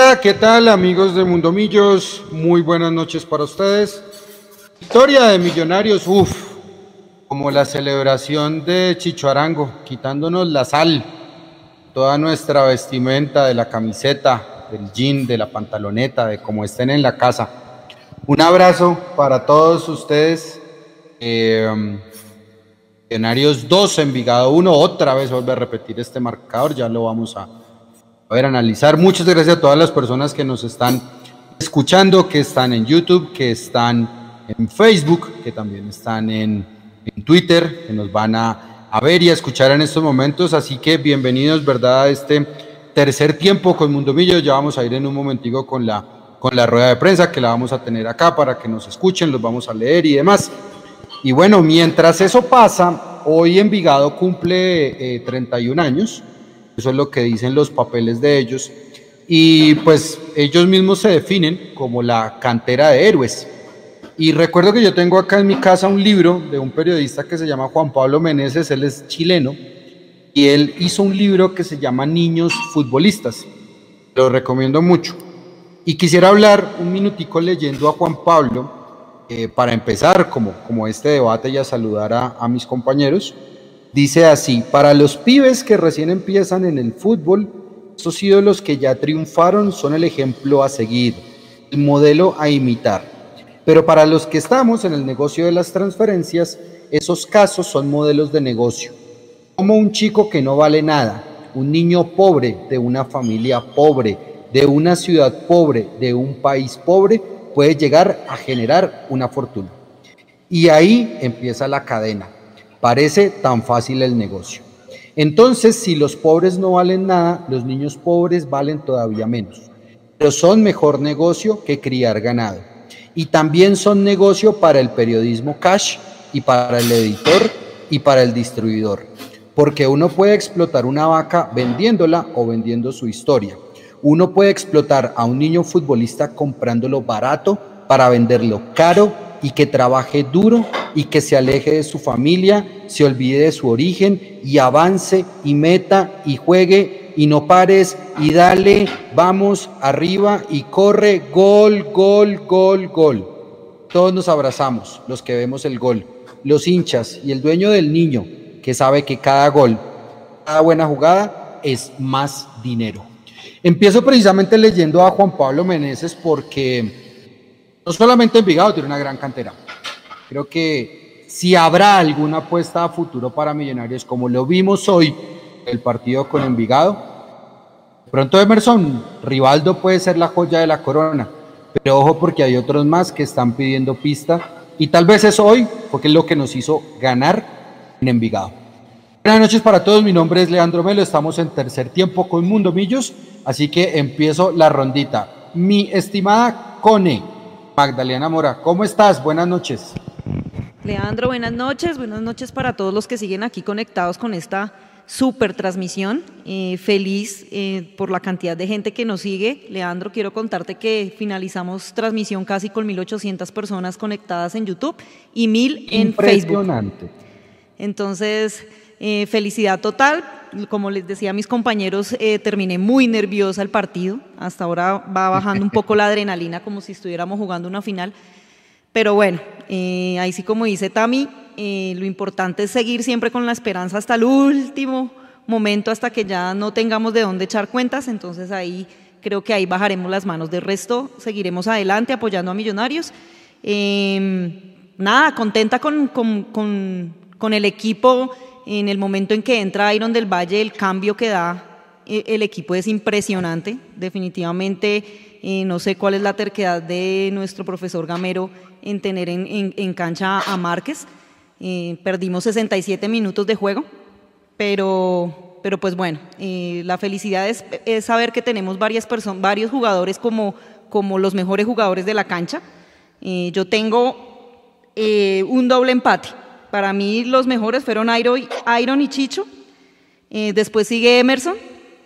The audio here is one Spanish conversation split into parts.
Hola, ¿qué tal amigos de Mundo Millos? Muy buenas noches para ustedes. Historia de Millonarios, uff, como la celebración de Chicho Arango, quitándonos la sal, toda nuestra vestimenta de la camiseta, del jean, de la pantaloneta, de como estén en la casa. Un abrazo para todos ustedes. Eh, Millonarios 2, Envigado 1, otra vez vuelve a repetir este marcador, ya lo vamos a a ver, analizar. Muchas gracias a todas las personas que nos están escuchando, que están en YouTube, que están en Facebook, que también están en, Twitter, que nos van a, a, ver y a escuchar en estos momentos. Así que bienvenidos, ¿verdad? A este tercer tiempo con Mundo Millo. Ya vamos a ir en un momentico con la, con la rueda de prensa que la vamos a tener acá para que nos escuchen, los vamos a leer y demás. Y bueno, mientras eso pasa, hoy Envigado cumple 31 eh, años. Eso es lo que dicen los papeles de ellos. Y pues ellos mismos se definen como la cantera de héroes. Y recuerdo que yo tengo acá en mi casa un libro de un periodista que se llama Juan Pablo Meneses, él es chileno, y él hizo un libro que se llama Niños Futbolistas. Lo recomiendo mucho. Y quisiera hablar un minutico leyendo a Juan Pablo eh, para empezar como, como este debate y a saludar a, a mis compañeros. Dice así, para los pibes que recién empiezan en el fútbol, esos ídolos que ya triunfaron son el ejemplo a seguir, el modelo a imitar. Pero para los que estamos en el negocio de las transferencias, esos casos son modelos de negocio. Como un chico que no vale nada, un niño pobre de una familia pobre, de una ciudad pobre, de un país pobre, puede llegar a generar una fortuna. Y ahí empieza la cadena Parece tan fácil el negocio. Entonces, si los pobres no valen nada, los niños pobres valen todavía menos. Pero son mejor negocio que criar ganado. Y también son negocio para el periodismo cash y para el editor y para el distribuidor. Porque uno puede explotar una vaca vendiéndola o vendiendo su historia. Uno puede explotar a un niño futbolista comprándolo barato para venderlo caro y que trabaje duro y que se aleje de su familia, se olvide de su origen y avance y meta y juegue y no pares y dale, vamos arriba y corre, gol, gol, gol, gol. Todos nos abrazamos, los que vemos el gol, los hinchas y el dueño del niño que sabe que cada gol, cada buena jugada es más dinero. Empiezo precisamente leyendo a Juan Pablo Meneses porque no solamente Envigado tiene una gran cantera. Creo que si habrá alguna apuesta a futuro para Millonarios, como lo vimos hoy, el partido con Envigado, pronto Emerson, Rivaldo puede ser la joya de la corona, pero ojo porque hay otros más que están pidiendo pista y tal vez es hoy, porque es lo que nos hizo ganar en Envigado. Buenas noches para todos, mi nombre es Leandro Melo, estamos en tercer tiempo con Mundo Millos, así que empiezo la rondita. Mi estimada Cone, Magdalena Mora, ¿cómo estás? Buenas noches. Leandro, buenas noches. Buenas noches para todos los que siguen aquí conectados con esta super transmisión. Eh, feliz eh, por la cantidad de gente que nos sigue. Leandro, quiero contarte que finalizamos transmisión casi con 1.800 personas conectadas en YouTube y 1.000 en Facebook. Impresionante. Entonces, eh, felicidad total. Como les decía a mis compañeros, eh, terminé muy nerviosa el partido. Hasta ahora va bajando un poco la adrenalina como si estuviéramos jugando una final. Pero bueno, eh, ahí sí como dice Tami, lo importante es seguir siempre con la esperanza hasta el último momento, hasta que ya no tengamos de dónde echar cuentas. Entonces ahí creo que ahí bajaremos las manos. De resto, seguiremos adelante apoyando a Millonarios. Em, nada, contenta con, con, con, con el equipo en el momento en que entra Iron del Valle, el cambio que da eh, el equipo es impresionante. Definitivamente, eh, no sé cuál es la terquedad de nuestro profesor Gamero en tener en, cancha a Márquez. Eh, perdimos 67 minutos de juego, pero, pero pues bueno, la felicidad es, saber que tenemos varias varios jugadores como, como los mejores jugadores de la cancha. yo tengo un doble empate para mí los mejores fueron Iron y Chicho. Eh, después sigue Emerson.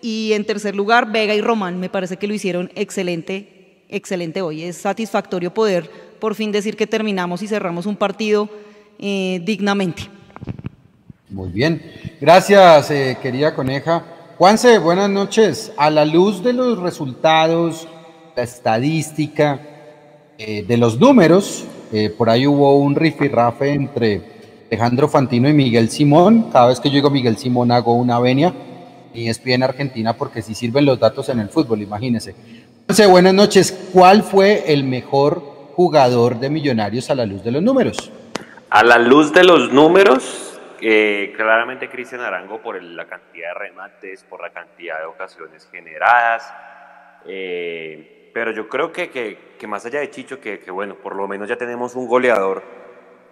Y en tercer lugar, Vega y Román. Me parece que lo hicieron excelente, excelente hoy. Es satisfactorio poder por fin decir que terminamos y cerramos un partido eh, dignamente. Muy bien. Gracias, eh, querida coneja. Juanse, buenas noches. A la luz de los resultados, la estadística, de los números, por ahí hubo un rifirrafe entre Alejandro Fantino y Miguel Simón. Cada vez que yo digo Miguel Simón hago una venia y es bien Argentina porque si sirven los datos en el fútbol, imagínense. Entonces, buenas noches. ¿Cuál fue el mejor jugador de Millonarios a la luz de los números? A la luz de los números, eh, claramente Cristian Arango por la cantidad de remates, por la cantidad de ocasiones generadas. pero yo creo que, que, más allá de Chicho, que bueno, por lo menos ya tenemos un goleador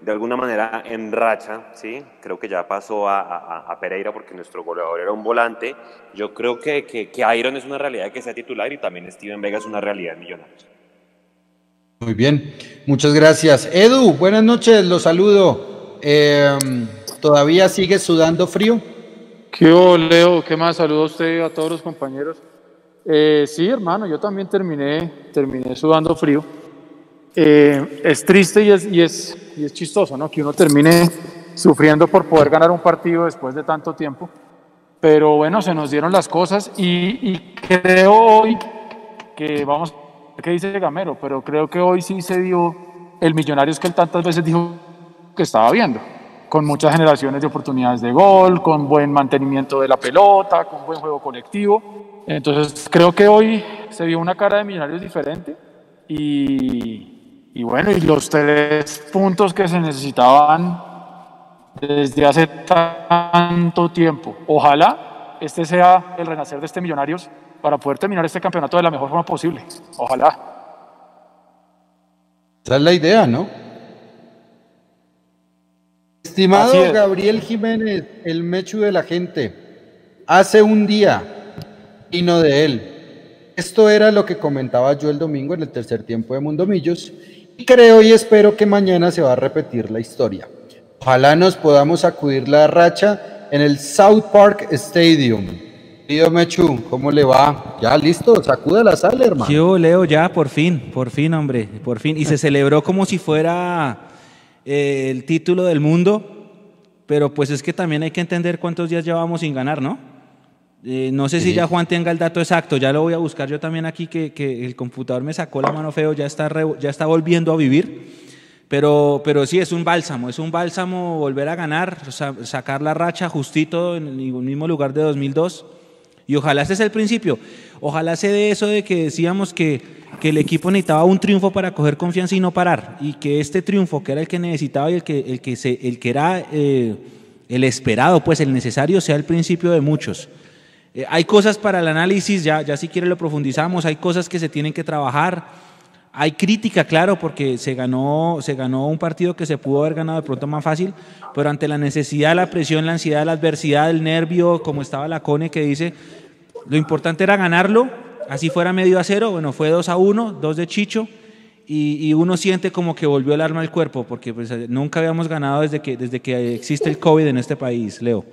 de alguna manera en racha, ¿sí? creo que ya pasó a, Pereira porque nuestro goleador era un volante. Yo creo que, que, Iron es una realidad que sea titular y también Steven Vega es una realidad en Millonarios. Muy bien, muchas gracias. Edu, buenas noches, los saludo. Em, ¿Todavía sigue sudando frío? ¿Qué Leo? ¿Qué más? Saludo a usted y a todos los compañeros. Eh, sí, hermano, yo también terminé, terminé sudando frío. Eh, es triste y es, y, es, y es chistoso, ¿no? Que uno termine sufriendo por poder ganar un partido después de tanto tiempo. Pero bueno, se nos dieron las cosas y, y creo hoy que vamos, ¿qué dice Gamero? Pero creo que hoy sí se dio el Millonarios que él tantas veces dijo que estaba viendo, con muchas generaciones de oportunidades de gol, con buen mantenimiento de la pelota, con buen juego colectivo. Entonces creo que hoy se vio una cara de Millonarios diferente y, y bueno, y los tres puntos que se necesitaban desde hace tanto tiempo. Ojalá este sea el renacer de este Millonarios para poder terminar este campeonato de la mejor forma posible. Ojalá. Esa es la idea, ¿no? Estimado Gabriel Jiménez, el mechu de la gente, hace un día vino de él. Esto era lo que comentaba yo el domingo en el tercer tiempo de Mundo Millos creo y espero que mañana se va a repetir la historia. Ojalá nos podamos acudir la racha en el South Park Stadium. Tío Mechu, ¿cómo le va? Ya listo, sacuda la sala, hermano. Yo, Leo, ya, por fin, por fin, hombre, por fin. Y se celebró como si fuera eh, el título del mundo, pero pues es que también hay que entender cuántos días llevamos sin ganar, ¿no? Eh, no sé si ya Juan tenga el dato exacto, ya lo voy a buscar yo también aquí, que, el computador me sacó la mano feo, ya está, ya está volviendo a vivir. Pero, pero sí, es un bálsamo, es un bálsamo volver a ganar, sacar la racha justito en el mismo lugar de 2002. Y ojalá ese es el principio. Ojalá se dé eso de que decíamos que, que, el equipo necesitaba un triunfo para coger confianza y no parar. Y que este triunfo, que era el que necesitaba y el que, el que, se, el que era eh, el esperado, pues el necesario, sea el principio de muchos. Eh, hay cosas para el análisis, ya, ya si quiere lo profundizamos, hay cosas que se tienen que trabajar. Hay crítica, claro, porque se ganó, se ganó un partido que se pudo haber ganado de pronto más fácil, pero ante la necesidad, la presión, la ansiedad, la adversidad, el nervio, como estaba la Cone que dice, lo importante era ganarlo, así fuera medio a cero, bueno, fue 2 a 1, 2 de Chicho, y, uno siente como que volvió el arma al cuerpo, porque pues, nunca habíamos ganado desde que, desde que existe el COVID en este país, Leo.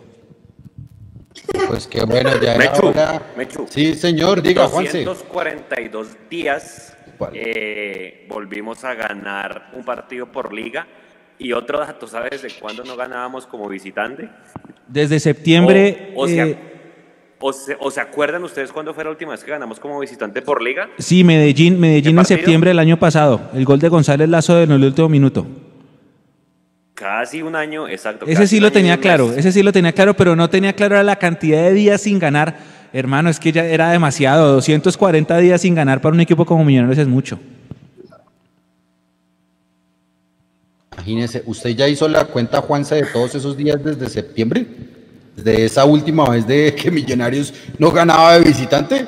Pues qué bueno, ya era Sí, señor, diga, Juanse. 242 días eh, volvimos a ganar un partido por liga. Y otro dato, ¿sabes de cuándo no ganábamos como visitante? Desde septiembre. O, eh, o, se, acuerdan ustedes cuándo fue la última vez que ganamos como visitante por liga? Sí, Medellín, Medellín en septiembre del año pasado. El gol de González Lazo en el último minuto. Casi un año, exacto. Ese sí lo tenía claro, ese sí lo tenía claro, pero no tenía claro la cantidad de días sin ganar. Hermano, es que ya era demasiado. 240 días sin ganar para un equipo como Millonarios es mucho. Imagínese, ¿usted ya hizo la cuenta, Juanse, de todos esos días desde septiembre? ¿Desde esa última vez de que Millonarios no ganaba de visitante?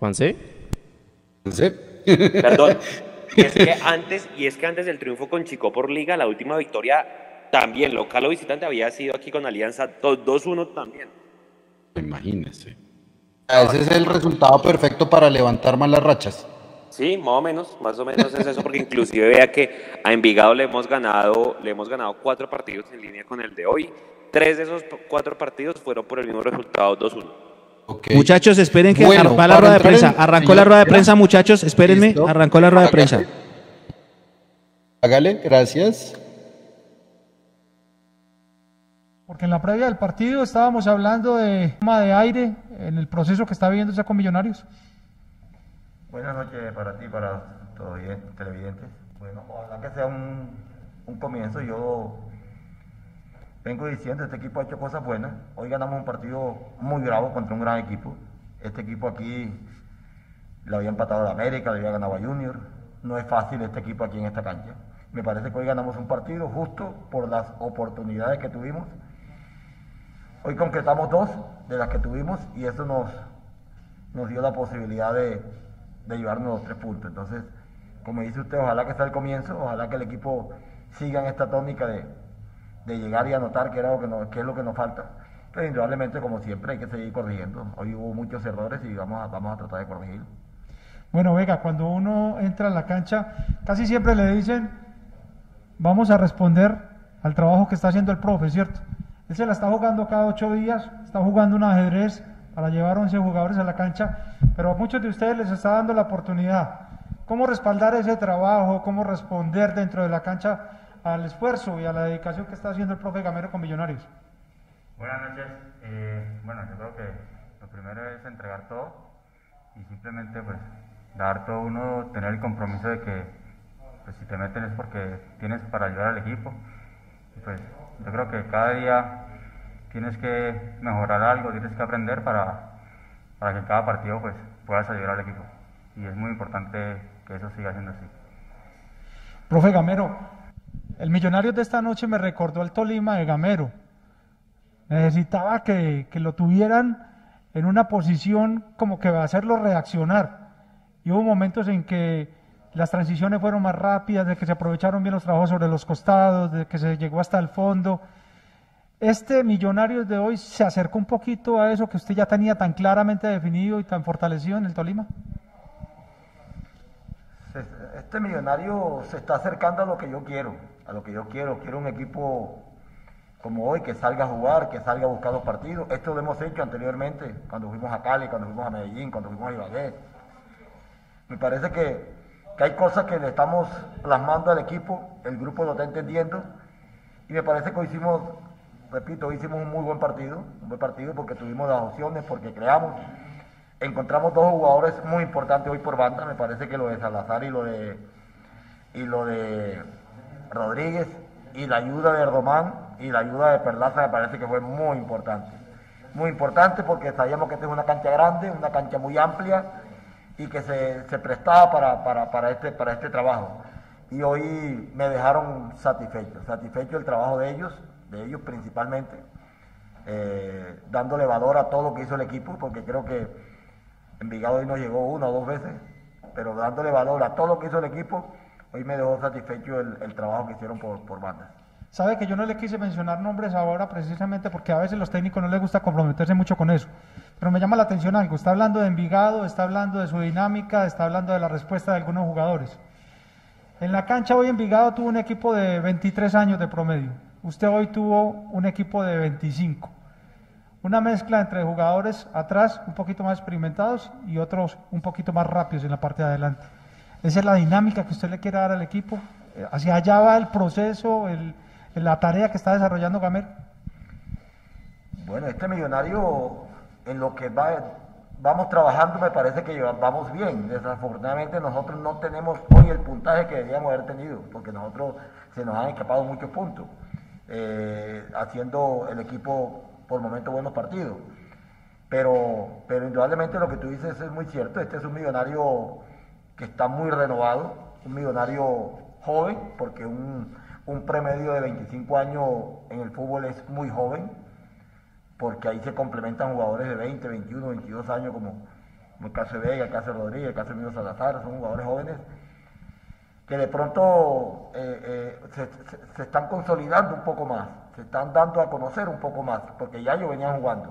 Juanse. Perdón. Y es, que antes, y es que antes del triunfo con Chico por Liga, la última victoria también local o visitante había sido aquí con Alianza 2-1 también. Imagínese. Ese es el resultado perfecto para levantar más las rachas. Sí, más o menos, más o menos es eso, porque inclusive vea que a Envigado le hemos ganado, le hemos ganado cuatro partidos en línea con el de hoy. Tres de esos cuatro partidos fueron por el mismo resultado 2-1. Muchachos, esperen que bueno, va la rueda de prensa. Arrancó la rueda de prensa, muchachos. Espérenme, arrancó la rueda de prensa. Hágale, gracias. Porque en la previa del partido estábamos hablando de tema de aire en el proceso que está viviéndose con Millonarios. Buenas noches para ti, para todos los televidentes. Bueno, ojalá que sea un comienzo. Yo vengo diciendo, este equipo ha hecho cosas buenas. Hoy ganamos un partido muy bravo contra un gran equipo. Este equipo aquí le había empatado a América, le había ganado a Junior. No es fácil este equipo aquí en esta cancha. Me parece que hoy ganamos un partido justo por las oportunidades que tuvimos. Hoy concretamos dos de las que tuvimos y eso nos, nos dio la posibilidad de llevarnos los tres puntos. Entonces, como dice usted, ojalá que sea el comienzo, ojalá que el equipo siga en esta tónica de, de llegar y anotar, que, era lo que, nos, que es lo que nos falta. Pero indudablemente, como siempre, hay que seguir corrigiendo. Hoy hubo muchos errores y vamos a, vamos a tratar de corregirlo. Bueno, Vega, cuando uno entra a la cancha, casi siempre le dicen, vamos a responder al trabajo que está haciendo el profe, ¿cierto? Él se la está jugando cada ocho días, está jugando un ajedrez para llevar 11 jugadores a la cancha, pero a muchos de ustedes les está dando la oportunidad. ¿Cómo respaldar ese trabajo? ¿Cómo responder dentro de la cancha al esfuerzo y a la dedicación que está haciendo el profe Gamero con Millonarios? Buenas noches. Eh, bueno, yo creo que lo primero es entregar todo y simplemente pues dar todo uno, tener el compromiso de que pues, si te meten es porque tienes para ayudar al equipo. Y, pues yo creo que cada día tienes que mejorar algo, tienes que aprender para, para que en cada partido pues puedas ayudar al equipo. Y es muy importante que eso siga siendo así. Profe Gamero, el millonario de esta noche me recordó al Tolima de Gamero. Necesitaba que, que lo tuvieran en una posición como que va a hacerlo reaccionar. Y hubo momentos en que las transiciones fueron más rápidas, de que se aprovecharon bien los trabajos sobre los costados, de que se llegó hasta el fondo. Este Millonarios de hoy se acercó un poquito a eso que usted ya tenía tan claramente definido y tan fortalecido en el Tolima. Este millonario se está acercando a lo que yo quiero, a lo que yo quiero. Quiero un equipo como hoy que salga a jugar, que salga a buscar los partidos. Esto lo hemos hecho anteriormente, cuando fuimos a Cali, cuando fuimos a Medellín, cuando fuimos a Ibagué. Me parece que, que hay cosas que le estamos plasmando al equipo, el grupo lo está entendiendo y me parece que hoy hicimos, repito, hoy hicimos un muy buen partido, un buen partido porque tuvimos las opciones, porque creamos. Encontramos dos jugadores muy importantes hoy por banda, me parece que lo de Salazar y lo de, y lo de Rodríguez y la ayuda de Román y la ayuda de Perlaza me parece que fue muy importante. Muy importante porque sabíamos que esta es una cancha grande, una cancha muy amplia y que se, se prestaba para, para, para, este, para este trabajo. Y hoy me dejaron satisfecho, satisfecho el trabajo de ellos, de ellos principalmente, eh, dándole valor a todo lo que hizo el equipo, porque creo que Envigado hoy nos llegó una o dos veces, pero dándole valor a todo lo que hizo el equipo, hoy me dejó satisfecho el, trabajo que hicieron por, por bandas. Sabe que yo no le quise mencionar nombres ahora precisamente porque a veces los técnicos no les gusta comprometerse mucho con eso. Pero me llama la atención algo. Está hablando de Envigado, está hablando de su dinámica, está hablando de la respuesta de algunos jugadores. En la cancha hoy Envigado tuvo un equipo de 23 años de promedio. Usted hoy tuvo un equipo de 25. Una mezcla entre jugadores atrás un poquito más experimentados y otros un poquito más rápidos en la parte de adelante. Esa es la dinámica que usted le quiere dar al equipo. Hacia allá va el proceso, el, la tarea que está desarrollando Gamer. Bueno, este millonario en lo que va, vamos trabajando me parece que vamos bien. Desafortunadamente nosotros no tenemos hoy el puntaje que deberíamos haber tenido, porque nosotros se nos han escapado muchos puntos, eh, haciendo el equipo por momentos buenos partidos. Pero, pero indudablemente lo que tú dices es muy cierto. Este es un millonario que está muy renovado, un millonario joven, porque un, un premedio de 25 años en el fútbol es muy joven, porque ahí se complementan jugadores de 20, 21, 22 años, como, como el caso de Vega, el caso de Rodríguez, el caso de Mino Salazar, son jugadores jóvenes que de pronto eh, eh, se, están consolidando un poco más, se están dando a conocer un poco más, porque ya ellos venían jugando.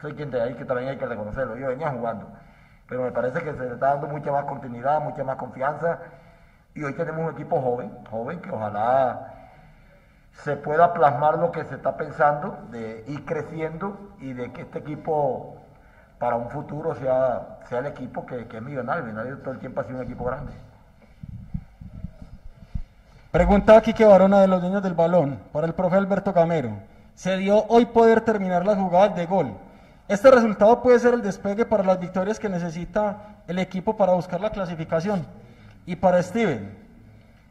Soy quien de ahí que también hay que reconocerlo, ellos venían jugando. Pero me parece que se le está dando mucha más continuidad, mucha más confianza. Y hoy tenemos un equipo joven, joven, que ojalá se pueda plasmar lo que se está pensando de ir creciendo y de que este equipo para un futuro sea, sea el equipo que, que es millonario. Millonario todo el tiempo ha sido un equipo grande. Pregunta aquí que varona de los niños del balón, para el profe Alberto Camero. se dio hoy poder terminar las jugadas de gol. Este resultado puede ser el despegue para las victorias que necesita el equipo para buscar la clasificación. Y para Steven,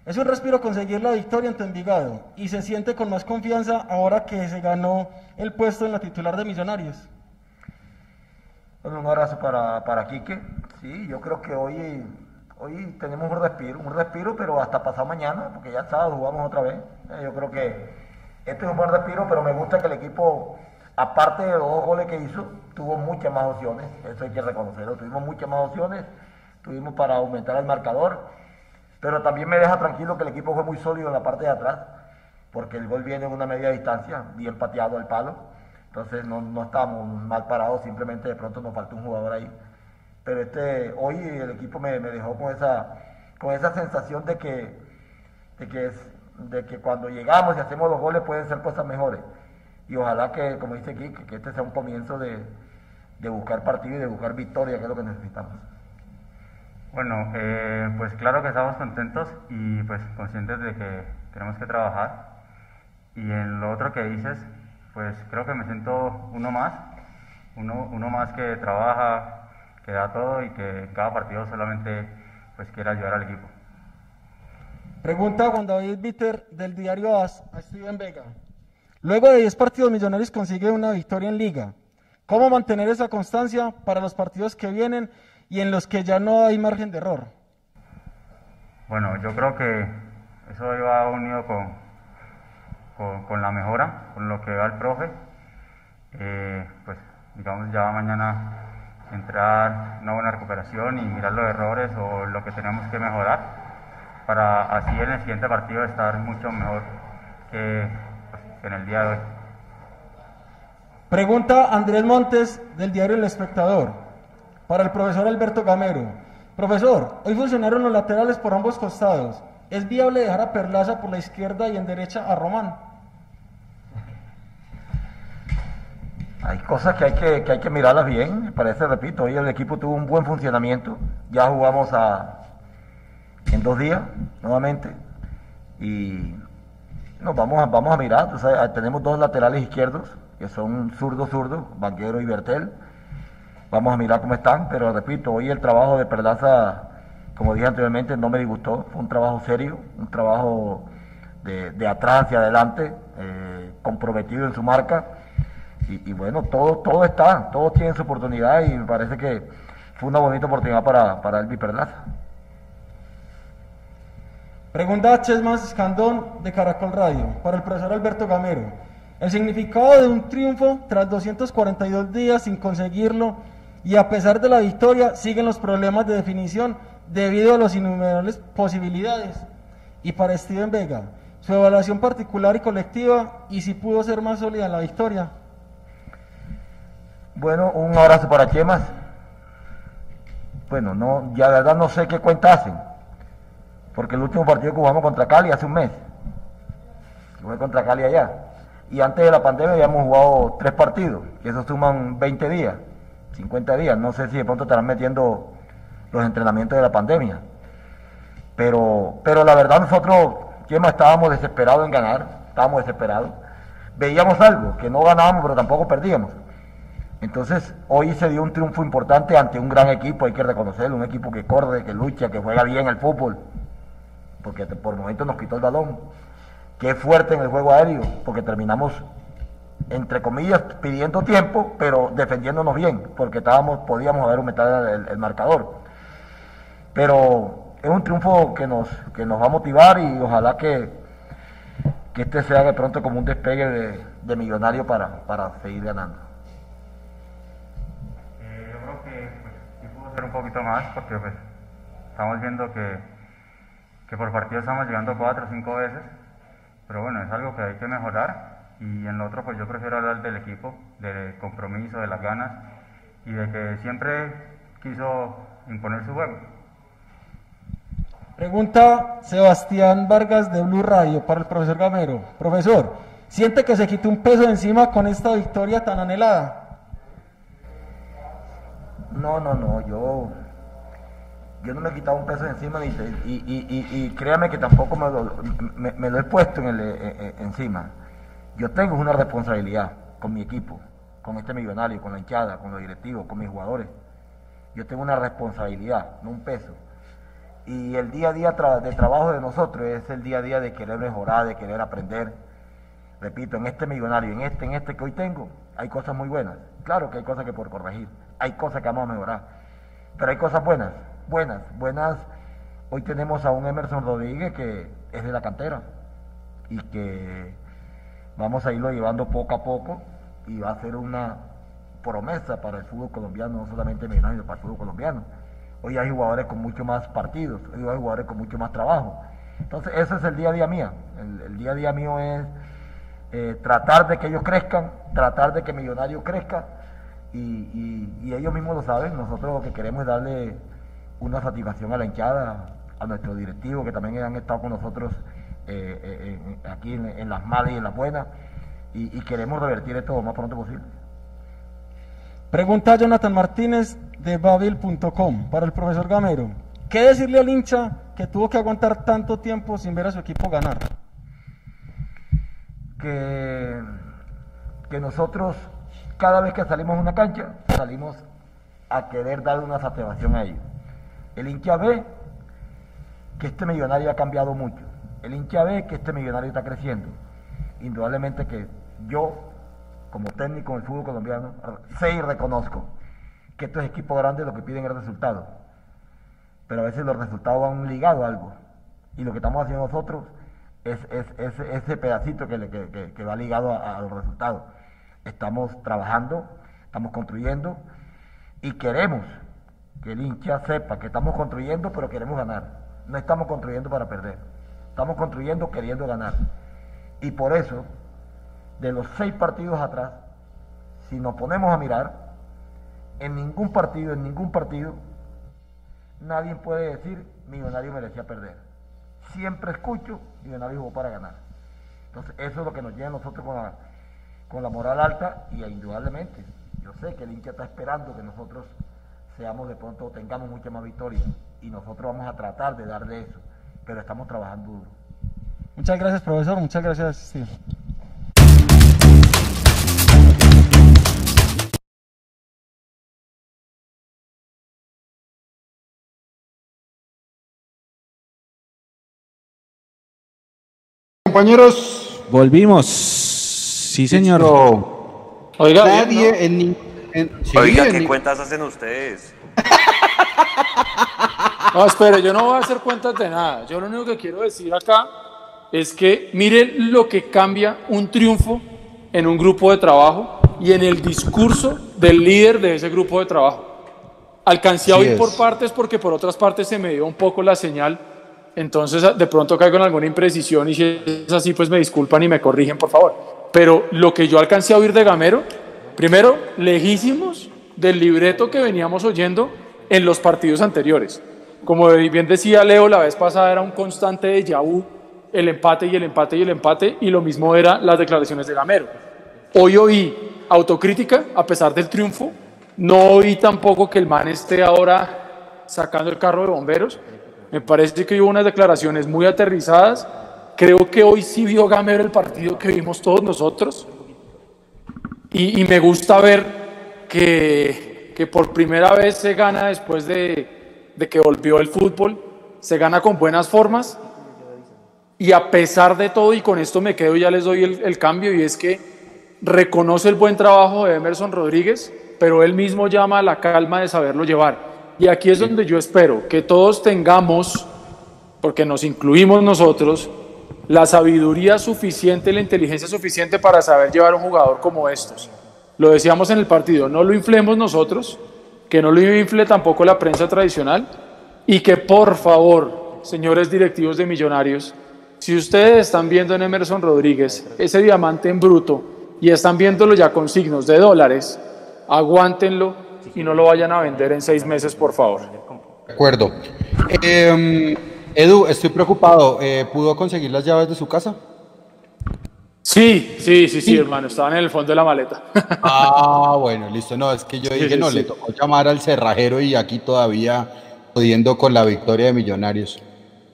es un respiro conseguir la victoria ante Envigado y se siente con más confianza ahora que se ganó el puesto en la titular de Millonarios. Un abrazo para, para Quique. Sí, yo creo que hoy, hoy tenemos un respiro, un respiro, pero hasta pasado mañana, porque ya sábado jugamos otra vez. Eh, yo creo que este es un buen respiro, pero me gusta que el equipo, aparte de los dos goles que hizo, tuvo muchas más opciones. Eso hay que reconocerlo. Tuvimos muchas más opciones, tuvimos para aumentar el marcador, pero también me deja tranquilo que el equipo fue muy sólido en la parte de atrás, porque el gol viene en una media distancia, bien pateado al palo entonces no, no estábamos mal parados, simplemente de pronto nos faltó un jugador ahí. Pero este, hoy el equipo me, dejó con esa, con esa sensación de que, de que, es, de que cuando llegamos y hacemos los goles pueden ser cosas mejores. Y ojalá que, como dice aquí, que este sea un comienzo de, buscar partido y de buscar victoria, que es lo que necesitamos. Bueno, eh, pues claro que estamos contentos y pues conscientes de que tenemos que trabajar. Y en lo otro que dices, pues creo que me siento uno más, uno, uno más que trabaja, que da todo y que cada partido solamente pues quiere ayudar al equipo. Pregunta Juan David Bitter del diario AS a Steven Vega. Luego de 10 partidos millonarios consigue una victoria en liga. ¿Cómo mantener esa constancia para los partidos que vienen y en los que ya no hay margen de error? Bueno, yo creo que eso va unido con, con, la mejora, con lo que va el profe. Eh, pues digamos ya mañana entrar una buena recuperación y mirar los errores o lo que tenemos que mejorar para así en el siguiente partido estar mucho mejor que pues, en el día de hoy. Pregunta Andrés Montes del diario El Espectador para el profesor Alberto Gamero. Profesor, hoy funcionaron los laterales por ambos costados. ¿Es viable dejar a Perlaza por la izquierda y en derecha a Román? Hay cosas que hay que, que hay que mirarlas bien, parece, repito, hoy el equipo tuvo un buen funcionamiento, ya jugamos a, en dos días nuevamente y nos vamos a, vamos a mirar, tenemos dos laterales izquierdos que son zurdo zurdo, Banquero y Bertel, vamos a mirar cómo están, pero repito, hoy el trabajo de Perlaza, como dije anteriormente, no me disgustó, fue un trabajo serio, un trabajo de, atrás hacia adelante, eh, comprometido en su marca y, bueno, todo, todo está, todos tienen su oportunidad y me parece que fue una bonita oportunidad para, para Elvi Perlaza. Pregunta Chesmas Escandón de Caracol Radio para el profesor Alberto Gamero. El significado de un triunfo tras 242 días sin conseguirlo y a pesar de la victoria siguen los problemas de definición debido a las innumerables posibilidades. Y para Steven Vega, su evaluación particular y colectiva y si pudo ser más sólida la victoria. Bueno, un abrazo para Chemas. Bueno, no, ya de verdad no sé qué cuenta hacen. Porque el último partido que jugamos contra Cali hace un mes. Jugué contra Cali allá. Y antes de la pandemia habíamos jugado tres partidos. Y eso suman 20 días, 50 días. No sé si de pronto estarán metiendo los entrenamientos de la pandemia. Pero, pero la verdad nosotros, Chema, estábamos desesperados en ganar. Estábamos desesperados. Veíamos algo, que no ganábamos, pero tampoco perdíamos. Entonces, hoy se dio un triunfo importante ante un gran equipo, hay que reconocerlo, un equipo que corre, que lucha, que juega bien el fútbol, porque por momentos nos quitó el balón, que es fuerte en el juego aéreo, porque terminamos, entre comillas, pidiendo tiempo, pero defendiéndonos bien, porque estábamos, podíamos haber aumentado el, marcador. Pero es un triunfo que nos, que nos va a motivar y ojalá que, que este sea de pronto como un despegue de, de millonario para, para seguir ganando. Un poquito más porque pues estamos viendo que, que por partido estamos llegando cuatro o cinco veces, pero bueno, es algo que hay que mejorar y en lo otro pues yo prefiero hablar del equipo, del compromiso, de las ganas y de que siempre quiso imponer su juego. Pregunta Sebastián Vargas de Blue Radio para el profesor Gamero. Profesor, ¿siente que se quitó un peso encima con esta victoria tan anhelada? No, no, no, yo, yo no me he quitado un peso encima y, y, y, créame que tampoco me lo, he puesto en el, eh, eh, encima. yo tengo una responsabilidad con mi equipo, con este millonario, con la hinchada, con los directivos, con mis jugadores. Yo tengo una responsabilidad, no un peso. Y el día a día de trabajo de nosotros es el día a día de querer mejorar, de querer aprender. Repito, en este millonario, en este, en este que hoy tengo, hay cosas muy buenas. Claro que hay cosas que por corregir, hay cosas que vamos a mejorar. Pero hay cosas buenas, buenas, buenas. Hoy tenemos a un Emerson Rodríguez que es de la cantera y que vamos a irlo llevando poco a poco y va a ser una promesa para el fútbol colombiano, no solamente millonario, para el fútbol colombiano. Hoy hay jugadores con mucho más partidos, hoy hay jugadores con mucho más trabajo. Entonces, ese es el día a día mío. El, día a día mío es eh, tratar de que ellos crezcan, tratar de que Millonario crezca y, ellos mismos lo saben. Nosotros lo que queremos es darle una satisfacción a la hinchada, a nuestros directivos que también han estado con nosotros eh, eh, aquí en, las malas y en las buenas y, y queremos revertir esto lo más pronto posible. Pregunta Jonathan Martínez de babil.com para el profesor Gamero. ¿Qué decirle al hincha que tuvo que aguantar tanto tiempo sin ver a su equipo ganar? Que, que nosotros, cada vez que salimos a una cancha, salimos a querer dar una satisfacción a ellos. El hincha ve que este millonario ha cambiado mucho. El hincha ve que este millonario está creciendo. Indudablemente que yo, como técnico del fútbol colombiano, sé y reconozco que estos equipos grandes lo que piden es resultados. Pero a veces los resultados van ligados a algo. Y lo que estamos haciendo nosotros es, ese pedacito que, va ligado a, los resultados. Estamos trabajando, estamos construyendo y queremos que el hincha sepa que estamos construyendo, pero queremos ganar. No estamos construyendo para perder. Estamos construyendo queriendo ganar. Y por eso, de los seis partidos atrás, si nos ponemos a mirar, en ningún partido, en ningún partido, nadie puede decir Millonario merecía perder. Siempre escucho Millonario jugó para ganar. Entonces, eso es lo que nos lleva a nosotros con la, con la moral alta y indudablemente, yo sé que el hincha está esperando que nosotros seamos de pronto, tengamos mucha más victoria y nosotros vamos a tratar de darle eso, pero estamos trabajando duro. Muchas gracias, profesor. Muchas gracias. Compañeros. Volvimos. Sí, señor. Oiga, Nadie en, Oiga, ¿qué cuentas hacen ustedes? No, espere, yo no voy a hacer cuentas de nada. Yo lo único que quiero decir acá es que miren lo que cambia un triunfo en un grupo de trabajo y en el discurso del líder de ese grupo de trabajo. Alcancé a oír por partes porque por otras partes se me dio un poco la señal entonces, de pronto caigo en alguna imprecisión y si es así, pues me disculpan y me corrigen, por favor. Pero lo que yo alcancé a oír de Gamero, primero, lejísimos del libreto que veníamos oyendo en los partidos anteriores. Como bien decía Leo, la vez pasada era un constante de Yahoo, el empate y el empate y el empate, y lo mismo eran las declaraciones de Gamero. Hoy oí autocrítica, a pesar del triunfo, no oí tampoco que el man esté ahora sacando el carro de bomberos, me parece que hubo unas declaraciones muy aterrizadas. Creo que hoy sí vio Gamero el partido que vimos todos nosotros. Y, me gusta ver que, que, por primera vez se gana después de, de que volvió el fútbol. Se gana con buenas formas. Y a pesar de todo, y con esto me quedo, ya les doy el, el cambio, y es que reconoce el buen trabajo de Emerson Rodríguez, pero él mismo llama a la calma de saberlo llevar. Y aquí es donde yo espero que todos tengamos, porque nos incluimos nosotros, la sabiduría suficiente, la inteligencia suficiente para saber llevar un jugador como estos. Lo decíamos en el partido, no lo inflemos nosotros, que no lo infle tampoco la prensa tradicional y que por favor, señores directivos de Millonarios, si ustedes están viendo en Emerson Rodríguez ese diamante en bruto y están viéndolo ya con signos de dólares, aguántenlo y no lo vayan a vender en seis meses, por favor. De acuerdo. Em, Edu, estoy preocupado. Eh, ¿Pudo conseguir las llaves de su casa? Sí, sí, sí, sí, hermano, estaban en el fondo de la maleta. Ah, bueno, listo. No, es que yo dije, no, le tocó llamar al cerrajero y aquí todavía pudiendo con la victoria de Millonarios.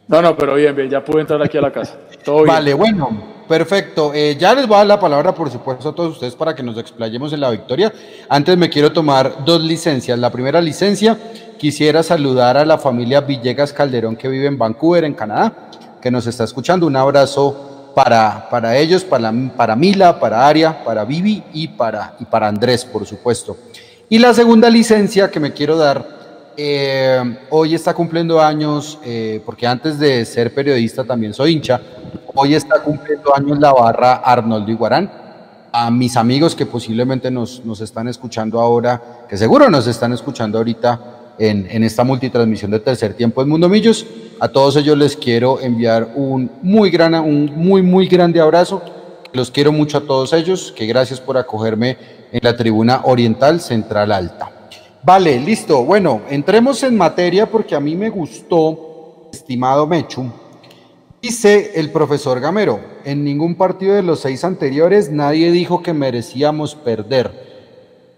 No, no, pero bien, bien, ya pude entrar aquí a la casa. Todo bien. Vale, bueno. perfecto. Eh, ya les voy a dar la palabra, por supuesto, a todos ustedes para que nos explayemos en la victoria. Antes me quiero tomar dos licencias. La primera licencia, quisiera saludar a la familia Villegas Calderón que vive en Vancouver, en Canadá, que nos está escuchando. Un abrazo para, para ellos, para, para Mila, para Aria, para Vivi y para, y para Andrés, por supuesto. Y la segunda licencia que me quiero dar eh, hoy está cumpliendo años, eh, porque antes de ser periodista también soy hincha. Hoy está cumpliendo años la barra Arnoldo Iguarán. A mis amigos que posiblemente nos, nos están escuchando ahora, que seguro nos están escuchando ahorita en, esta multitransmisión de tercer tiempo en Mundo Millos, a todos ellos les quiero enviar un muy, gran, un muy, muy grande abrazo. Los quiero mucho a todos ellos, que gracias por acogerme en la tribuna oriental central alta. Vale, listo. Bueno, entremos en materia porque a mí me gustó, estimado Mechu. Dice el profesor Gamero, en ningún partido de los seis anteriores nadie dijo que merecíamos perder.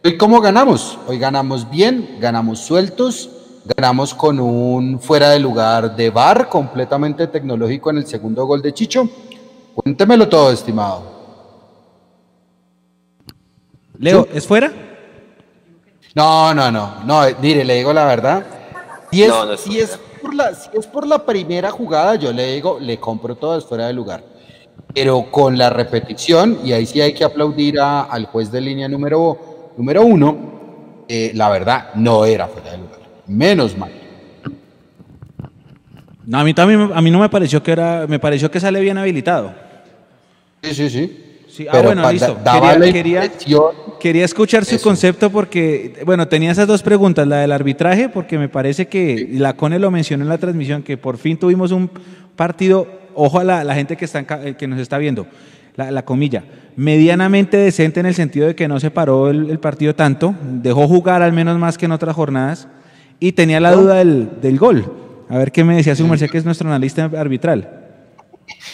¿Y cómo ganamos? Hoy ganamos bien, ganamos sueltos, ganamos con un fuera de lugar de bar completamente tecnológico en el segundo gol de Chicho. Cuéntemelo todo, estimado. Leo, ¿es fuera? No, no, no, no, mire, le digo la verdad. Si es, si es, por la, si es por la primera jugada, yo le digo, le compro todo, es fuera de lugar. Pero con la repetición, y ahí sí hay que aplaudir a, al juez de línea número, número uno, eh, la verdad, no era fuera de lugar. Menos mal. No, a mí también, a mí no me pareció que era, me pareció que sale bien habilitado. Sí, sí, sí. Sí, ah, bueno, listo. Quería, quería, quería, escuchar su concepto porque, bueno, tenía esas dos preguntas, la del arbitraje, porque me parece que la CONE lo mencionó en la transmisión, que por fin tuvimos un partido, ojo a la, la gente que, está, que nos está viendo, la, la, comilla, medianamente decente en el sentido de que no se paró el, el, partido tanto, dejó jugar al menos más que en otras jornadas, y tenía la duda del, del gol. A ver qué me decía su merced, que es nuestro analista arbitral.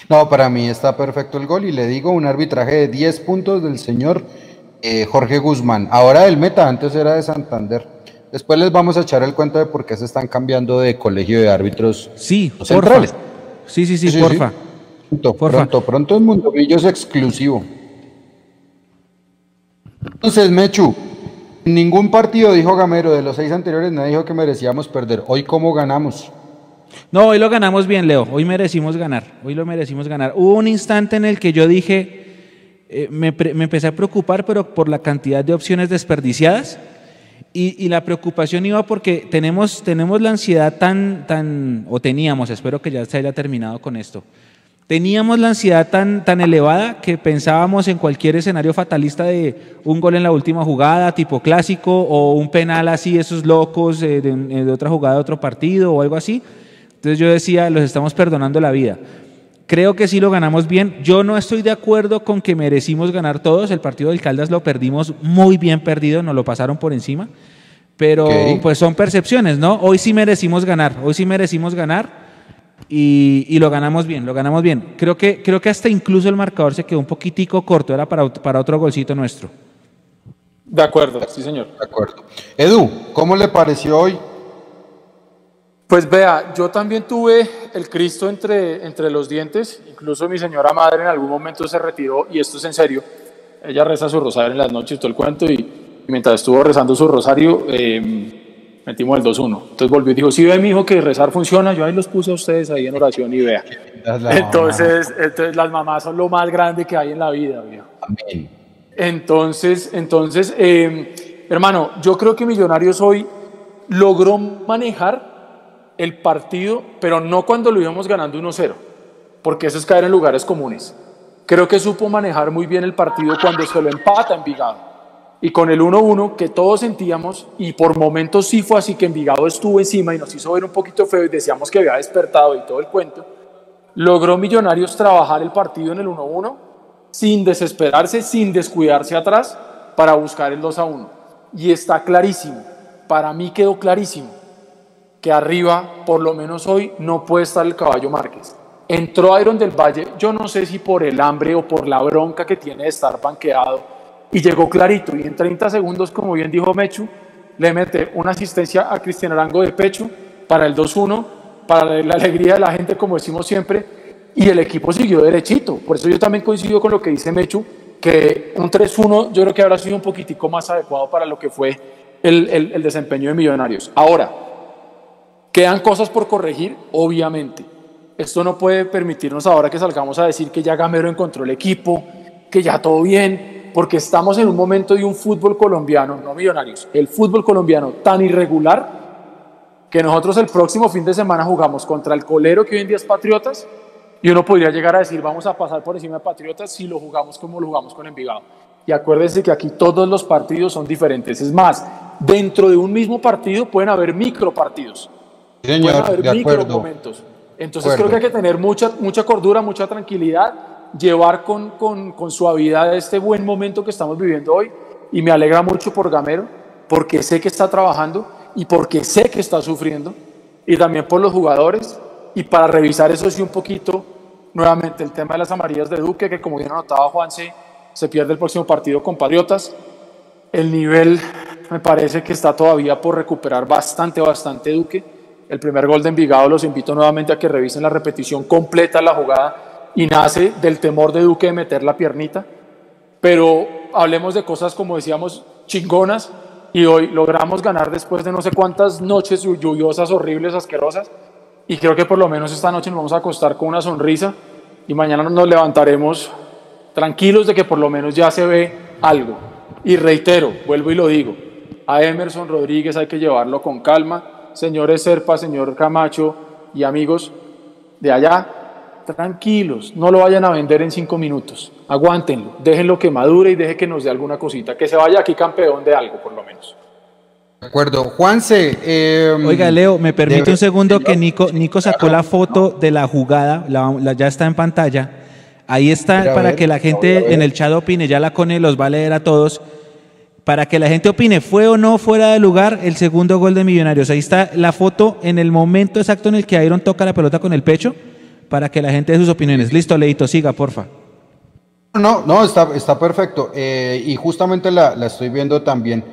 No, para mí está perfecto el gol y le digo un arbitraje de 10 puntos del señor eh, Jorge Guzmán. Ahora el meta, antes era de Santander. Después les vamos a echar el cuento de por qué se están cambiando de colegio de árbitros. Sí, porfa. Sí, sí, sí, sí, porfa. Sí. Pronto, porfa. pronto, pronto en Mundomillos exclusivo. Entonces, Mechu, en ningún partido dijo Gamero de los seis anteriores, nadie dijo que merecíamos perder. Hoy, ¿cómo ganamos? No, hoy lo ganamos bien, Leo. Hoy merecimos ganar. Hoy lo merecimos ganar. Hubo un instante en el que yo dije, eh, me, me, empecé a preocupar, pero por la cantidad de opciones desperdiciadas. Y, y, la preocupación iba porque tenemos, tenemos la ansiedad tan, tan, o teníamos, espero que ya se haya terminado con esto. Teníamos la ansiedad tan, tan elevada que pensábamos en cualquier escenario fatalista de un gol en la última jugada, tipo clásico, o un penal así, esos locos eh, de, de otra jugada de otro partido o algo así entonces yo decía, los estamos perdonando la vida. Creo que sí lo ganamos bien. Yo no estoy de acuerdo con que merecimos ganar todos. El partido del Caldas lo perdimos muy bien perdido, nos lo pasaron por encima. Pero okay. pues son percepciones, ¿no? Hoy sí merecimos ganar, hoy sí merecimos ganar y, y, lo ganamos bien, lo ganamos bien. Creo que, creo que hasta incluso el marcador se quedó un poquitico corto, era para, para otro golcito nuestro. De acuerdo, sí señor. De acuerdo. Edu, ¿cómo le pareció hoy pues vea, yo también tuve el Cristo entre, entre los dientes, incluso mi señora madre en algún momento se retiró, y esto es en serio, ella reza su rosario en las noches, todo el cuento, y mientras estuvo rezando su rosario, eh, metimos el 2-1. Entonces volvió y dijo, si ve mi hijo que rezar funciona, yo ahí los puse a ustedes ahí en oración y vea. Entonces, entonces las mamás son lo más grande que hay en la vida. Viejo. Amén. Entonces, entonces eh, hermano, yo creo que Millonarios hoy logró manejar el partido, pero no cuando lo íbamos ganando 1-0, porque eso es caer en lugares comunes. Creo que supo manejar muy bien el partido cuando se lo empata Envigado. Y con el 1-1 que todos sentíamos, y por momentos sí fue así que Envigado estuvo encima y nos hizo ver un poquito feo y decíamos que había despertado y todo el cuento, logró Millonarios trabajar el partido en el 1-1 sin desesperarse, sin descuidarse atrás para buscar el 2-1. Y está clarísimo, para mí quedó clarísimo que arriba, por lo menos hoy, no puede estar el caballo Márquez. Entró Iron del Valle, yo no sé si por el hambre o por la bronca que tiene de estar banqueado, y llegó clarito. Y en 30 segundos, como bien dijo Mechu, le mete una asistencia a Cristian Arango de pecho para el 2-1, para la alegría de la gente, como decimos siempre. y el equipo siguió derechito. Por eso yo también coincido con lo que dice Mechu, que un 3-1 yo creo que habrá sido un poquitico más adecuado para lo que fue el, el, desempeño de Millonarios. Ahora, ¿quedan cosas por corregir? Obviamente. Esto no puede permitirnos ahora que salgamos a decir que ya Gamero encontró el equipo, que ya todo bien, porque estamos en un momento de un fútbol colombiano, no millonarios, el fútbol colombiano tan irregular que nosotros el próximo fin de semana jugamos contra el colero que hoy en día es Patriotas y uno podría llegar a decir vamos a pasar por encima de Patriotas si lo jugamos como lo jugamos con Envigado. Y acuérdense que aquí todos los partidos son diferentes. Es más, dentro de un mismo partido pueden haber micro partidos. Señor, pueden haber de micro acuerdo. momentos. Entonces creo que hay que tener mucha, mucha cordura, mucha tranquilidad, llevar con, con, con suavidad este buen momento que estamos viviendo hoy. Y me alegra mucho por Gamero, porque sé que está trabajando y porque sé que está sufriendo. Y también por los jugadores. Y para revisar eso sí un poquito, nuevamente el tema de las amarillas de Duque, que como bien anotaba Juanse, se pierde el próximo partido con Patriotas. El nivel me parece que está todavía por recuperar bastante, bastante Duque. El primer gol de Envigado los invito nuevamente a que revisen la repetición completa de la jugada y nace del temor de Duque de meter la piernita. Pero hablemos de cosas como decíamos chingonas y hoy logramos ganar después de no sé cuántas noches lluviosas, horribles, asquerosas. Y creo que por lo menos esta noche nos vamos a acostar con una sonrisa y mañana nos levantaremos tranquilos de que por lo menos ya se ve algo. Y reitero, vuelvo y lo digo, a Emerson Rodríguez hay que llevarlo con calma. Señores Serpa, señor Camacho y amigos de allá, tranquilos, no lo vayan a vender en cinco minutos. Aguántenlo, déjenlo que madure y deje que nos dé alguna cosita, que se vaya aquí campeón de algo por lo menos. De acuerdo. Juanse. eh, Oiga, Leo, me permite debe- un segundo que Nico, Nico sacó la foto de la jugada, la- la- ya está en pantalla. Ahí está para ver, que la gente en el chat opine, ya la Cone los va a leer a todos. Para que la gente opine, ¿fue o no fuera de lugar el segundo gol de Millonarios? Ahí está la foto en el momento exacto en el que Iron toca la pelota con el pecho, para que la gente dé sus opiniones. Listo, Leito, siga, porfa. No, no, está, está perfecto. Eh, y justamente la, la estoy viendo también.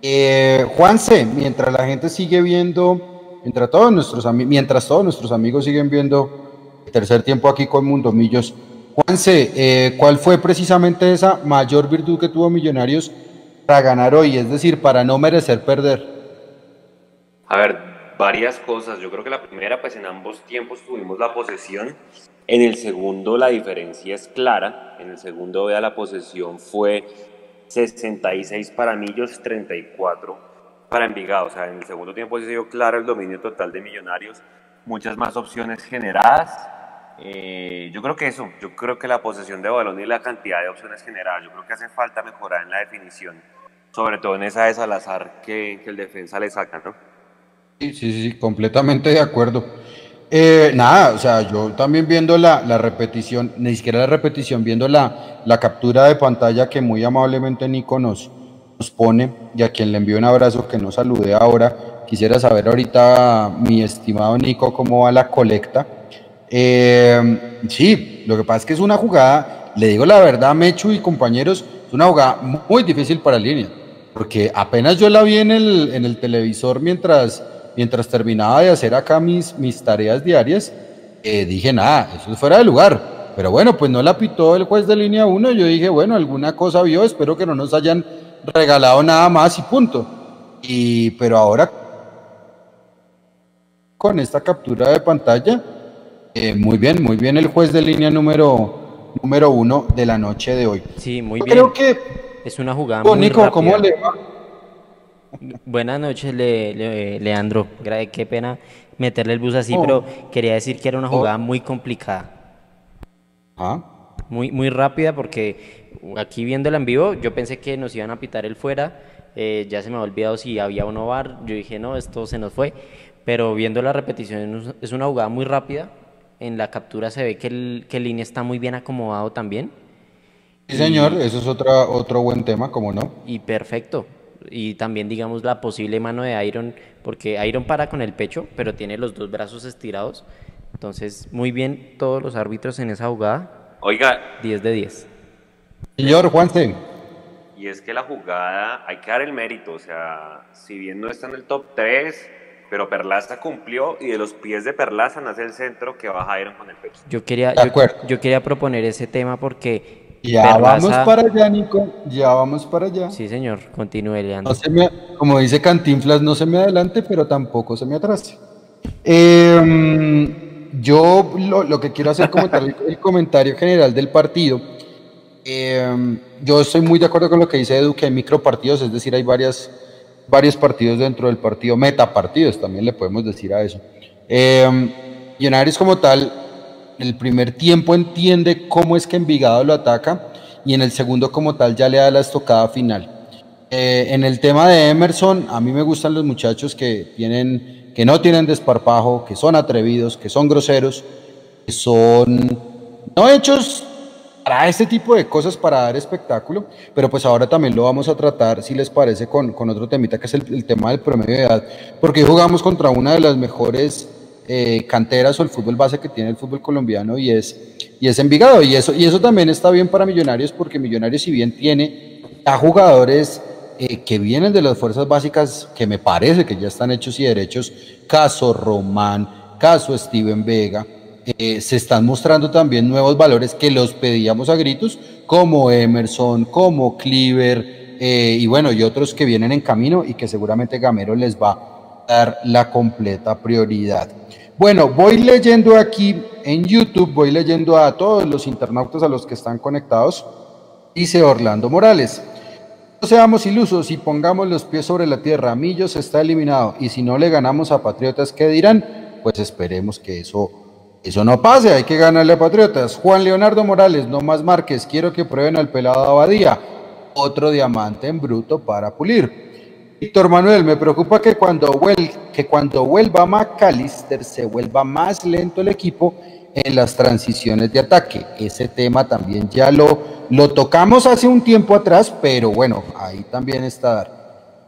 Eh, Juanse, mientras la gente sigue viendo, mientras todos nuestros mientras todos nuestros amigos siguen viendo el tercer tiempo aquí con Mundomillos, Juanse, eh, ¿cuál fue precisamente esa mayor virtud que tuvo Millonarios para ganar hoy? Es decir, para no merecer perder. A ver, varias cosas. Yo creo que la primera, pues en ambos tiempos tuvimos la posesión. En el segundo la diferencia es clara. En el segundo, vea, la posesión fue 66 para Millos, 34 para Envigado. O sea, en el segundo tiempo se dio claro el dominio total de Millonarios. Muchas más opciones generadas. Eh, yo creo que eso, yo creo que la posesión de balón y la cantidad de opciones generadas, yo creo que hace falta mejorar en la definición, sobre todo en esa de Salazar que, que el defensa le saca, ¿no? Sí, sí, sí, completamente de acuerdo. Eh, nada, o sea, yo también viendo la, la repetición, ni siquiera la repetición, viendo la, la captura de pantalla que muy amablemente Nico nos, nos pone y a quien le envío un abrazo que no saludé ahora. Quisiera saber ahorita, mi estimado Nico, cómo va la colecta. Eh, sí, lo que pasa es que es una jugada, le digo la verdad, Mechu y compañeros, es una jugada muy difícil para línea, porque apenas yo la vi en el, en el televisor mientras, mientras terminaba de hacer acá mis, mis tareas diarias, eh, dije, nada, eso es fuera de lugar. Pero bueno, pues no la pitó el juez de línea 1, yo dije, bueno, alguna cosa vio, espero que no nos hayan regalado nada más y punto. Y, pero ahora con esta captura de pantalla, eh, muy bien, muy bien el juez de línea número, número uno de la noche de hoy. Sí, muy Yo bien. Creo que, Es una jugada muy Nico, ¿cómo rápida. le va? Buenas noches, Le- Le- Leandro. Qué pena meterle el bus así, Oh. pero quería decir que era una Oh. jugada muy complicada. Ah, Muy, muy rápida porque aquí viéndola en vivo yo pensé que nos iban a pitar el fuera. eh, ya se me había olvidado si había o no bar. Yo dije, no, esto se nos fue. Pero viendo la repetición es- una jugada muy rápida. En la captura se ve que el, que el línea está muy bien acomodado también. sí, señor, eso es otra, otro buen tema, como no. Y perfecto. Y también, digamos, la posible mano de Iron, porque Iron para con el pecho, pero tiene los dos brazos estirados. Entonces, muy bien todos los árbitros en esa jugada. Oiga, 10 de 10. Señor Juanse, Y es que la jugada, hay que dar el mérito, o sea, si bien no está en el top 3, pero Perlaza cumplió y de los pies de Perlaza nace el centro que baja Iron con el pecho. Yo quería, yo, yo quería proponer ese tema porque Ya Perlaza- vamos para allá, Nico. Ya vamos para allá. Sí, señor, continúe, Leandro. No se me- como dice Cantinflas, no se me adelante, pero tampoco se me atrase. Eh, yo lo, lo que quiero hacer como tal, el, el comentario general del partido. Eh, yo estoy muy de acuerdo con lo que dice Edu, que hay micropartidos, es decir, hay varias, varios partidos dentro del partido, metapartidos también le podemos decir a eso. Eh, Millonarios como tal, el primer tiempo entiende cómo es que Envigado lo ataca y en el segundo como tal ya le da la estocada final. Eh, en el tema de Emerson, a mí me gustan los muchachos que tienen, que no tienen desparpajo, que son atrevidos, que son groseros, que son no hechos para este tipo de cosas, para dar espectáculo, pero pues ahora también lo vamos a tratar, si les parece, con, con otro temita, que es el, el tema del promedio de edad, porque jugamos contra una de las mejores eh, canteras o el fútbol base que tiene el fútbol colombiano y es, y es Envigado, y eso, y eso también está bien para Millonarios, porque Millonarios si bien tiene a jugadores eh, que vienen de las fuerzas básicas, que me parece que ya están hechos y derechos, caso Román, caso Steven Vega, eh, se están mostrando también nuevos valores que los pedíamos a gritos, como Emerson, como Cleaver, y bueno, y otros que vienen en camino y que seguramente Gamero les va la completa prioridad. Bueno, voy leyendo aquí en YouTube, voy leyendo a todos los internautas a los que están conectados. Dice Orlando Morales. No seamos ilusos y pongamos los pies sobre la tierra. Millos está eliminado y si no le ganamos a Patriotas, ¿qué dirán? Pues esperemos que eso, eso no pase. Hay que ganarle a Patriotas. Juan Leonardo Morales, no más Márquez. Quiero que prueben al pelado Abadía. Otro diamante en bruto para pulir. Víctor Manuel, me preocupa que cuando, que cuando vuelva McAllister se vuelva más lento el equipo en las transiciones de ataque. Ese tema también ya lo, lo tocamos hace un tiempo atrás, pero bueno, ahí también está.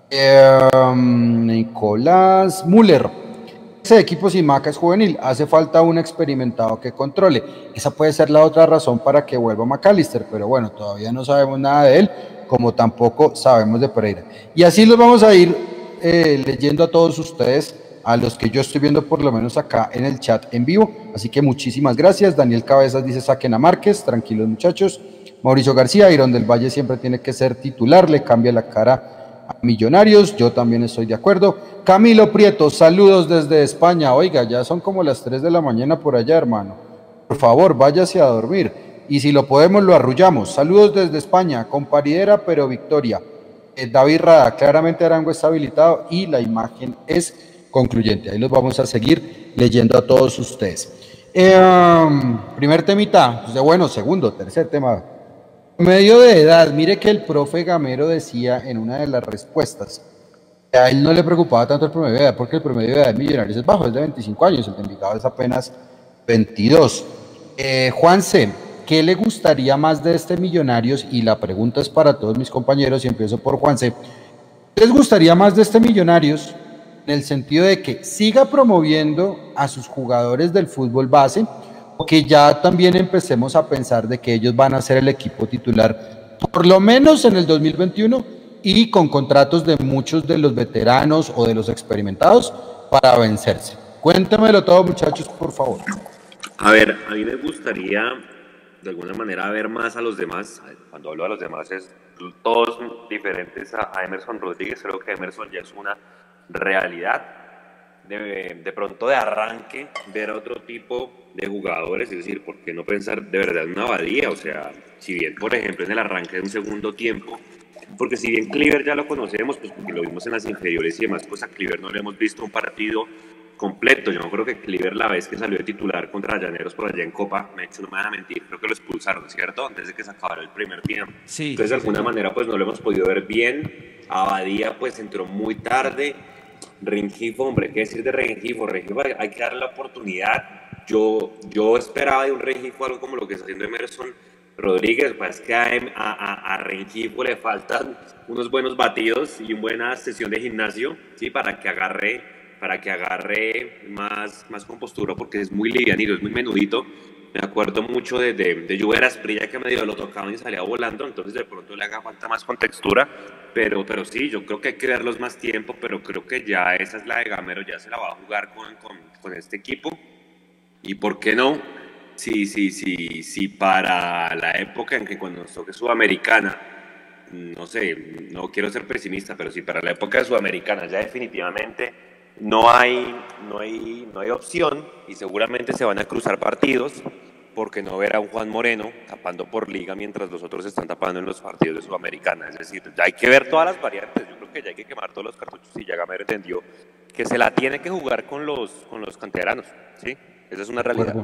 Eh, Nicolás Müller. Ese equipo sin maca es juvenil, hace falta un experimentado que controle. Esa puede ser la otra razón para que vuelva McAllister, pero bueno, todavía no sabemos nada de él, como tampoco sabemos de Pereira. Y así los vamos a ir eh, leyendo a todos ustedes, a los que yo estoy viendo por lo menos acá en el chat en vivo. Así que muchísimas gracias. Daniel Cabezas dice saquen a Márquez, tranquilos muchachos. Mauricio García, Irón del Valle siempre tiene que ser titular, le cambia la cara a Millonarios, yo también estoy de acuerdo. Camilo Prieto, saludos desde España. Oiga, ya son como las 3 de la mañana por allá, hermano. Por favor, váyase a dormir. Y si lo podemos, lo arrullamos. Saludos desde España, con paridera, pero victoria. Eh, David Rada, claramente Arango está habilitado y la imagen es concluyente. Ahí los vamos a seguir leyendo a todos ustedes. Eh, primer temita, pues, bueno, segundo, tercer tema. Medio de edad, mire que el profe Gamero decía en una de las respuestas, a él no le preocupaba tanto el promedio de edad, porque el promedio de edad de Millonarios es bajo, es de 25 años, el de Envigado es apenas 22. Eh, Juan C., ¿qué le gustaría más de este Millonarios? Y la pregunta es para todos mis compañeros, y empiezo por Juan C. ¿Qué les gustaría más de este Millonarios? En el sentido de que siga promoviendo a sus jugadores del fútbol base, o que ya también empecemos a pensar de que ellos van a ser el equipo titular, por lo menos en el 2021, y con contratos de muchos de los veteranos o de los experimentados para vencerse. Cuéntemelo todo, muchachos, por favor. A ver, a mí me gustaría de alguna manera ver más a los demás. Cuando hablo a los demás es todos diferentes a, Emerson Rodríguez. Creo que Emerson ya es una realidad. De, de pronto de arranque ver otro tipo de jugadores, es decir, ¿por qué no pensar de verdad en una abadía? O sea, si bien, por ejemplo, en el arranque de un segundo tiempo, porque si bien Cleaver ya lo conocemos, pues porque lo vimos en las inferiores y demás, pues a Cleaver no le hemos visto un partido completo. Yo no creo que Cleaver la vez que salió de titular contra Llaneros por allá en Copa, me no me van a mentir, creo que lo expulsaron, ¿cierto? Antes de que se acabara el primer tiempo. Sí, Entonces, de alguna sí. manera, pues no lo hemos podido ver bien. Abadía, pues entró muy tarde. Rengifo, hombre, ¿qué decir de Rengifo? Rengifo hay, que darle la oportunidad. Yo, yo esperaba de un Rengifo algo como lo que está haciendo Emerson Rodríguez, pues es que a, Em- a, a, a Rengifo le faltan unos buenos batidos y una buena sesión de gimnasio, ¿sí? Para que agarre, para que agarre más, más compostura, porque es muy livianito, es muy menudito. me acuerdo mucho de, de, de Juber Asprilla que medio lo tocaban y salía volando, entonces de pronto le haga falta más contextura, pero, pero sí, yo creo que hay que verlos más tiempo, pero creo que ya esa es la de Gamero, ya se la va a jugar con, con, con este equipo. ¿Y por qué no? Sí, sí, sí, sí, para la época en que cuando nos toque Sudamericana, no sé, no quiero ser pesimista, pero sí, para la época de Sudamericana ya definitivamente no hay, no hay, no hay opción y seguramente se van a cruzar partidos porque no ver a un Juan Moreno tapando por liga mientras los otros están tapando en los partidos de Sudamericana. Es decir, ya hay que ver todas las variantes. Yo creo que ya hay que quemar todos los cartuchos y ya Gamero entendió que se la tiene que jugar con los, con los canteranos. ¿sí? Esa es una realidad.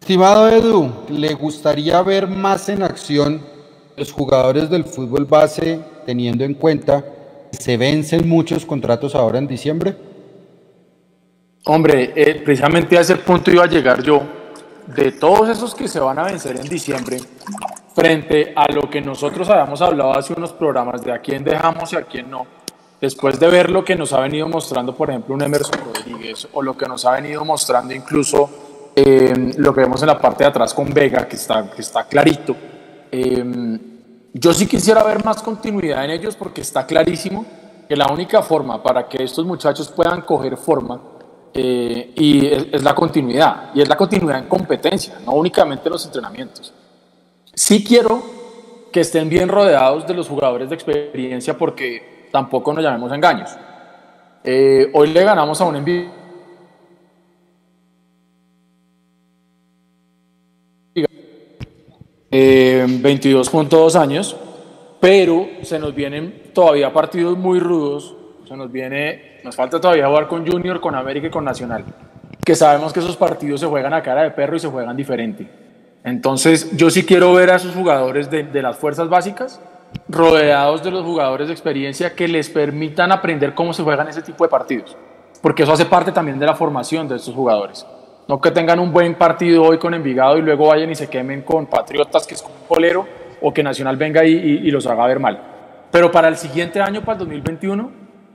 Estimado Edu, ¿le gustaría ver más en acción los jugadores del fútbol base teniendo en cuenta se vencen muchos contratos ahora en diciembre? Hombre, eh, precisamente a ese punto iba a llegar yo. De todos esos que se van a vencer en diciembre, frente a lo que nosotros habíamos hablado hace unos programas de a quién dejamos y a quién no, después de ver lo que nos ha venido mostrando, por ejemplo, un Emerson Rodríguez, o lo que nos ha venido mostrando incluso eh, lo que vemos en la parte de atrás con Vega, que está, que está clarito, eh, yo sí quisiera ver más continuidad en ellos porque está clarísimo que la única forma para que estos muchachos puedan coger forma eh, y es, es, la continuidad, y es la continuidad en competencia, no únicamente en los entrenamientos. Sí quiero que estén bien rodeados de los jugadores de experiencia porque tampoco nos llamemos engaños. Eh, hoy le ganamos a un envío. Eh, 22.2 años, pero se nos vienen todavía partidos muy rudos, se nos viene, nos falta todavía jugar con Junior, con América y con Nacional, que sabemos que esos partidos se juegan a cara de perro y se juegan diferente. Entonces yo sí quiero ver a esos jugadores de, de las fuerzas básicas rodeados de los jugadores de experiencia que les permitan aprender cómo se juegan ese tipo de partidos, porque eso hace parte también de la formación de estos jugadores. No que tengan un buen partido hoy con Envigado y luego vayan y se quemen con Patriotas, que es un colero, o que Nacional venga y, y los haga ver mal. Pero para el siguiente año, para el 2021,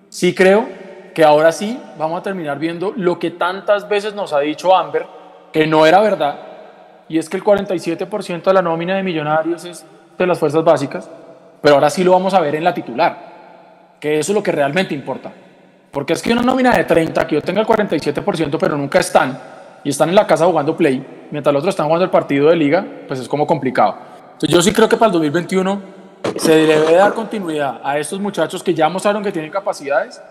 sí creo que ahora sí vamos a terminar viendo lo que tantas veces nos ha dicho Amber, que no era verdad, y es que el 47% de la nómina de millonarios es de las fuerzas básicas, pero ahora sí lo vamos a ver en la titular, que eso es lo que realmente importa. Porque es que una nómina de 30, que yo tenga el 47%, pero nunca están, y están en la casa jugando play, mientras los otros están jugando el partido de liga, pues es como complicado. Entonces yo sí creo que para el 2021 se debe dar continuidad a estos muchachos que ya mostraron que tienen capacidades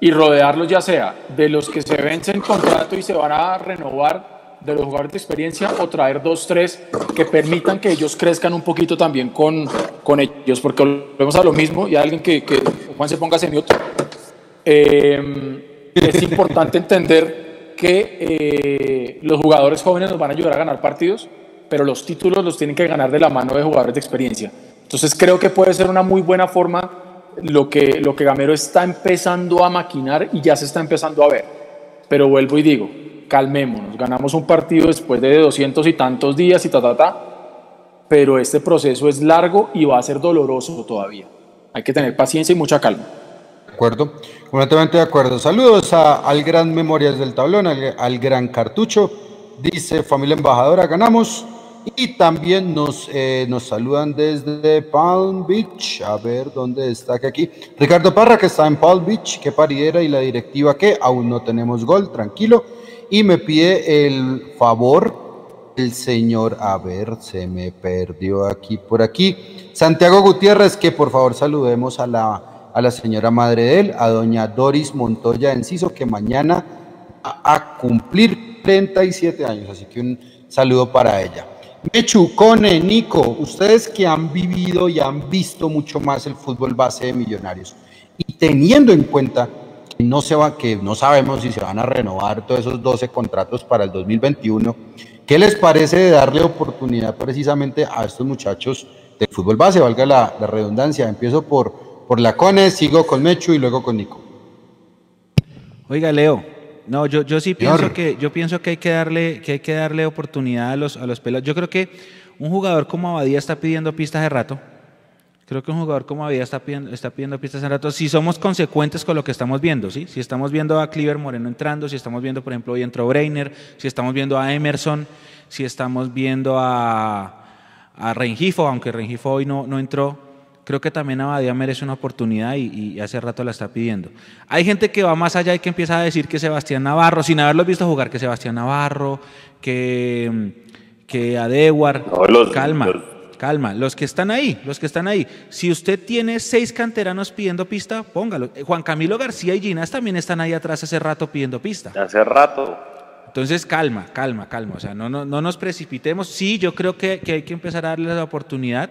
y rodearlos ya sea de los que se vencen contrato y se van a renovar de los jugadores de experiencia o traer dos, tres que permitan que ellos crezcan un poquito también con, con ellos, porque volvemos a lo mismo y alguien que, que Juan se ponga semiótico. Eh, es importante entender que eh, los jugadores jóvenes nos van a ayudar a ganar partidos, pero los títulos los tienen que ganar de la mano de jugadores de experiencia. Entonces creo que puede ser una muy buena forma lo que, lo que Gamero está empezando a maquinar y ya se está empezando a ver. Pero vuelvo y digo, calmémonos, ganamos un partido después de doscientos y tantos días y ta, ta, ta, pero este proceso es largo y va a ser doloroso todavía. Hay que tener paciencia y mucha calma. Acuerdo, completamente de acuerdo. Saludos a, al gran Memorias del Tablón, al, gran Cartucho. Dice familia embajadora, ganamos. Y también nos, eh, nos saludan desde Palm Beach. A ver dónde está que aquí. Ricardo Parra, que está en Palm Beach. Qué paridera y la directiva que aún no tenemos gol. Tranquilo. Y me pide el favor el señor. A ver, se me perdió aquí por aquí. Santiago Gutiérrez, que por favor saludemos a la, a la señora madre de él, a doña Doris Montoya Enciso, que mañana a, a cumplir 37 años. Así que un saludo para ella. Mechu, Cone, Nico, ustedes que han vivido y han visto mucho más el fútbol base de Millonarios y teniendo en cuenta que no, se que no sabemos si se van a renovar todos esos 12 contratos para el 2021, ¿qué les parece de darle oportunidad precisamente a estos muchachos del fútbol base? Valga la, la redundancia, empiezo por, por la Cone, sigo con Mechu y luego con Nico. Oiga, Leo, no, yo, yo sí pienso que, yo pienso que hay que darle, que hay que darle oportunidad a los, a los pelados. Yo creo que un jugador como Abadía está pidiendo pistas de rato. Creo que un jugador como Abadía está pidiendo, está pidiendo pistas de rato. Si somos consecuentes con lo que estamos viendo, ¿sí? Si estamos viendo a Cliver Moreno entrando, si estamos viendo, por ejemplo, hoy entró Breiner, si estamos viendo a Emerson, si estamos viendo a, a Rengifo, aunque Rengifo hoy no, no entró, creo que también Abadía merece una oportunidad y, y hace rato la está pidiendo. Hay gente que va más allá y que empieza a decir que Sebastián Navarro, sin haberlo visto jugar, que Sebastián Navarro, que, que Adewar, No, los- calma. los- Calma, los que están ahí, los que están ahí. Si usted tiene seis canteranos pidiendo pista, póngalo. Eh, Juan Camilo García y Ginas también están ahí atrás hace rato pidiendo pista. Hace rato. Entonces, calma, calma, calma. O sea, no, no, no nos precipitemos. Sí, yo creo que, que hay que empezar a darle la oportunidad.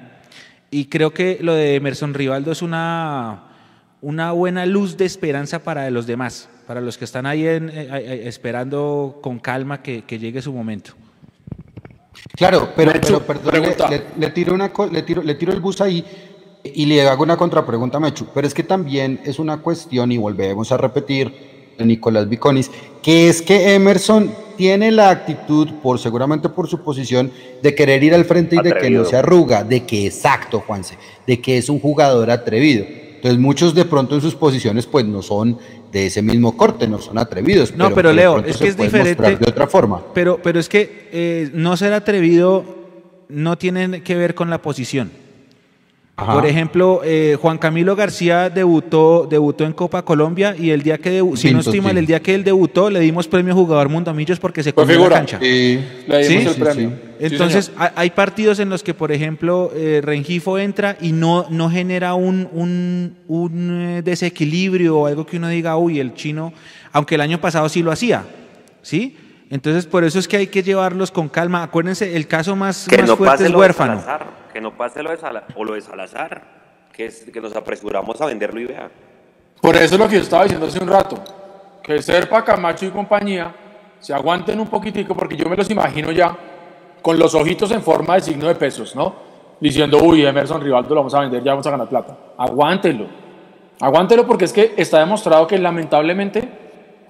Y creo que lo de Emerson Rivaldo es una, una buena luz de esperanza para los demás, para los que están ahí en- eh, eh, esperando con calma que, que llegue su momento. Claro, pero, Mechu, pero perdón, le, le- le tiro una, co- le, tiro, le tiro el bus ahí y le hago una contrapregunta a Mechu, pero es que también es una cuestión, y volvemos a repetir, Nicolás Viconis, que es que Emerson tiene la actitud, por seguramente por su posición, de querer ir al frente y de que no se arruga, de que exacto, Juanse, de que es un jugador atrevido. Entonces muchos de pronto en sus posiciones pues no son de ese mismo corte, no son atrevidos. No, pero Leo, es que es diferente. mostrar De otra forma. Pero, pero es que eh, no ser atrevido no tiene que ver con la posición. Ajá. Por ejemplo, eh, Juan Camilo García debutó, debutó en Copa Colombia y el día que debu- si no estoy mal, el día que él debutó le dimos premio jugador Mundamillos porque se comió la cancha. Sí. Le dimos Sí, el sí, premio. sí. Sí, Entonces, hay partidos en los que, por ejemplo, eh, Rengifo entra y no, no genera un, un- un, eh, desequilibrio o algo que uno diga, uy, el chino, aunque el año pasado sí lo hacía, ¿sí? Entonces, por eso es que hay que llevarlos con calma. Acuérdense, el caso más, Que más no fuerte pase es lo de huérfano. Salazar. Que no pase lo de Salazar. O lo de Salazar. Que, es, que nos apresuramos a venderlo y vea. Por eso es lo que yo estaba diciendo hace un rato. Que Serpa, Camacho y compañía se aguanten un poquitico porque yo me los imagino ya con los ojitos en forma de signo de pesos, ¿no? Diciendo, uy, Emerson Rivaldo lo vamos a vender, ya vamos a ganar plata. Aguántelo. Aguántelo porque es que está demostrado que lamentablemente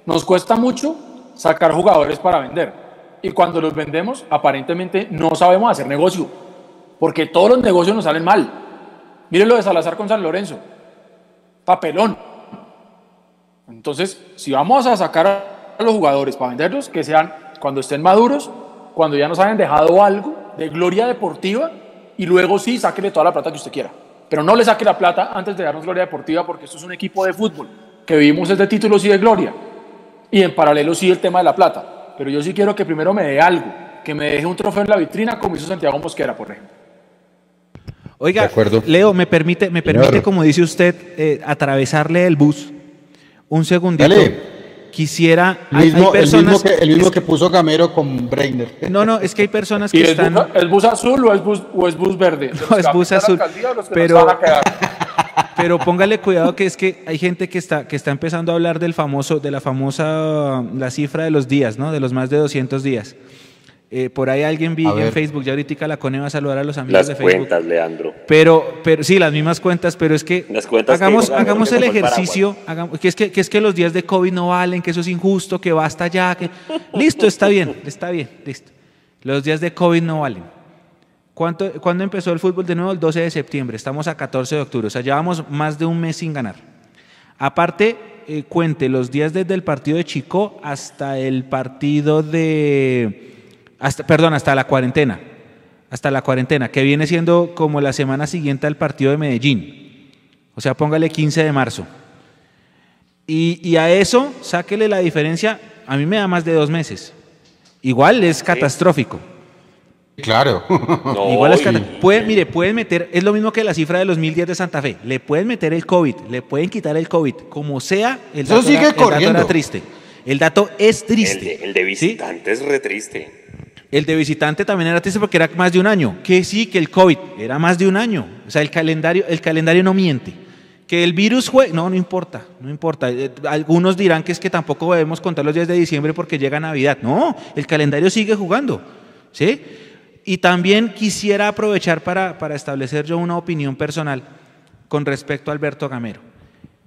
nos cuesta mucho sacar jugadores para vender. Y cuando los vendemos, aparentemente no sabemos hacer negocio. Porque todos los negocios nos salen mal. Miren lo de Salazar con San Lorenzo. Papelón. Entonces, si vamos a sacar a los jugadores para venderlos, que sean cuando estén maduros, cuando ya nos hayan dejado algo de gloria deportiva, y luego sí, sáquele toda la plata que usted quiera. Pero no le saque la plata antes de darnos gloria deportiva, porque esto es un equipo de fútbol, que vivimos es de títulos y de gloria. Y en paralelo sí el tema de la plata. Pero yo sí quiero que primero me dé algo, que me deje un trofeo en la vitrina, como hizo Santiago Mosquera, por ejemplo. Oiga, acuerdo. Leo, me permite, me Señor. permite, como dice usted, eh, atravesarle el bus. Un segundito. Dale. Quisiera. El hay mismo, el personas- mismo, que, el mismo es- que puso Gamero con Breiner. No, no, es que hay personas ¿Y que es, están. bus, es bus azul o es bus, o es bus verde? ¿De los No, es bus azul, pero-? Pero póngale cuidado que es que hay gente que está, que está empezando a hablar del famoso, de la famosa, la cifra de los días, ¿no? De los más de 200 días. Eh, por ahí alguien vi A en ver. Facebook, ya ahorita la Cone va a saludar a los amigos Las de Facebook. cuentas, Leandro. Pero, pero sí, las mismas cuentas, pero es que Las cuentas que hagamos, hagamos que el como el ejercicio, hagamos, que, es que, que es que los días de COVID no valen, que eso es injusto, que basta ya, que listo, está bien, está bien, listo. Los días de COVID no valen. ¿Cuánto, ¿Cuándo empezó el fútbol de nuevo? El 12 de septiembre, estamos a 14 de octubre, o sea, llevamos más de un mes sin ganar. Aparte, eh, cuente los días desde el partido de Chico hasta el partido de, hasta, perdón, hasta la cuarentena, hasta la cuarentena, que viene siendo como la semana siguiente al partido de Medellín. O sea, póngale 15 de marzo. Y, y a eso, sáquele la diferencia, a mí me da más de dos meses. Igual es catastrófico. Claro. No, Igual es y- cata- puede, mire, pueden meter, es lo mismo que la cifra de los 1010 de Santa Fe. Le pueden meter el COVID, le pueden quitar el COVID, como sea, el Eso dato, sigue era, el dato corriendo. era triste. El dato es El triste. de, el de ¿sí? visitante es re triste. El de visitante también era triste porque era más de un año. Que sí, que el COVID era más de un año. O sea, el calendario, el calendario no miente. Que el virus fue, no, no importa, no importa. Eh, Algunos dirán que es que tampoco debemos contar los días de diciembre porque llega Navidad. No, el calendario sigue jugando. ¿Sí? Y también quisiera aprovechar para, para establecer yo una opinión personal con respecto a Alberto Gamero.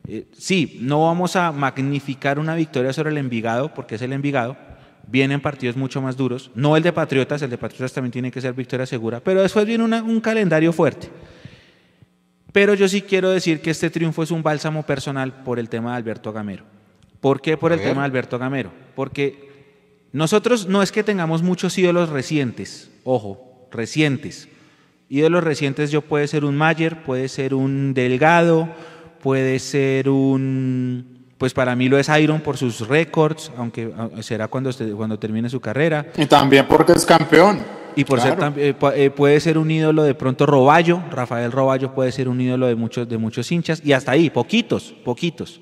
Eh, sí, no vamos a magnificar una victoria sobre el Envigado, porque es el Envigado. Vienen partidos mucho más duros. No el de Patriotas, el de Patriotas también tiene que ser victoria segura. Pero después viene una- un calendario fuerte. Pero yo sí quiero decir que este triunfo es un bálsamo personal por el tema de Alberto Gamero. ¿Por qué por el tema de Alberto Gamero? Porque nosotros no es que tengamos muchos ídolos recientes, ojo, recientes. Ídolos recientes yo puede ser un Mayer, puede ser un Delgado, puede ser un, pues para mí lo es Iron por sus récords, aunque ah, será cuando, cuando termine su carrera. Y también porque es campeón. Y por ser eh, eh, puede ser un ídolo de pronto Roballo, Rafael Roballo puede ser un ídolo de muchos, de muchos hinchas, y hasta ahí, poquitos, poquitos.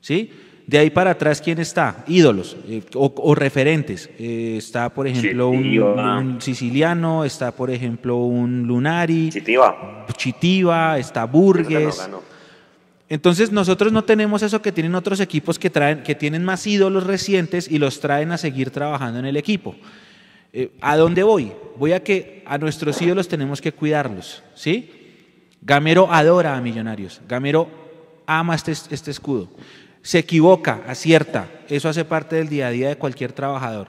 ¿Sí? De ahí para atrás, ¿quién está? Ídolos eh, o, referentes. está, por ejemplo, un, siciliano, está, por ejemplo, un Lunari. Chitiva. Chitiva, está Burgues. Entonces nosotros no tenemos eso que tienen otros equipos que, traen, que tienen más ídolos recientes y los traen a seguir trabajando en el equipo. Eh, ¿A dónde voy? Voy a que a nuestros ídolos tenemos que cuidarlos, ¿sí? Gamero adora a Millonarios, Gamero ama este, este escudo, se equivoca, acierta, eso hace parte del día a día de cualquier trabajador,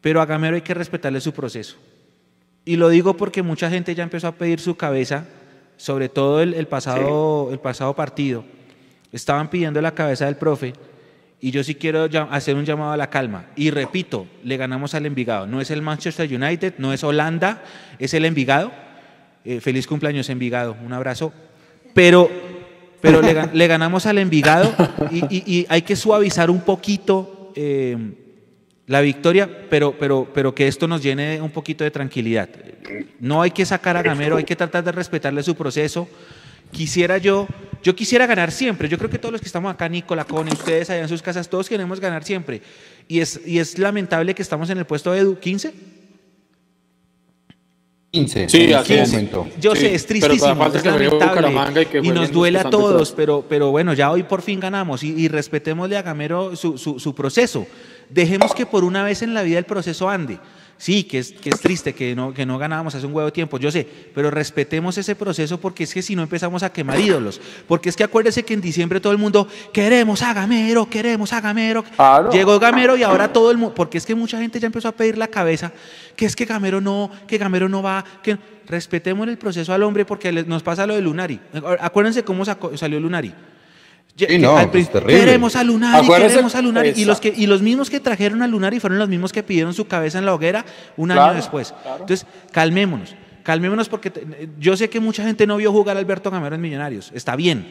pero a Gamero hay que respetarle su proceso. Y lo digo porque mucha gente ya empezó a pedir su cabeza, sobre todo el, pasado, el pasado partido, estaban pidiendo la cabeza del profe y yo sí quiero hacer un llamado a la calma. Y repito, le ganamos al Envigado. No es el Manchester United, no es Holanda, es el Envigado. Eh, feliz cumpleaños, Envigado. Un abrazo. Pero, pero le, ganamos al Envigado y, hay que suavizar un poquito eh, la victoria, pero, pero, pero que esto nos llene un poquito de tranquilidad. No hay que sacar a Gamero, hay que tratar de respetarle su proceso quisiera yo, yo quisiera ganar siempre. Yo creo que todos los que estamos acá, Nicola, Cone, ustedes allá en sus casas, todos queremos ganar siempre. Y es, y es lamentable que estamos en el puesto de Edu, 15. 15, sí, en este momento. Yo sé, es tristísimo, es lamentable y, nos duele a todos, pero, pero bueno, ya hoy por fin ganamos y, y respetémosle a Gamero su, su, su proceso. Dejemos que por una vez en la vida el proceso ande. Sí, que es, que es triste que no, que no ganábamos hace un huevo de tiempo, yo sé, pero respetemos ese proceso porque es que si no empezamos a quemar ídolos. Porque es que acuérdese que en diciembre todo el mundo, queremos a Gamero, queremos a Gamero. Llegó Gamero y ahora todo el mundo, porque es que mucha gente ya empezó a pedir la cabeza, que es que Gamero no, que Gamero no va, que respetemos el proceso al hombre porque nos pasa lo de Lunari. Acuérdense cómo salió Lunari queremos a Lunari, queremos a Lunari. Y los, que, y los mismos que trajeron a Lunari fueron los mismos que pidieron su cabeza en la hoguera un año después. Entonces, calmémonos, calmémonos porque yo sé que mucha gente no vio jugar a Alberto Gamero en Millonarios, está bien,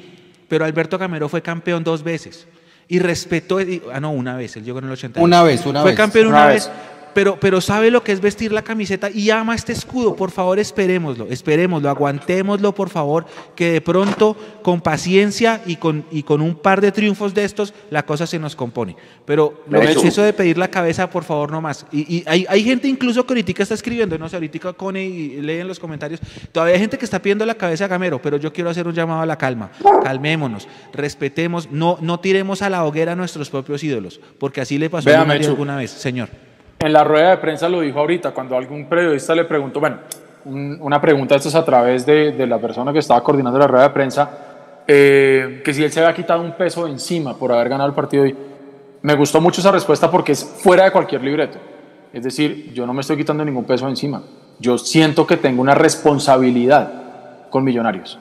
pero Alberto Gamero fue campeón dos veces. Y respetó, ah no, una vez, él llegó en el 80. Una vez, una vez. Fue campeón una, vez pero, pero sabe lo que es vestir la camiseta y ama este escudo. Por favor, esperémoslo, esperémoslo, aguantémoslo, por favor, que de pronto, con paciencia y con, y con un par de triunfos de estos, la cosa se nos compone. Pero lo eso de pedir la cabeza, por favor, no más. Y, hay, hay, gente incluso que ahorita está escribiendo, no sé, ahorita Cone y lee en los comentarios, todavía hay gente que está pidiendo la cabeza a Gamero, pero yo quiero hacer un llamado a la calma. Calmémonos, respetemos, no, no tiremos a la hoguera a nuestros propios ídolos, porque así le pasó a alguna vez, señor. En la rueda de prensa lo dijo ahorita, cuando algún periodista le preguntó, bueno, una pregunta, esto es a través de, la persona que estaba coordinando la rueda de prensa, eh, que si él se había quitado un peso encima por haber ganado el partido hoy. Me gustó mucho esa respuesta porque es fuera de cualquier libreto. Es decir, yo no me estoy quitando ningún peso encima. Yo siento que tengo una responsabilidad con Millonarios.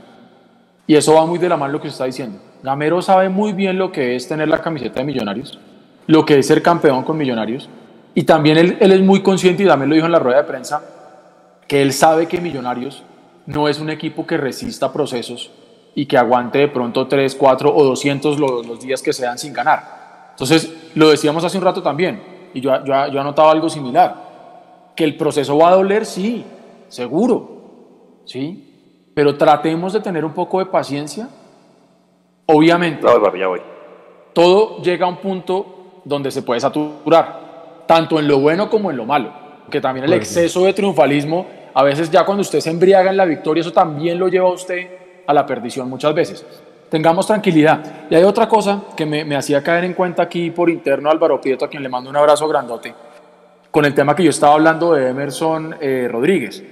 Y eso va muy de la mano lo que se está diciendo. Gamero sabe muy bien lo que es tener la camiseta de Millonarios, lo que es ser campeón con Millonarios y también él, él, es muy consciente, y también lo dijo en la rueda de prensa, que él sabe que Millonarios no es un equipo que resista procesos y que aguante de pronto 3, 4 o 200 los, los días que sean sin ganar. Entonces, lo decíamos hace un rato también, y yo, yo, yo anotaba algo similar, que el proceso va a doler, sí, seguro, sí, pero tratemos de tener un poco de paciencia. Obviamente, todo llega a un punto donde se puede saturar tanto en lo bueno como en lo malo. Que también el exceso de triunfalismo, a veces ya cuando usted se embriaga en la victoria, eso también lo lleva a usted a la perdición muchas veces. Tengamos tranquilidad. Y hay otra cosa que me, me hacía caer en cuenta aquí por interno Álvaro Prieto, a quien le mando un abrazo grandote, con el tema que yo estaba hablando de Emerson eh, Rodríguez,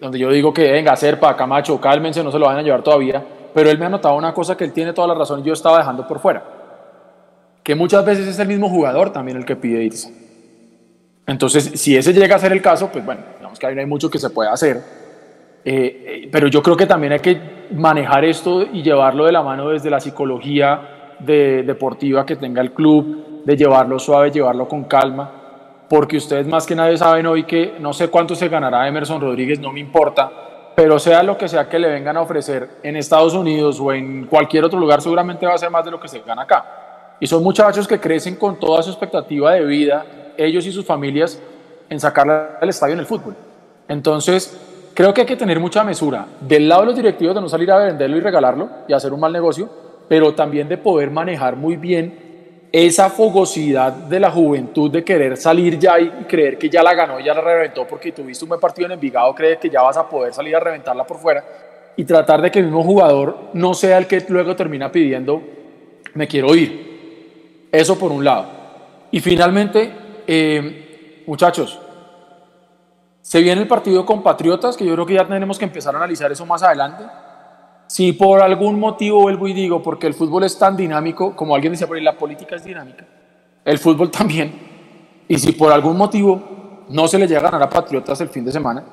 donde yo digo que venga, Serpa, Camacho, cálmense, no se lo van a llevar todavía, pero él me ha notado una cosa que él tiene toda la razón y yo estaba dejando por fuera, que muchas veces es el mismo jugador también el que pide irse. Entonces, si ese llega a ser el caso, pues bueno, digamos que ahí no hay mucho que se pueda hacer. Eh, eh, pero yo creo que también hay que manejar esto y llevarlo de la mano desde la psicología de, deportiva que tenga el club, de llevarlo suave, llevarlo con calma. porque ustedes más que nadie saben hoy que no sé cuánto se ganará Emerson Rodríguez, no me importa, pero sea lo que sea que le vengan a ofrecer en Estados Unidos o en cualquier otro lugar, seguramente va a ser más de lo que se gana acá. Y son muchachos que crecen con toda su expectativa de vida, ellos y sus familias, en sacarle al estadio en el fútbol. Entonces, creo que hay que tener mucha mesura del lado de los directivos de no salir a venderlo y regalarlo y hacer un mal negocio, pero también de poder manejar muy bien esa fogosidad de la juventud de querer salir ya y creer que ya la ganó ya la reventó porque tuviste un buen partido en Envigado, crees que ya vas a poder salir a reventarla por fuera y tratar de que el mismo jugador no sea el que luego termina pidiendo me quiero ir. Eso por un lado. Y finalmente, eh, muchachos, se viene el partido con Patriotas, que yo creo que ya tenemos que empezar a analizar eso más adelante. Si por algún motivo vuelvo y digo, porque el fútbol es tan dinámico, como alguien decía por ahí, la política es dinámica, el fútbol también, y si por algún motivo no se le llega a ganar a Patriotas el fin de semana,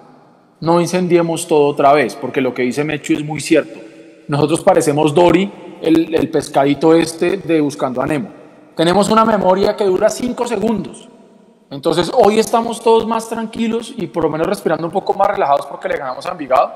no incendiemos todo otra vez, porque lo que dice Mechu es muy cierto. Nosotros parecemos Dory, el, el pescadito este de Buscando a Nemo. Tenemos una memoria que dura cinco segundos entonces hoy estamos todos más tranquilos y por lo menos respirando un poco más relajados porque le ganamos a Envigado.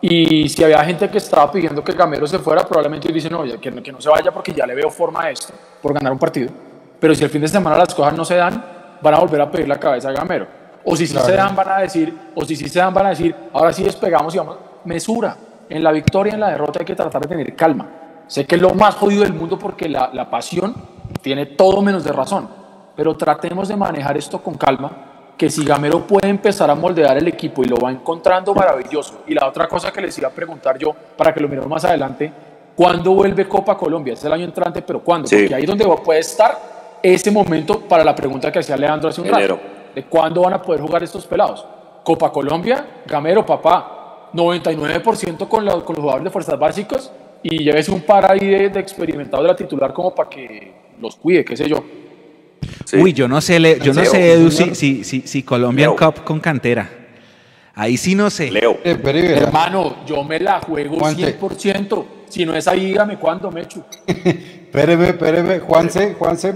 Y si había gente que estaba pidiendo que Gamero se fuera, probablemente dicen, no, que, que no se vaya porque ya le veo forma a esto por ganar un partido. Pero si el fin de semana las cosas no se dan, van a volver a pedir la cabeza a Gamero. O si sí se dan, van a decir, o si sí se dan, van a decir, ahora sí despegamos y vamos, mesura. En la victoria, en la derrota hay que tratar de tener calma. Sé que es lo más jodido del mundo porque la, la pasión tiene todo menos de razón pero tratemos de manejar esto con calma, que si Gamero puede empezar a moldear el equipo y lo va encontrando maravilloso. Y la otra cosa que les iba a preguntar yo, para que lo miremos más adelante, ¿cuándo vuelve Copa Colombia? Es el año entrante, pero ¿cuándo? Porque ahí es donde puede estar ese momento para la pregunta que hacía Leandro hace un rato, de cuándo van a poder jugar estos pelados. Copa Colombia, Gamero, papá, 99% con, los jugadores de fuerzas básicas y lleves un par ahí de, de experimentados de la titular como para que los cuide, qué sé yo. Uy, yo no sé, yo no sé, Edu, si, si, si, si Colombian Cup con cantera. Ahí sí no sé. Leo. Eh, Hermano, yo me la juego 100%. Si no es ahí, dígame cuándo, Mechu. espéreme, espéreme. Juanse, Juanse.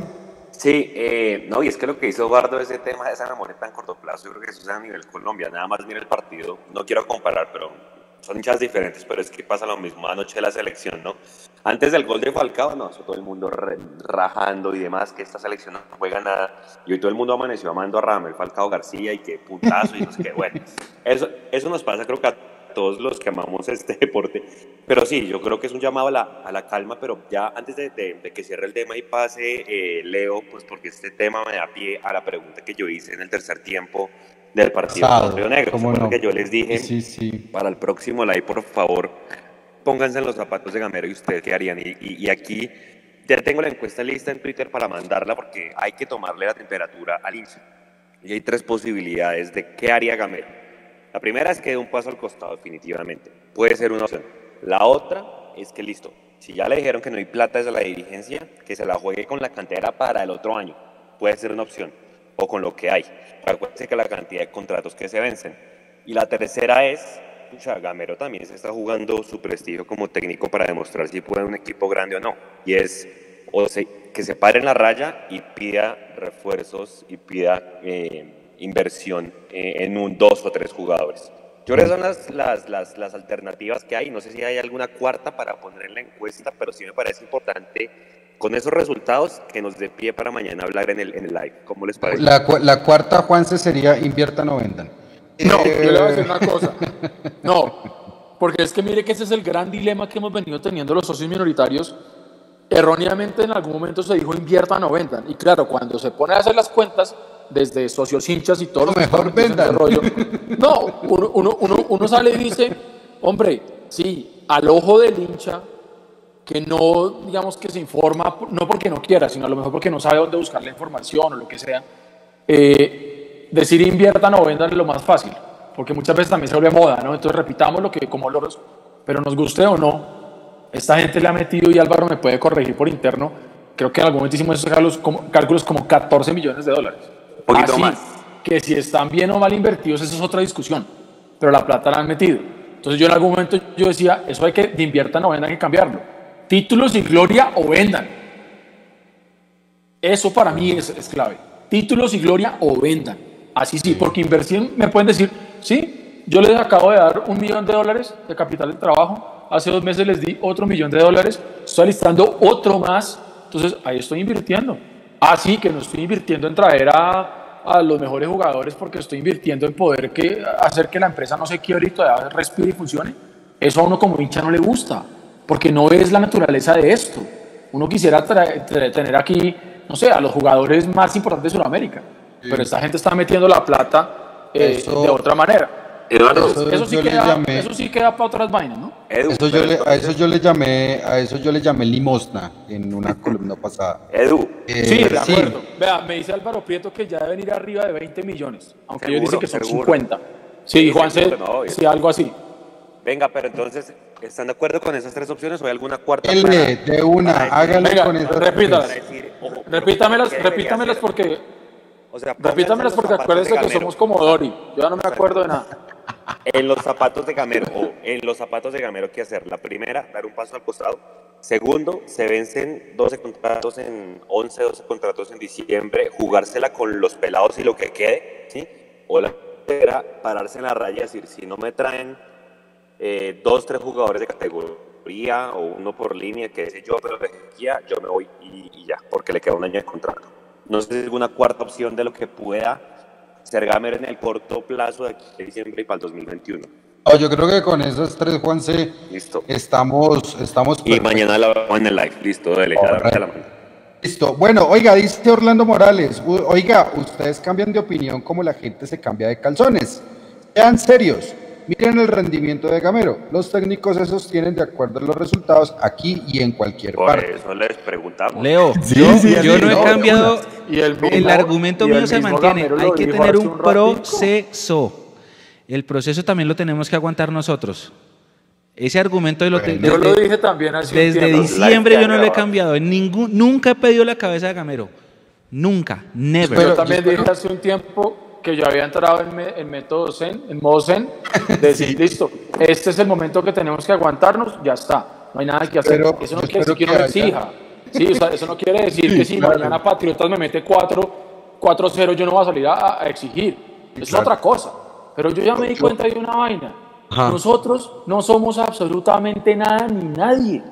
Sí, eh, no, y es que lo que hizo Eduardo ese tema de esa memoria tan corto plazo, yo creo que eso es a nivel Colombia. Nada más mira el partido. No quiero comparar, pero son hinchas diferentes, pero es que pasa lo mismo anoche de la selección, ¿no? Antes del gol de Falcao, no, eso todo el mundo rajando y demás, que esta selección no juega nada. Y hoy todo el mundo amaneció amando a Ramel, Falcao García y que puntazo y que bueno. Eso, eso nos pasa creo que a todos los que amamos este deporte. Pero sí, yo creo que es un llamado a la, a la calma, pero ya antes de, de, que cierre el tema y pase, eh, Leo, pues porque este tema me da pie a la pregunta que yo hice en el tercer tiempo del partido de Río Negro. Como que yo les dije, para el próximo live, por favor, pónganse en los zapatos de Gamero y ustedes qué harían. Y, aquí ya tengo la encuesta lista en Twitter para mandarla porque hay que tomarle la temperatura al hincha. Y hay tres posibilidades de qué haría Gamero. La primera es que dé un paso al costado, definitivamente. Puede ser una opción. La otra es que listo. Si ya le dijeron que no hay plata desde la dirigencia, que se la juegue con la cantera para el otro año. Puede ser una opción o con lo que hay. Acuérdense que la cantidad de contratos que se vencen. Y la tercera es, pucha, Gamero también se está jugando su prestigio como técnico para demostrar si puede un equipo grande o no. Y es o que se pare en la raya y pida refuerzos y pida eh, inversión eh, en un dos o tres jugadores. Yo creo que son las, las, las, las, alternativas que hay. No sé si hay alguna cuarta para poner en la encuesta, pero sí me parece importante con esos resultados que nos dé pie para mañana hablar en el, en el live. ¿Cómo les parece? La, la cuarta, Juanse, sería inviertan o vendan. No, yo le voy a decir una cosa. No, porque es que mire que ese es el gran dilema que hemos venido teniendo los socios minoritarios. Erróneamente en algún momento se dijo inviertan o vendan. Y claro, cuando se pone a hacer las cuentas, desde socios hinchas y todo lo mejor vendan. Rollo, no, uno, uno, uno, uno sale y dice, hombre, sí, al ojo del hincha que no, digamos, que se informa, no porque no quiera, sino a lo mejor porque no sabe dónde buscar la información o lo que sea, eh, decir inviertan o vendan es lo más fácil, porque muchas veces también se vuelve moda, ¿no? Entonces repitamos lo que como loros, pero nos guste o no, esta gente le ha metido, y Álvaro me puede corregir por interno, creo que en algún momento hicimos esos cálculos como, cálculos como 14 millones de dólares. Un poquito más. Que si están bien o mal invertidos, eso es otra discusión, pero la plata la han metido. Entonces yo en algún momento yo decía, eso hay que, de inviertan o vendan, hay que cambiarlo títulos y gloria o vendan. Eso para mí es, es clave. títulos y gloria o vendan. Así sí, porque inversión me pueden decir, sí, yo les acabo de dar un millón de dólares de capital de trabajo, hace dos meses les di otro millón de dólares, estoy alistando otro más, entonces ahí estoy invirtiendo. Así que no estoy invirtiendo en traer a, a los mejores jugadores porque estoy invirtiendo en poder que, hacer que la empresa no se quiebre y todavía respire y funcione. Eso a uno como hincha no le gusta, porque no es la naturaleza de esto. Uno quisiera tener aquí, no sé, a los jugadores más importantes de Sudamérica, pero esta gente está metiendo la plata eh, de otra manera. Eduardo, eso, sí queda, eso, sí queda, para otras vainas, ¿no? eso yo le, a eso yo le llamé, a eso yo le llamé limosna en una columna pasada. Edu. Eh, sí, de acuerdo. Vea, me dice Álvaro Prieto que ya debe venir arriba de 20 millones, aunque yo dice que son 50. Sí, Juan, sí, algo así. Venga, pero entonces, ¿están de acuerdo con esas tres opciones o hay alguna cuarta? L, de una, hágale con esas repítalas. Repítamelas, repítamelas porque... O sea, repítamelas porque acuérdense que somos como Dori. Yo ya no me acuerdo de nada. En los zapatos de Gamero, o en los zapatos de Gamero, ¿qué hacer? La primera, dar un paso al costado. Segundo, se vencen 12 contratos en 11, 12 contratos en diciembre, jugársela con los pelados y lo que quede, ¿sí? O la tercera, pararse en la raya y decir, si no me traen eh, dos, tres jugadores de categoría o uno por línea, que sé yo, pero de yo me voy y, y, ya, porque le queda un año de contrato. No sé si es una cuarta opción de lo que pueda ser Gamer en el corto plazo de aquí de diciembre y para el 2021. Oh, yo creo que con esas tres, Juan C. Listo. Estamos, estamos. Y mañana la vamos en el live. Listo, dale, ya la Listo. Bueno, oiga, dice Orlando Morales. Oiga, ustedes cambian de opinión como la gente se cambia de calzones. Sean serios. Miren el rendimiento de Gamero. Los técnicos se sostienen de acuerdo a los resultados aquí y en cualquier Por parte. eso les preguntamos. Leo, yo, no he cambiado. el, argumento mío se mantiene. Hay que tener un, proceso. El proceso también lo tenemos que aguantar nosotros. Ese argumento lo desde, Yo lo dije también así Desde diciembre yo no lo he cambiado. En ningún, nunca he pedido la cabeza de Gamero. Nunca. Never. Yo también dije hace un tiempo que yo había entrado en, en método Zen, en modo Zen, de decir, listo, este es el momento que tenemos que aguantarnos, ya está, no hay nada que hacer. eso no quiere decir que no exija. Sí, o sea, eso no quiere decir que si mañana Patriotas me mete 4-0, yo no voy a salir a, exigir. Es otra cosa. Pero yo ya me di cuenta de una vaina. Nosotros no somos absolutamente nada ni nadie.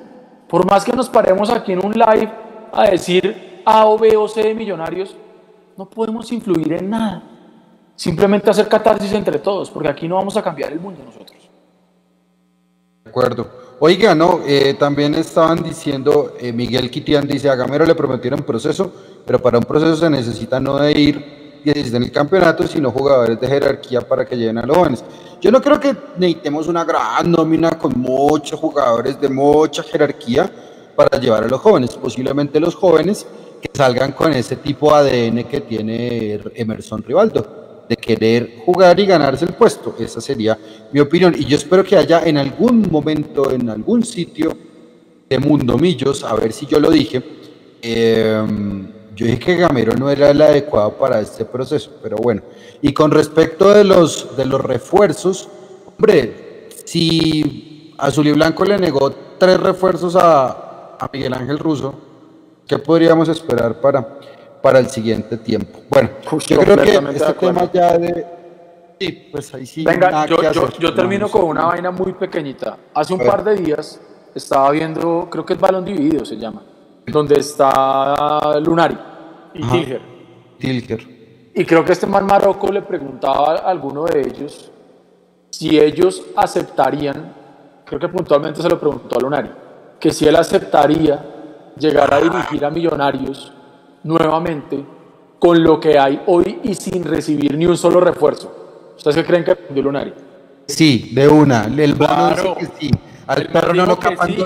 Por más que nos paremos aquí en un live a decir A o B o C de millonarios, no podemos influir en nada. Simplemente hacer catarsis entre todos, porque aquí no vamos a cambiar el mundo nosotros. De acuerdo. Oiga, no, eh, también estaban diciendo, eh, Miguel Quitián dice, a Gamero le prometieron proceso, pero para un proceso se necesita no de ir y en el campeonato, sino jugadores de jerarquía para que lleguen a los jóvenes. Yo no creo que necesitemos una gran nómina con muchos jugadores de mucha jerarquía para llevar a los jóvenes. Posiblemente los jóvenes que salgan con ese tipo de ADN que tiene Emerson Rivaldo de querer jugar y ganarse el puesto. Esa sería mi opinión. Y yo espero que haya en algún momento, en algún sitio de Mundo Millos, a ver si yo lo dije, em, yo dije que Gamero no era el adecuado para este proceso, pero bueno. Y con respecto de los, de los refuerzos, hombre, si Azul y Blanco le negó tres refuerzos a, a Miguel Ángel Russo, ¿qué podríamos esperar para para el siguiente tiempo. Bueno, yo creo que este tema ya de... Sí, pues ahí sí. Venga, yo, yo, yo, termino con una vaina muy pequeñita. Hace un par de días estaba viendo, creo que es Balón Dividido se llama, donde está Lunari y Tilger. Tilger. Y creo que este man Marroco le preguntaba a alguno de ellos si ellos aceptarían, creo que puntualmente se lo preguntó a Lunari, que si él aceptaría llegar a dirigir a Millonarios nuevamente con lo que hay hoy y sin recibir ni un solo refuerzo. ¿Ustedes qué creen que aprendió Lunari? Sí, de una. El claro. que sí. Al el perro no lo capan sí.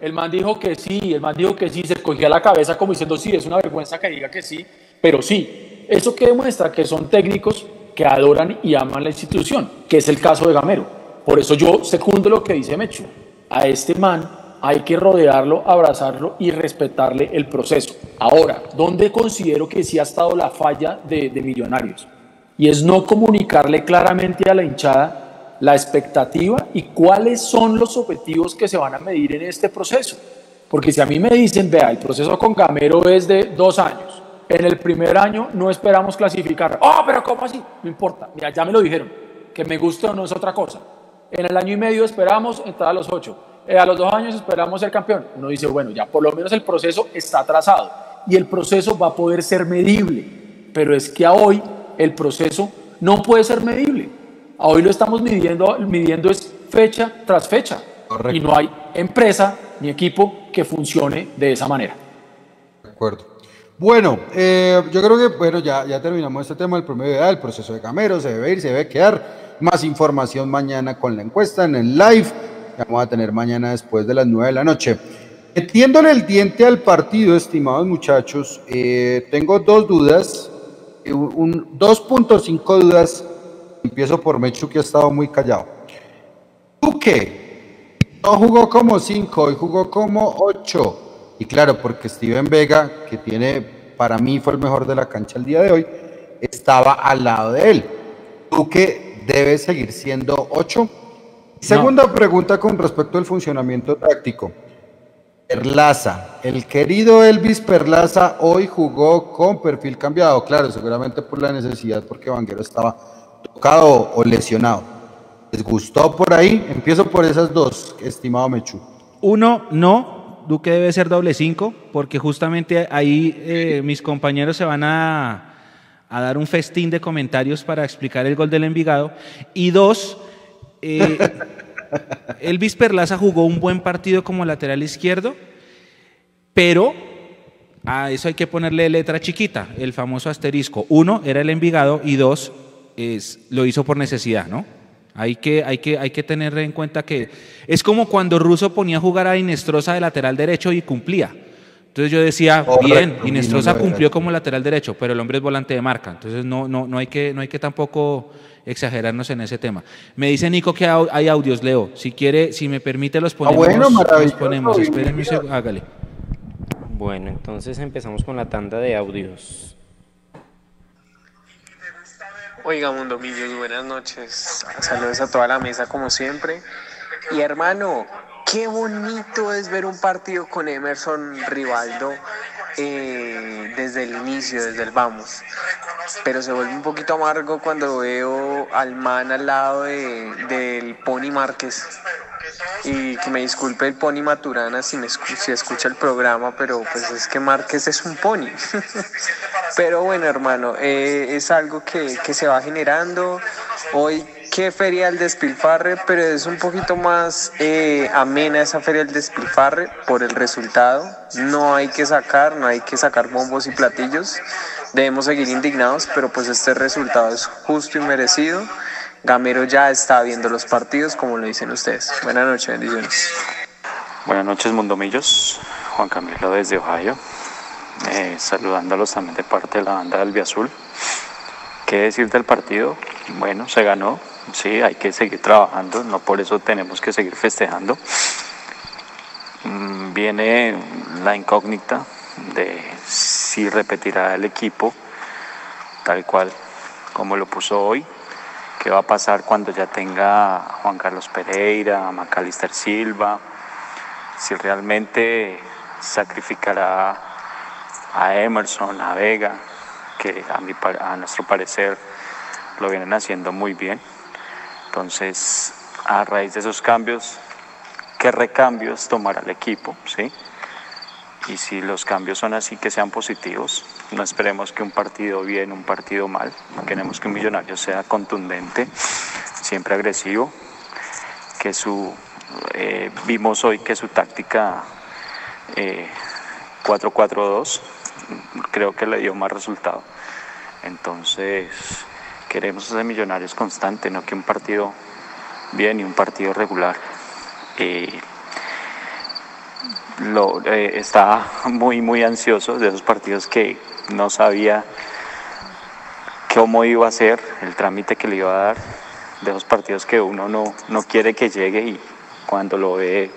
El man dijo que sí, el man dijo que sí, se cogía la cabeza como diciendo sí, es una vergüenza que diga que sí, pero sí. Eso que demuestra que son técnicos que adoran y aman la institución, que es el caso de Gamero. Por eso yo secundo lo que dice Mechu. A este man hay que rodearlo, abrazarlo y respetarle el proceso. Ahora, ¿dónde considero que sí ha estado la falla de, Millonarios? Y es no comunicarle claramente a la hinchada la expectativa y cuáles son los objetivos que se van a medir en este proceso. Porque si a mí me dicen, vea, el proceso con Gamero es de dos años, en el primer año no esperamos clasificar. Oh, pero ¿cómo así? No importa, mira, ya me lo dijeron, que me guste o no es otra cosa. En el año y medio esperamos entrar a los ocho. Eh, a los dos años esperamos ser campeón. Uno dice, bueno, ya por lo menos el proceso está trazado y el proceso va a poder ser medible. Pero es que a hoy el proceso no puede ser medible. A hoy lo estamos midiendo, midiendo es fecha tras fecha. Y no hay empresa ni equipo que funcione de esa manera. De acuerdo. Bueno, eh, yo creo que bueno, ya, ya terminamos este tema del promedio de edad, el proceso de Camero, se debe ir, se debe quedar. Más información mañana con la encuesta en el live. Vamos a tener mañana después de las 9 de la noche. Metiéndole el diente al partido, estimados muchachos, eh, tengo dos dudas, eh, un, 2.5 dudas. Empiezo por Mechu, que ha estado muy callado. Duque, no jugó como 5, y jugó como 8. Y claro, porque Steven Vega, que tiene, para mí fue el mejor de la cancha el día de hoy, estaba al lado de él. Duque debe seguir siendo 8. Segunda pregunta con respecto al funcionamiento táctico. Perlaza, el querido Elvis Perlaza hoy jugó con perfil cambiado, claro, seguramente por la necesidad, porque Vanguero estaba tocado o lesionado. ¿Les gustó por ahí? Empiezo por esas dos, estimado Mechu. Uno, no, Duque debe ser doble cinco, porque justamente ahí eh, mis compañeros se van a, a, dar un festín de comentarios para explicar el gol del Envigado. Y dos, eh, Elvis Perlaza jugó un buen partido como lateral izquierdo, pero a eso hay que ponerle letra chiquita, el famoso asterisco. Uno, era el Envigado, y dos, es, lo hizo por necesidad, ¿no? Hay que, hay, que, hay que tener en cuenta que es como cuando Russo ponía a jugar a Inestrosa de lateral derecho y cumplía. Entonces yo decía, bien, Inestrosa cumplió como lateral derecho, pero el hombre es volante de marca. Entonces no, no, no, hay, que, no hay que tampoco exagerarnos en ese tema. Me dice Nico que hay audios, Leo. Si quiere, si me permite, los ponemos. Ah, bueno, los ponemos. Espérenme, hágale. Bueno, entonces empezamos con la tanda de audios. Oiga, Mundo Millos, buenas noches. Saludos a toda la mesa como siempre. Y hermano, qué bonito es ver un partido con Emerson Rivaldo eh, desde el inicio, desde el vamos. Pero se vuelve un poquito amargo cuando veo al man al lado de, del Pony Márquez. Y que me disculpe el Pony Maturana si, me si escucha el programa, pero pues es que Márquez es un pony. pero bueno, hermano, eh, es algo que, que se va generando. Hoy qué feria del despilfarre, pero es un poquito más eh, amena esa feria del despilfarre por el resultado. No hay que sacar, no hay que sacar bombos y platillos. Debemos seguir indignados, pero pues este resultado es justo y merecido. Gamero ya está viendo los partidos, como lo dicen ustedes. Buenas noches, bendiciones. Buenas noches, Mundomillos. Juan Camilo desde Ohio. Eh, saludándolos también de parte de la banda del Azul. ¿Qué decir del partido? Bueno, se ganó. Sí, hay que seguir trabajando. No por eso tenemos que seguir festejando. Mm, viene la incógnita de si repetirá el equipo tal cual como lo puso hoy qué va a pasar cuando ya tenga a Juan Carlos Pereira, a Macalister Silva, si realmente sacrificará a Emerson, a Vega, que a, a nuestro parecer lo vienen haciendo muy bien. Entonces, a raíz de esos cambios, ¿qué recambios tomará el equipo? ¿sí? Y si los cambios son así, que sean positivos, no esperemos que un partido bien, un partido mal. Queremos que un millonario sea contundente, siempre agresivo, que su, eh, vimos hoy que su táctica 4-4-2 eh, creo que le dio más resultado. Entonces, queremos ser millonarios constante, no que un partido bien y un partido regular. Eh, lo, eh, estaba muy, muy ansioso de esos partidos que no sabía cómo iba a ser, el trámite que le iba a dar, de esos partidos que uno no, no quiere que llegue y cuando lo ve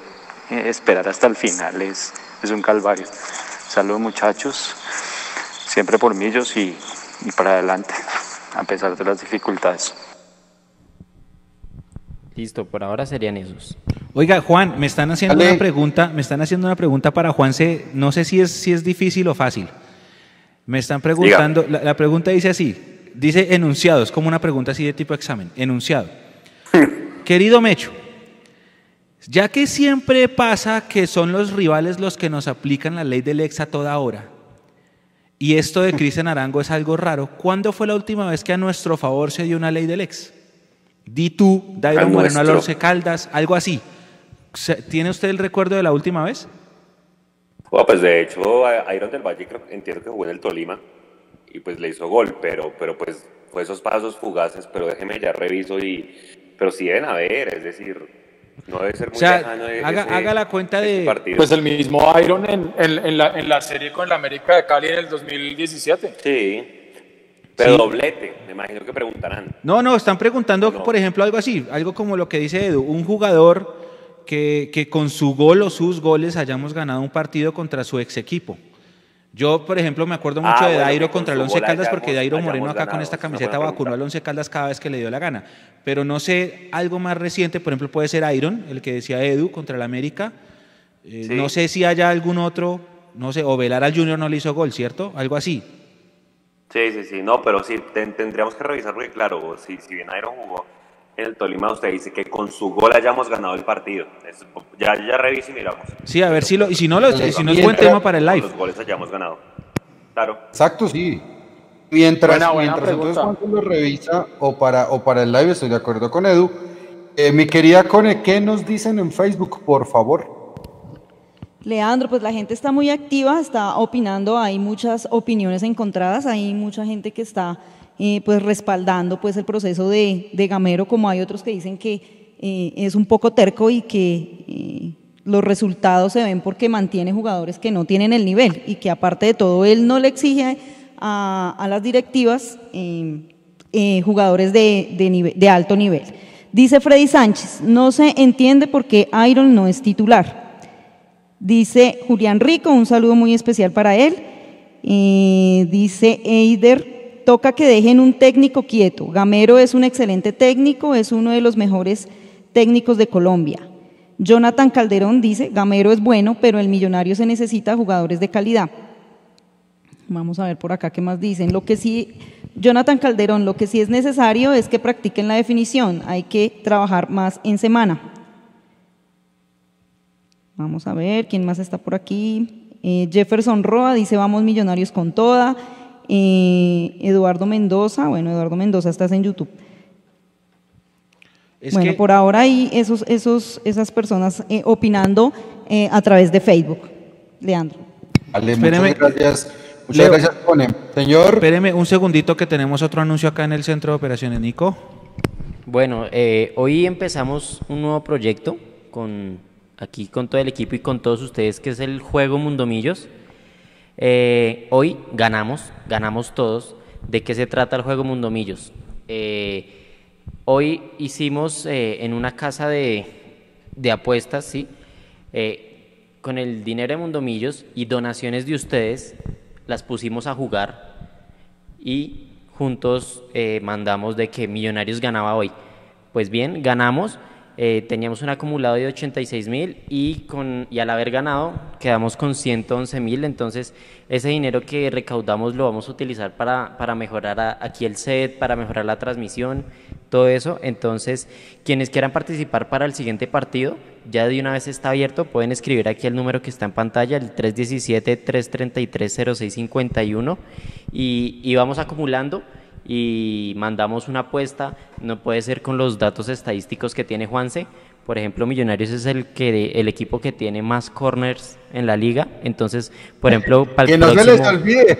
eh, esperar hasta el final es, es un calvario. Saludos muchachos, siempre por millos y, y para adelante, a pesar de las dificultades. Listo, por ahora serían esos. Oiga, Juan, me están haciendo una pregunta, me están haciendo una pregunta para Juan, no sé si es, si es difícil o fácil. Me están preguntando, la, la pregunta dice así, dice enunciado, es como una pregunta así de tipo examen, enunciado. Querido Mecho, ya que siempre pasa que son los rivales los que nos aplican la ley del ex a toda hora, y esto de Cristian Arango es algo raro, ¿cuándo fue la última vez que a nuestro favor se dio una ley del ex? Di tú, Dairo Moreno. Alonso Caldas, algo así. ¿Tiene usted el recuerdo de la última vez? Bueno, pues de hecho, Iron del Valle creo- entiendo que jugó en el Tolima y pues le hizo gol, pero, pero pues fue esos pasos fugaces, pero déjeme ya reviso y... Pero sí deben haber, es decir, no debe ser muy O sea, lejano e- haga, ese- haga la cuenta de... partido. Pues el mismo Iron en, en- en la, en la serie con la América de Cali en el 2017. Sí, pero Sí. doblete, me imagino que preguntarán. No, no, están preguntando, por ejemplo, algo así, algo como lo que dice Edu, un jugador que, que con su gol o sus goles hayamos ganado un partido contra su ex equipo. Yo, por ejemplo, me acuerdo mucho Ah, de bueno, Dairo contra el Once Caldas porque Dairo Moreno acá con esta camiseta vacunó al Once Caldas cada vez que le dio la gana. Pero no sé, algo más reciente, por ejemplo, puede ser Iron, el que decía Edu contra el América. Eh, Sí. No sé si haya algún otro, no sé, o Velar al Junior no le hizo gol, ¿cierto? Algo así. Sí, sí, sí, no, pero sí, ten- tendríamos que revisar porque claro, si, si bien Iron jugó el Tolima, usted dice que con su gol hayamos ganado el partido. Es- ya, ya reviso y miramos. Sí, a ver si lo, y si no, lo, si no es buen tema para el Con live. los goles hayamos ganado. Claro. Exacto, sí. Mientras, Buena, buena mientras entonces lo revisa o para, o para el live, estoy de acuerdo con Edu. Eh, mi querida Cone, ¿qué nos dicen en Facebook, por favor? Leandro, pues la gente está muy activa, está opinando, hay muchas opiniones encontradas, hay mucha gente que está pues respaldando pues el proceso de, de Gamero, como hay otros que dicen que eh, es un poco terco y que eh, los resultados se ven porque mantiene jugadores que no tienen el nivel y que aparte de todo él no le exige a, a las directivas eh, jugadores de, de alto nivel. Dice Freddy Sánchez, no se entiende por qué Iron no es titular. Dice Julián Rico, un saludo muy especial para él. Dice Eider, toca que dejen un técnico quieto. Gamero es un excelente técnico, es uno de los mejores técnicos de Colombia. Jonathan Calderón dice, Gamero es bueno, pero el millonario se necesita jugadores de calidad. Vamos a ver por acá qué más dicen. Lo que sí, Jonathan Calderón, lo que sí es necesario es que practiquen la definición. Hay que trabajar más en semana. Vamos a ver, ¿quién más está por aquí? Eh, Jefferson Roa dice, vamos millonarios con toda. Eduardo Mendoza, bueno, Eduardo Mendoza, estás en YouTube. Es bueno, que- por ahora hay esos, esos, esas personas eh, opinando eh, a través de Facebook. Leandro. Vale, Espéreme. muchas gracias. Muchas Leo. gracias, Cone. Señor, Espéreme un segundito que tenemos otro anuncio acá en el centro de operaciones, Nico. Bueno, eh, hoy empezamos un nuevo proyecto con aquí con todo el equipo y con todos ustedes, que es el juego Mundomillos. Eh, hoy ganamos, ganamos todos. ¿De qué se trata el juego Mundomillos? Eh, hoy hicimos eh, en una casa de, apuestas, ¿sí? Con el dinero de Mundomillos y donaciones de ustedes, las pusimos a jugar y juntos mandamos de que Millonarios ganaba hoy. Pues bien, ganamos, eh, teníamos un acumulado de 86 mil y, con, y al haber ganado quedamos con 111 mil, entonces ese dinero que recaudamos lo vamos a utilizar para, para mejorar aquí el set, para mejorar la transmisión, todo eso. Entonces, quienes quieran participar para el siguiente partido, ya de una vez está abierto, pueden escribir aquí el número que está en pantalla, el 317-333-0651 y, y vamos acumulando y mandamos una apuesta, no puede ser con los datos estadísticos que tiene Juanse. Por ejemplo, Millonarios es el que el equipo que tiene más corners en la liga. Entonces, por ejemplo, para que el, no se les próximo, olvide.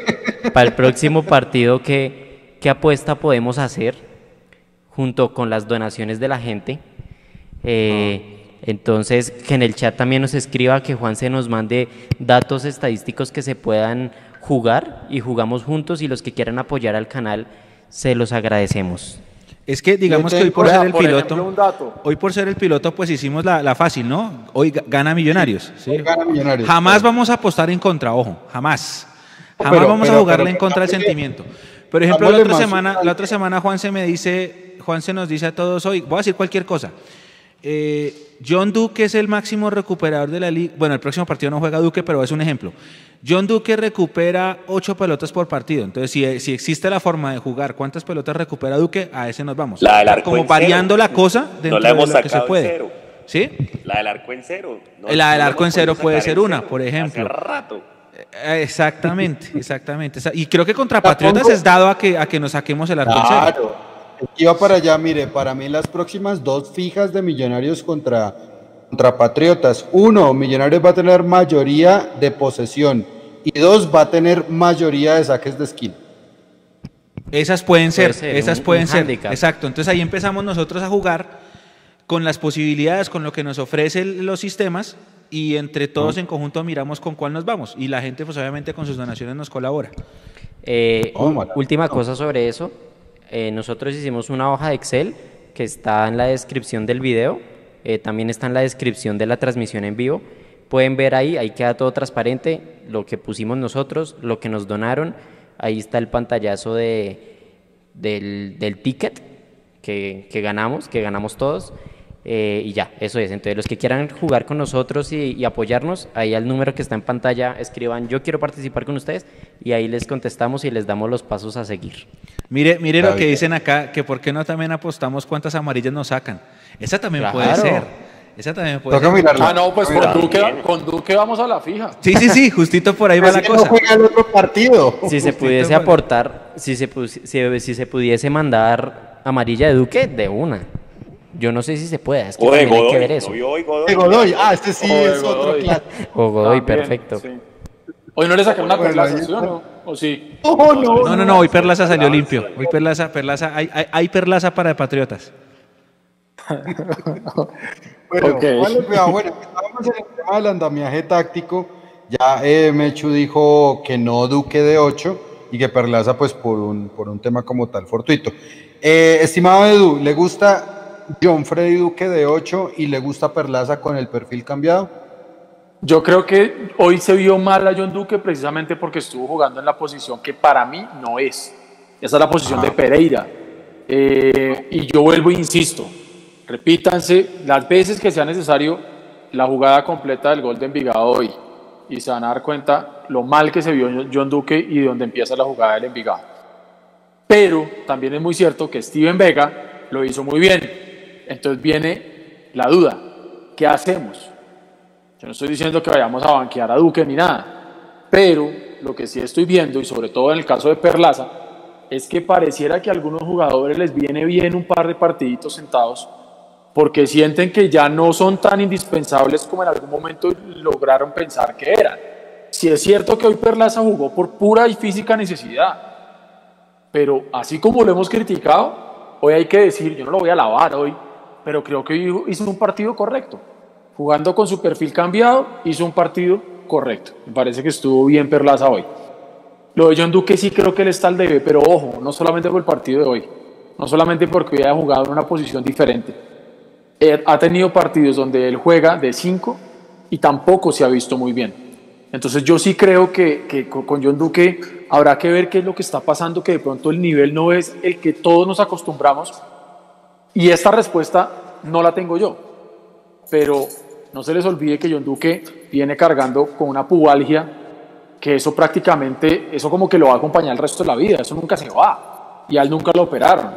para el próximo partido, ¿qué, ¿qué apuesta podemos hacer junto con las donaciones de la gente? Eh, Entonces, que en el chat también nos escriba, que Juan se nos mande datos estadísticos que se puedan jugar y jugamos juntos y los que quieran apoyar al canal, se los agradecemos. Es que digamos que hoy por ser el piloto, hoy por ser el piloto, pues hicimos la, la fácil, ¿no? Hoy ga- gana Millonarios. ¿sí? Hoy gana Millonarios. Jamás vamos a apostar en contra, ojo, jamás. Jamás Pero- vamos pero- a jugarle pero en contra del sentimiento. Por ejemplo, la otra semana, la otra semana Juan se me dice, Juan se nos dice a todos hoy, voy a decir cualquier cosa. Eh, John Duque es el máximo recuperador de la liga. Bueno, el próximo partido no juega Duque, pero es un ejemplo. John Duque recupera ocho pelotas por partido. Entonces, si, si existe la forma de jugar cuántas pelotas recupera Duque, a ese nos vamos. La del arco Como en variando cero. la cosa dentro no la hemos de lo que se sacado en puede. cero. ¿Sí? La del arco en cero. No- la del no arco en cero puede ser una, por ejemplo. Hace rato. Eh, Exactamente, exactamente. Y creo que contra Patriotas es dado a que, a que nos saquemos el arco en cero. Iba para allá, mire, para mí las próximas dos fijas de Millonarios contra, contra Patriotas. Uno, Millonarios va a tener mayoría de posesión. Y dos, va a tener mayoría de saques de esquina. Esas pueden Puede ser, ser, esas un- pueden un ser. Exacto. Entonces ahí empezamos nosotros a jugar con las posibilidades, con lo que nos ofrecen los sistemas y entre todos en conjunto miramos con cuál nos vamos. Y la gente, pues obviamente con sus donaciones nos colabora. Eh, Oh, un- última cosa sobre eso. Eh, nosotros hicimos una hoja de Excel que está en la descripción del video. eh, también está en la descripción de la transmisión en vivo. Pueden ver ahí, ahí queda todo transparente, lo que pusimos nosotros, lo que nos donaron. Ahí está el pantallazo de, del, del ticket que, que ganamos, que ganamos todos. Eh, y ya, eso es. Entonces, los que quieran jugar con nosotros y, y apoyarnos, ahí al número que está en pantalla, escriban yo quiero participar con ustedes y ahí les contestamos y les damos los pasos a seguir. Mire, mire lo que dicen acá, que por qué no también apostamos cuántas amarillas nos sacan. Esa también puede ser. Esa también puede Toca ser. mirarla. Ah, no, pues con Duque, con Duque vamos a la fija. Sí, sí, sí, justito por ahí va la no cosa. juega el otro partido. Si se pudiese por- aportar, si se, si, si se pudiese mandar amarilla de Duque, de una. Yo no sé si se puede, es que O de también hay que Godoy. ver eso. ¿no vio hoy Godoy? Ah, este sí O es otro clásico. O Godoy, También, perfecto. sí. Hoy no le sacaron una perlaza, ¿sí o no? ¿O sí? No, no, No, no, no, hoy Perlaza salió limpio. Hoy Perlaza, Perlaza, hay, hay, hay Perlaza para Patriotas. Bueno, Ok. vale, cuidado. Bueno, estábamos en el tema del andamiaje táctico. Ya eh, Mechu dijo que no Duque de 8 y que Perlaza, pues por un, por un tema como tal fortuito. Eh, estimado Edu, ¿le gusta John Freddy Duque de 8 y le gusta Perlaza con el perfil cambiado? Yo creo que hoy se vio mal a John Duque precisamente porque estuvo jugando en la posición que para mí no es. Esa es la posición de Pereira. Eh, y yo vuelvo e insisto, repítanse las veces que sea necesario la jugada completa del gol de Envigado hoy y se van a dar cuenta lo mal que se vio John Duque y de dónde empieza la jugada del Envigado. Pero también es muy cierto que Steven Vega lo hizo muy bien. Entonces viene la duda, ¿qué hacemos? Yo no estoy diciendo que vayamos a banquear a Duque ni nada, pero lo que sí estoy viendo, y sobre todo en el caso de Perlaza, es que pareciera que a algunos jugadores les viene bien un par de partiditos sentados porque sienten que ya no son tan indispensables como en algún momento lograron pensar que eran. Si es cierto que hoy Perlaza jugó por pura y física necesidad, pero así como lo hemos criticado, hoy hay que decir, yo no lo voy a lavar hoy, pero creo que hizo un partido correcto. Jugando con su perfil cambiado, hizo un partido correcto. Me parece que estuvo bien Perlaza hoy. Lo de John Duque sí creo que él está al debe, pero ojo, no solamente por el partido de hoy, no solamente porque haya jugado en una posición diferente. Él ha tenido partidos donde él juega de 5 y tampoco se ha visto muy bien. Entonces yo sí creo que, que con John Duque habrá que ver qué es lo que está pasando, que de pronto el nivel no es el que todos nos acostumbramos. Y esta respuesta no la tengo yo. Pero no se les olvide que John Duque viene cargando con una pubalgia que eso prácticamente, eso como que lo va a acompañar el resto de la vida, eso nunca se va. Y a él nunca lo operaron.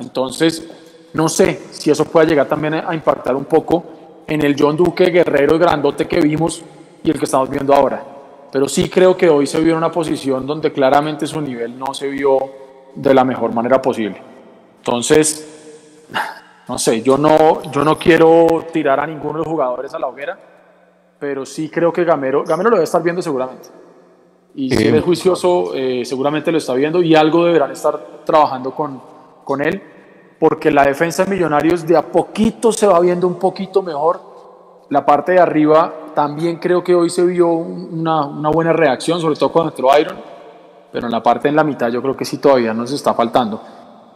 Entonces, no sé si eso pueda llegar también a impactar un poco en el John Duque guerrero y grandote que vimos y el que estamos viendo ahora. Pero sí creo que hoy se vio en una posición donde claramente su nivel no se vio de la mejor manera posible. Entonces, no sé, yo no, yo no quiero tirar a ninguno de los jugadores a la hoguera, pero sí creo que Gamero, Gamero lo debe estar viendo seguramente. Y si él es juicioso, eh, seguramente lo está viendo y algo deberán estar trabajando con, con él, porque la defensa de Millonarios de a poquito se va viendo un poquito mejor. La parte de arriba también creo que hoy se vio un- una, una buena reacción, sobre todo cuando entró Iron, pero en la parte en la mitad yo creo que sí todavía nos está faltando.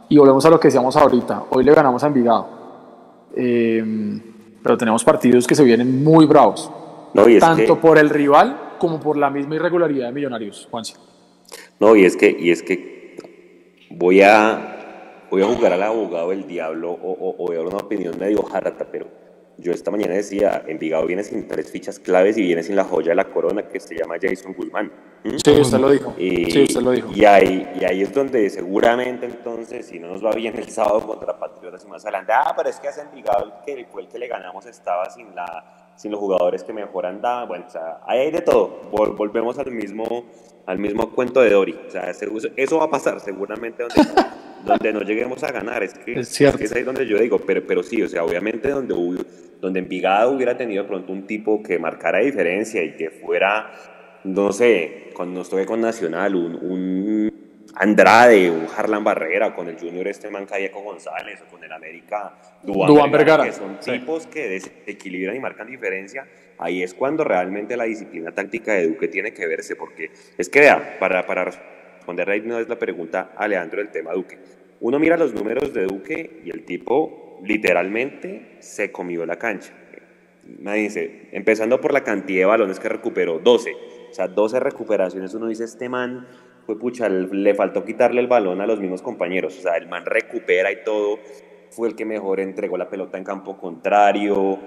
Y volvemos a lo que decíamos ahorita, hoy le ganamos a Envigado, Eh, pero tenemos partidos que se vienen muy bravos, No, y es tanto que, por el rival como por la misma irregularidad de Millonarios, Juanse. no, y es que, y es que voy a voy a jugar al abogado del diablo o, o, o voy a dar una opinión medio harta, pero yo esta mañana decía, Envigado viene sin tres fichas claves y viene sin la joya de la corona que se llama Jason Guzmán. ¿Mm? Sí, usted lo dijo. Y, sí, usted lo dijo. Y ahí, y ahí es donde seguramente entonces, si no nos va bien el sábado contra Patriotas y más adelante, ah, pero es que hace Envigado, que fue el que le ganamos, estaba sin, la, sin los jugadores que mejor andaban. Bueno, o sea, ahí hay de todo. volvemos al mismo, al mismo cuento de Dori. O sea, eso va a pasar seguramente donde, donde no lleguemos a ganar. Es que es, cierto. es, ahí donde yo digo, pero, pero sí, o sea, obviamente donde hubo donde Envigado hubiera tenido de pronto un tipo que marcara diferencia y que fuera, no sé, cuando nos toque con Nacional, un, Andrade, un Harlan Barrera, con el Junior Esteban Callejo González, o con el América Duan, Vergara, que son tipos que desequilibran y marcan diferencia, ahí es cuando realmente la disciplina táctica de Duque tiene que verse, porque es que vea, para, para responder ahí no es la pregunta a Leandro del tema Duque. Uno mira los números de Duque y el tipo literalmente se comió la cancha. Dice, empezando por la cantidad de balones que recuperó, 12. O sea, 12 recuperaciones. Uno dice, este man, fue pucha, le faltó quitarle el balón a los mismos compañeros. O sea, el man recupera y todo. Fue el que mejor entregó la pelota en campo contrario,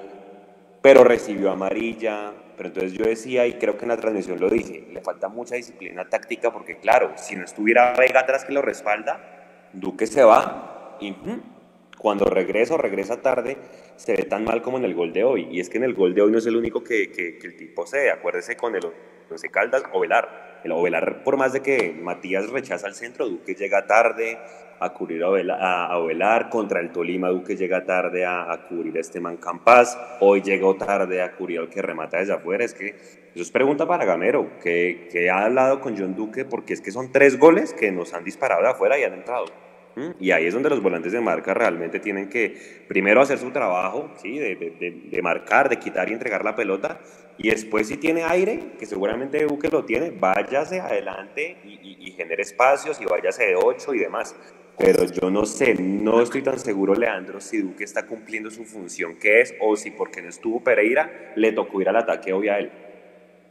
pero recibió amarilla. Pero entonces yo decía, y creo que en la transmisión lo dije, le falta mucha disciplina táctica porque, claro, si no estuviera Vega atrás que lo respalda, Duque se va y cuando regresa o regresa tarde, se ve tan mal como en el gol de hoy. Y es que en el gol de hoy no es el único que, el tipo se Acuérdese con el Once Caldas o Velar. El Ovelar, por más de que Matías rechaza el centro, Duque llega tarde a cubrir a Ovelar, contra el Tolima Duque llega tarde a, cubrir a este man Campas, hoy llegó tarde a cubrir al que remata desde afuera, es que eso es pregunta para Gamero, que, que ha hablado con John Duque porque es que son tres goles que nos han disparado de afuera y han entrado. Y ahí es donde los volantes de marca realmente tienen que primero hacer su trabajo, ¿sí? de, de, marcar, de quitar y entregar la pelota. Y después si tiene aire, que seguramente Duque lo tiene, váyase adelante y, y, genere espacios y váyase de 8 y demás. Pero yo no sé, no estoy tan seguro, Leandro, si Duque está cumpliendo su función que es o si porque no estuvo Pereira le tocó ir al ataque hoy a él.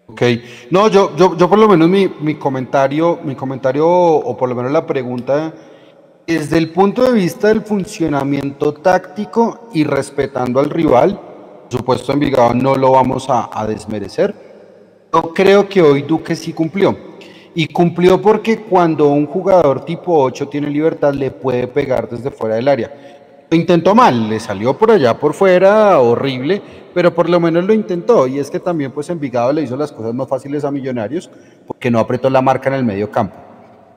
Ok, no, yo, yo, yo por lo menos mi, mi comentario, mi comentario o por lo menos la pregunta desde el punto de vista del funcionamiento táctico y respetando al rival, por supuesto Envigado no lo vamos a, desmerecer, yo creo que hoy Duque sí cumplió. Y cumplió porque cuando un jugador tipo 8 tiene libertad le puede pegar desde fuera del área. Lo intentó mal, le salió por allá por fuera, horrible, pero por lo menos lo intentó. Y es que también pues Envigado le hizo las cosas más fáciles a Millonarios porque no apretó la marca en el medio campo.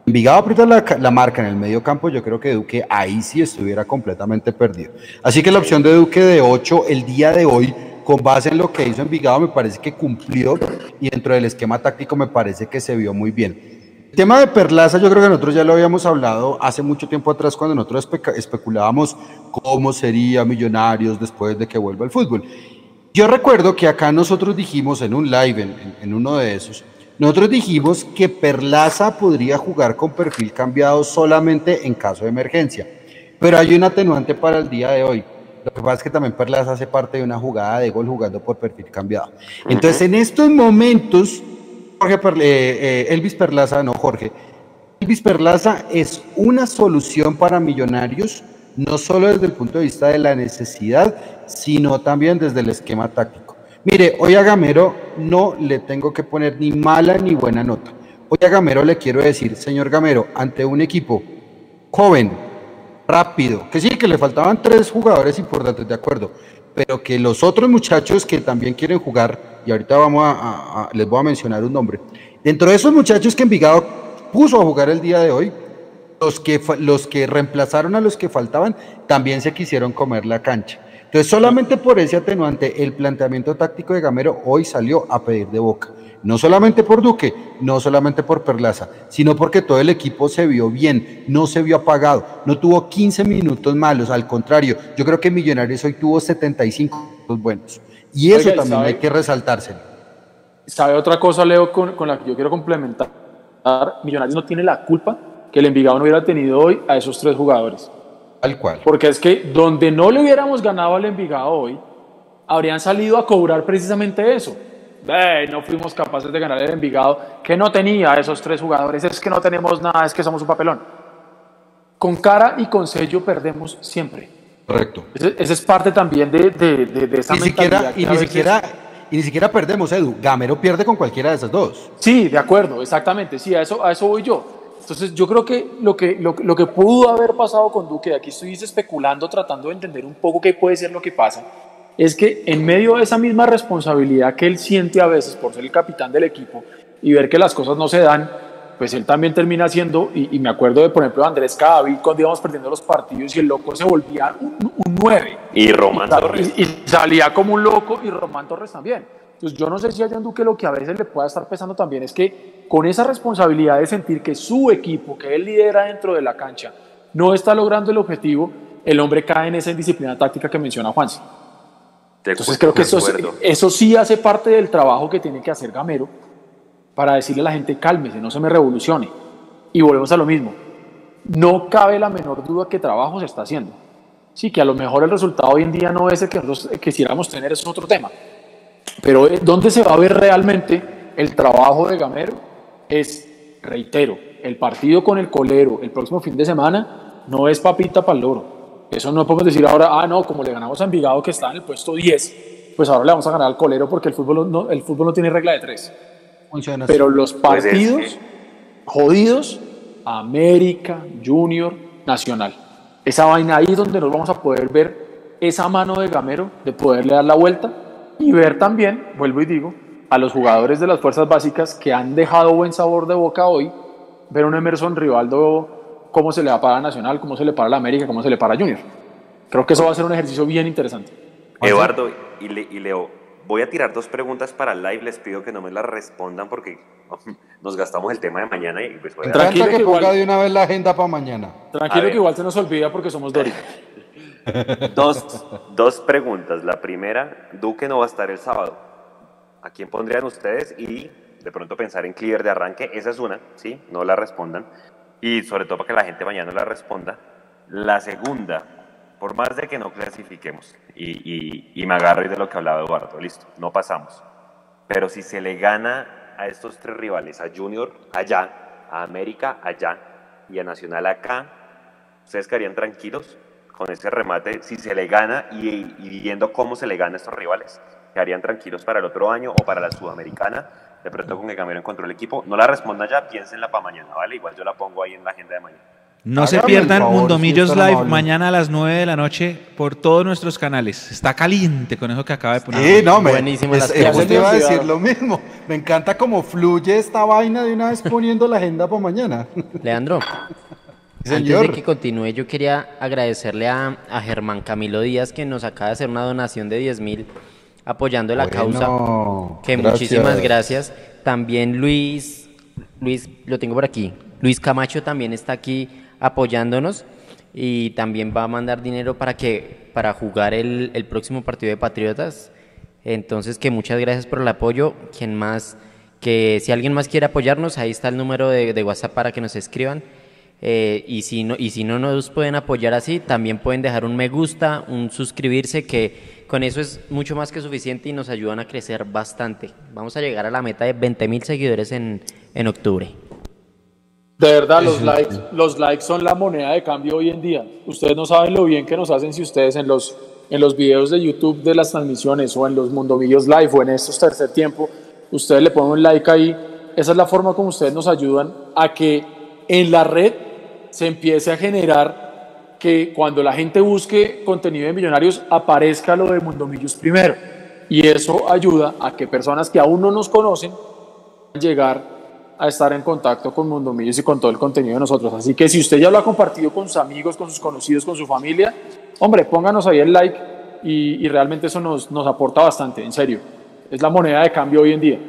Envigado aprieta la, la, marca en el medio campo, yo creo que Duque ahí sí estuviera completamente perdido. Así que la opción de Duque de 8 el día de hoy, con base en lo que hizo Envigado, me parece que cumplió y dentro del esquema táctico me parece que se vio muy bien. El tema de Perlaza, yo creo que nosotros ya lo habíamos hablado hace mucho tiempo atrás cuando nosotros especulábamos cómo sería Millonarios después de que vuelva al fútbol. Yo recuerdo que acá nosotros dijimos en un live, en, en uno de esos, nosotros dijimos que Perlaza podría jugar con perfil cambiado solamente en caso de emergencia, pero hay un atenuante para el día de hoy. Lo que pasa es que también Perlaza hace parte de una jugada de gol jugando por perfil cambiado. Entonces, en estos momentos, Jorge eh, eh, Elvis Perlaza, no Jorge, Elvis Perlaza es una solución para millonarios, no solo desde el punto de vista de la necesidad, sino también desde el esquema táctico. Mire, hoy a Gamero no le tengo que poner ni mala ni buena nota. Hoy a Gamero le quiero decir, señor Gamero, ante un equipo joven, rápido, que sí, que le faltaban tres jugadores importantes, de acuerdo, pero que los otros muchachos que también quieren jugar, y ahorita vamos a, les voy a mencionar un nombre, dentro de esos muchachos que Envigado puso a jugar el día de hoy, los que, los que reemplazaron a los que faltaban también se quisieron comer la cancha. Entonces, solamente por ese atenuante, el planteamiento táctico de Gamero hoy salió a pedir de boca. No solamente por Duque, no solamente por Perlaza, sino porque todo el equipo se vio bien, no se vio apagado, no tuvo 15 minutos malos, al contrario, yo creo que Millonarios hoy tuvo 75 minutos buenos. Y eso también hay que resaltárselo. ¿Sabe otra cosa, Leo, con, con la que yo quiero complementar? Millonarios no tiene la culpa que el Envigado no hubiera tenido hoy a esos tres jugadores. Tal cual. Porque es que donde no le hubiéramos ganado al Envigado hoy, habrían salido a cobrar precisamente eso. no fuimos capaces de ganar el Envigado, que no tenía esos tres jugadores, es que no tenemos nada, es que somos un papelón. con cara y con sello perdemos siempre. Correcto. Esa es parte también de, de, de, esa ni siquiera, y ni siquiera y ni siquiera perdemos, Edu. Gamero pierde con cualquiera de esas dos. Sí, de acuerdo, exactamente. Sí, a eso, a eso voy yo. Entonces, yo creo que lo, que lo, lo que pudo haber pasado con Duque, aquí estoy especulando, tratando de entender un poco qué puede ser lo que pasa, es que en medio de esa misma responsabilidad que él siente a veces por ser el capitán del equipo y ver que las cosas no se dan, pues él también termina siendo, y, me acuerdo de, por ejemplo, Andrés Cadavid cuando íbamos perdiendo los partidos y el loco se volvía un, un 9. Y Román Torres. Y, salía como un loco y Román Torres también. Entonces yo no sé si a John Duque lo que a veces le pueda estar pesando también es que con esa responsabilidad de sentir que su equipo, que él lidera dentro de la cancha, no está logrando el objetivo, el hombre cae en esa indisciplina táctica que menciona Juan. Entonces creo que eso, eso sí hace parte del trabajo que tiene que hacer Gamero para decirle a la gente cálmese, no se me revolucione. Y volvemos a lo mismo. No cabe la menor duda que trabajo se está haciendo. Sí, que a lo mejor el resultado hoy en día no es el que nosotros quisiéramos tener, es otro tema. Pero eh, ¿dónde se va a ver realmente el trabajo de Gamero? Es, reitero, el partido con el colero el próximo fin de semana no es papita para el loro. Eso no podemos decir ahora, ah, no, como le ganamos a Envigado que está en el puesto 10, pues ahora le vamos a ganar al colero porque el fútbol no, el fútbol no tiene regla de tres. Pero los pues partidos jodidos, América, Junior, Nacional. Esa vaina ahí es donde nos vamos a poder ver esa mano de Gamero, de poderle dar la vuelta y ver también, vuelvo y digo, a los jugadores de las fuerzas básicas que han dejado buen sabor de boca hoy, ver un Emerson Rivaldo, cómo se le va para Nacional, cómo se le para la América, cómo se le para Junior. Creo que eso va a ser un ejercicio bien interesante. Eduardo y Leo, Voy a tirar dos preguntas para el live, les pido que no me las respondan porque nos gastamos el tema de mañana y pues Tranquilo que, ponga de una vez la agenda para mañana. Tranquilo que igual se nos olvida porque somos Dori. dos, dos preguntas. La primera, Duque no va a estar el sábado. ¿A quién pondrían ustedes? Y de pronto pensar en clear de arranque. Esa es una, ¿sí? No la respondan. Y sobre todo para que la gente mañana la responda. La segunda, por más de que no clasifiquemos, y, y, me agarro de lo que hablaba Eduardo, listo, no pasamos. Pero si se le gana a estos tres rivales, a Junior allá, a América allá y a Nacional acá, ¿ustedes quedarían tranquilos con ese remate? Si se le gana y, viendo cómo se le gana a estos rivales, ¿quedarían tranquilos para el otro año o para la Sudamericana? De pronto con que Gamero encontró el equipo. No la responda ya, piénsenla para mañana, ¿vale? Igual yo la pongo ahí en la agenda de mañana. No se pierdan Mundomillos Live mañana a las 9 de la noche por todos nuestros canales. Está caliente con eso que acaba de poner. Sí, no, me, Buenísimo. Es, te iba a decir lo mismo. Me encanta cómo fluye esta vaina de una vez poniendo la agenda para mañana. Leandro. Antes de que continúe, yo quería agradecerle a, Germán Camilo Díaz que nos acaba de hacer una donación de 10 mil apoyando la causa. Que muchísimas gracias. También Luis, Luis, lo tengo por aquí. Luis Camacho también está aquí apoyándonos y también va a mandar dinero para que para jugar el, el, próximo partido de Patriotas. Entonces que muchas gracias por el apoyo. Quien más, que si alguien más quiere apoyarnos, ahí está el número de, de WhatsApp para que nos escriban. Eh, y, si no, y si no nos pueden apoyar así, también pueden dejar un me gusta, un suscribirse, que con eso es mucho más que suficiente y nos ayudan a crecer bastante. Vamos a llegar a la meta de 20 mil seguidores en, en octubre. De verdad, los likes, los likes son la moneda de cambio hoy en día. Ustedes no saben lo bien que nos hacen si ustedes en los, en los videos de YouTube de las transmisiones o en los Mundomillos Live o en estos tercer tiempo, ustedes le ponen un like ahí. Esa es la forma como ustedes nos ayudan a que en la red se empiece a generar que cuando la gente busque contenido de millonarios aparezca lo de Mundomillos primero. Y eso ayuda a que personas que aún no nos conocen llegar a estar en contacto con Mundo Millos y con todo el contenido de nosotros. Así que si usted ya lo ha compartido con sus amigos, con sus conocidos, con su familia, hombre, pónganos ahí el like y, realmente eso nos, nos aporta bastante, en serio. Es la moneda de cambio hoy en día.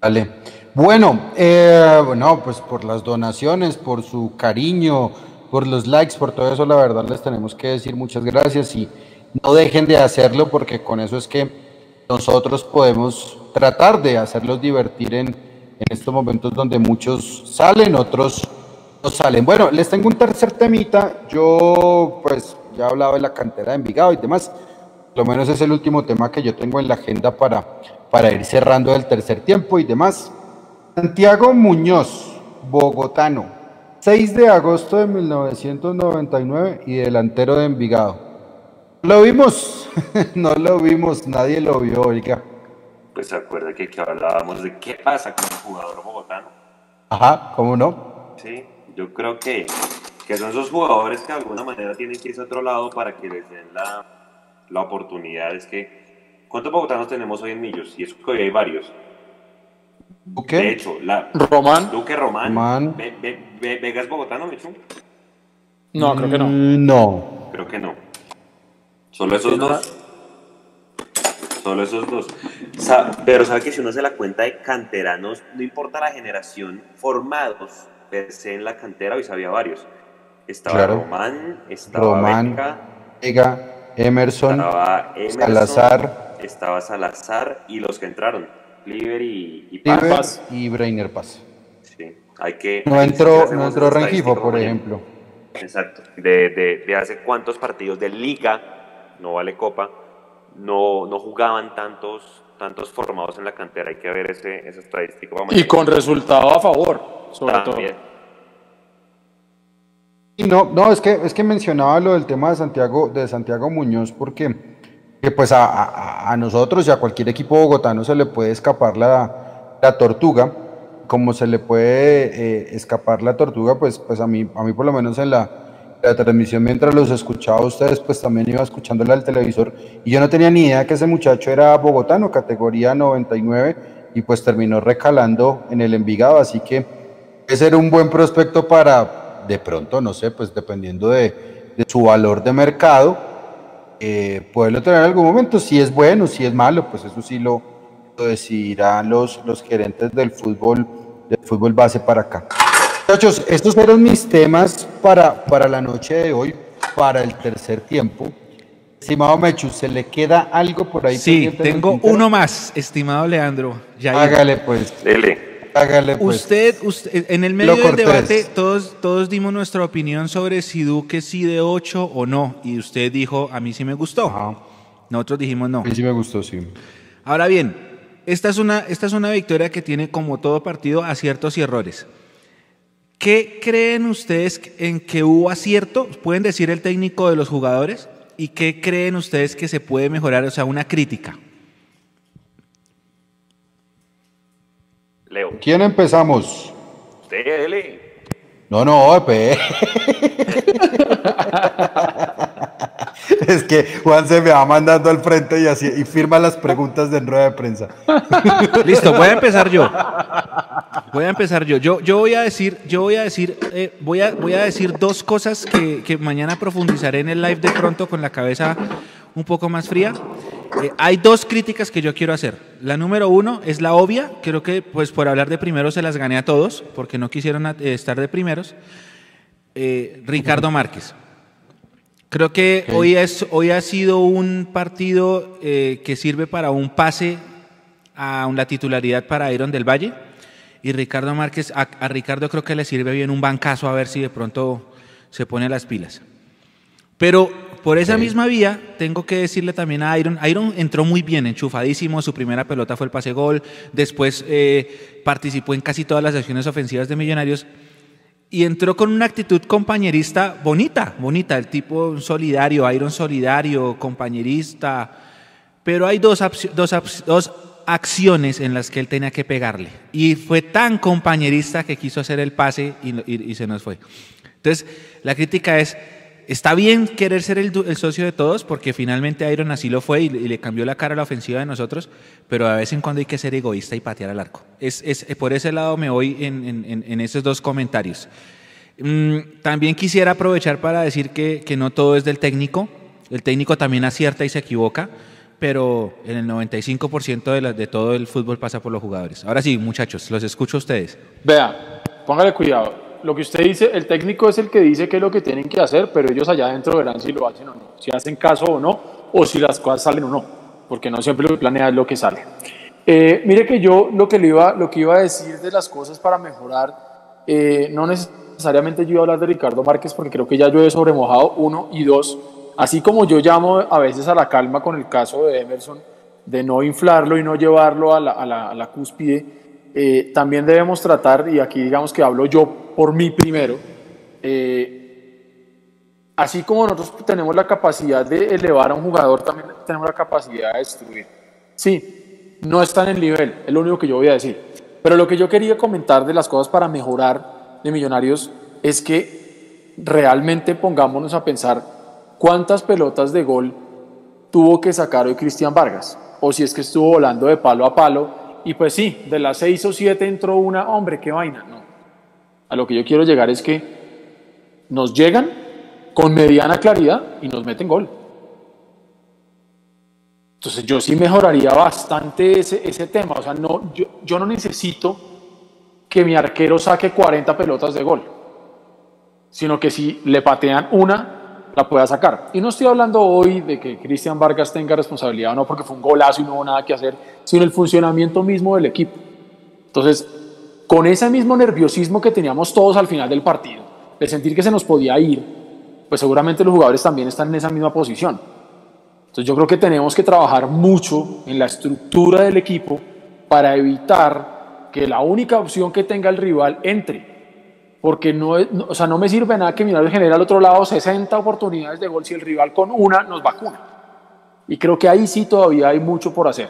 Vale. Bueno, eh, bueno, pues por las donaciones, por su cariño, por los likes, por todo eso, la verdad les tenemos que decir muchas gracias y no dejen de hacerlo porque con eso es que nosotros podemos tratar de hacerlos divertir en, en estos momentos donde muchos salen, otros no salen. Bueno, les tengo un tercer temita. Yo, pues, ya hablaba de la cantera de Envigado y demás. Lo menos es el último tema que yo tengo en la agenda para, para ir cerrando el tercer tiempo y demás. Santiago Muñoz, bogotano, 6 de agosto de 1999 y delantero de Envigado. ¿Lo vimos? no lo vimos, nadie lo vio, oiga. Pues se acuerda que, que hablábamos de qué pasa con el jugador bogotano. Ajá, ¿cómo no? Sí, yo creo que, que son esos jugadores que de alguna manera tienen que irse a otro lado para que les den la, la oportunidad. Es que, ¿cuántos bogotanos tenemos hoy en Millos? Y eso que hoy hay varios. ¿Duque? De hecho, la, Román. Duque Román. Román. Ve- ve- ve- ¿Vega es bogotano, Michu? No, creo que no. Mm, No. Creo que no. Solo esos dos. Solo esos dos. Sa- pero sabe que si uno se la cuenta de canteranos, no importa la generación, formados per se en la cantera, hoy sabía varios. Estaba Claro. Román, estaba Román, Beca, Vega, Emerson, estaba Emerson, Salazar, estaba Salazar y los que entraron, Cliver y, y Paz. Y Brainer Paz. Sí, hay que. No entró, no entró Rengifo, por mañana. ejemplo. Exacto. De, de, de hace cuántos partidos de liga, no vale copa, no, no jugaban tantos, tantos formados en la cantera. Hay que ver ese, esa estadística. para Y con resultado a favor, sobre También. todo. Y no, no, es que, es que mencionaba lo del tema de Santiago, de Santiago Muñoz, porque que pues a, a- a nosotros y a cualquier equipo bogotano se le puede escapar la, la tortuga, como se le puede eh, escapar la tortuga, pues, pues a mí, a mí por lo menos en la, la transmisión mientras los escuchaba ustedes, pues también iba escuchándola al televisor. Y yo no tenía ni idea que ese muchacho era bogotano, categoría 99, y pues terminó recalando en el Envigado, así que ese era un buen prospecto para, de pronto, no sé, pues dependiendo de, de su valor de mercado, eh, poderlo tener en algún momento, si es bueno, si es malo, pues eso sí lo, lo decidirán los, los gerentes del fútbol, del fútbol base para acá. Muchachos, estos fueron mis temas para, para la noche de hoy, para el tercer tiempo. Estimado Mechu, ¿se le queda algo por ahí? Sí, tengo uno más, estimado Leandro. Jair. Hágale pues, Dele. Hágale pues. Usted, usted, en el medio del debate, todos, todos dimos nuestra opinión sobre si Duque sí de 8 o no. Y usted dijo, a mí sí me gustó. Ajá. Nosotros dijimos no. A mí sí me gustó, sí. Ahora bien, esta es, una, esta es una victoria que tiene como todo partido aciertos y errores. ¿Qué creen ustedes en que hubo acierto? ¿Pueden decir el técnico de los jugadores? ¿Y qué creen ustedes que se puede mejorar? O sea, una crítica. Leo. ¿Quién empezamos? Usted, dele. No, no, pe. es que Juan se me va mandando al frente y así y firma las preguntas de rueda de prensa. Listo, voy a empezar yo. Voy a empezar yo. Yo, yo voy a decir, yo voy a decir, eh, voy, a, voy a decir dos cosas que, que mañana profundizaré en el live de pronto con la cabeza un poco más fría. Eh, hay dos críticas que yo quiero hacer. La número uno es la obvia. Creo que, pues, por hablar de primeros se las gané a todos, porque no quisieron eh, estar de primeros. Eh, Ricardo Márquez. Creo que hoy, es, hoy ha sido un partido eh, que sirve para un pase a la titularidad para Iron del Valle. Y Ricardo Márquez, a, a Ricardo creo que le sirve bien un bancazo a ver si de pronto se pone las pilas. Pero por esa misma vía, tengo que decirle también a Iron. Iron entró muy bien, enchufadísimo. Su primera pelota fue el pase gol. Después eh, participó en casi todas las acciones ofensivas de Millonarios. Y entró con una actitud compañerista bonita, bonita. El tipo solidario, Iron solidario, compañerista. Pero hay dos, dos, dos acciones en las que él tenía que pegarle. Y fue tan compañerista que quiso hacer el pase y- y se nos fue. Entonces, la crítica es, está bien querer ser el, el socio de todos, porque finalmente Iron así lo fue y, y le cambió la cara a la ofensiva de nosotros, pero a vez en cuando hay que ser egoísta y patear al arco. Es, es- por ese lado me voy en- en- en esos dos comentarios. Mm, también quisiera aprovechar para decir que, que no todo es del técnico. El técnico también acierta y se equivoca, pero en el 95% de, la- de todo el fútbol pasa por los jugadores. Ahora sí, muchachos, los escucho a ustedes. Vea, póngale cuidado. Lo que usted dice, el técnico es el que dice qué es lo que tienen que hacer, pero ellos allá adentro verán si lo hacen o no, si hacen caso o no, o si las cosas salen o no, porque no siempre lo que planea es lo que sale. Eh, mire que yo lo que, le iba, lo que iba a decir de las cosas para mejorar, eh, no necesariamente yo iba a hablar de Ricardo Márquez, porque creo que ya yo he sobremojado uno y dos, así como yo llamo a veces a la calma con el caso de Emerson, de no inflarlo y no llevarlo a la, a la- a la cúspide, eh, también debemos tratar, y aquí digamos que hablo yo por mí primero, eh, así como nosotros tenemos la capacidad de elevar a un jugador, también tenemos la capacidad de destruir. Sí, no están en el nivel, es lo único que yo voy a decir. Pero lo que yo quería comentar de las cosas para mejorar de Millonarios es que realmente pongámonos a pensar cuántas pelotas de gol tuvo que sacar hoy Cristian Vargas, o si es que estuvo volando de palo a palo y pues sí, de las seis o siete entró una, hombre, qué vaina. No. A lo que yo quiero llegar es que nos llegan con mediana claridad y nos meten gol. Entonces yo sí mejoraría bastante ese, ese tema. O sea, no, yo, yo no necesito que mi arquero saque 40 pelotas de gol, sino que si le patean una, la pueda sacar. Y no estoy hablando hoy de que Cristian Vargas tenga responsabilidad no, porque fue un golazo y no hubo nada que hacer, sino el funcionamiento mismo del equipo. Entonces, con ese mismo nerviosismo que teníamos todos al final del partido, de sentir que se nos podía ir, pues seguramente los jugadores también están en esa misma posición. Entonces yo creo que tenemos que trabajar mucho en la estructura del equipo para evitar que la única opción que tenga el rival entre porque no, o sea, no me sirve nada que Millonarios genere al otro lado 60 oportunidades de gol si el rival con una nos vacuna. Y creo que ahí sí todavía hay mucho por hacer.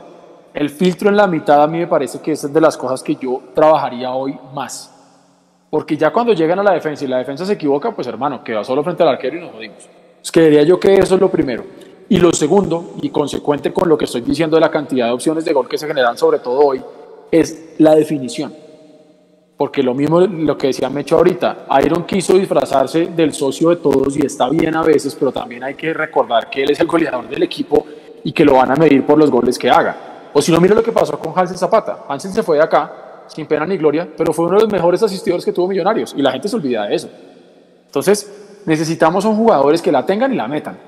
El filtro en la mitad a mí me parece que es de las cosas que yo trabajaría hoy más. Porque ya cuando llegan a la defensa y la defensa se equivoca, pues hermano, queda solo frente al arquero y nos jodimos. Pues creería yo que eso es lo primero. Y lo segundo, y consecuente con lo que estoy diciendo de la cantidad de opciones de gol que se generan sobre todo hoy, es la definición porque lo mismo lo que decía Mecho ahorita, Iron quiso disfrazarse del socio de todos y está bien a veces, pero también hay que recordar que él es el goleador del equipo y que lo van a medir por los goles que haga. O si no, mira lo que pasó con Hansel Zapata. Hansel se fue de acá, sin pena ni gloria, pero fue uno de los mejores asistidores que tuvo Millonarios y la gente se olvida de eso. Entonces, necesitamos son jugadores que la tengan y la metan.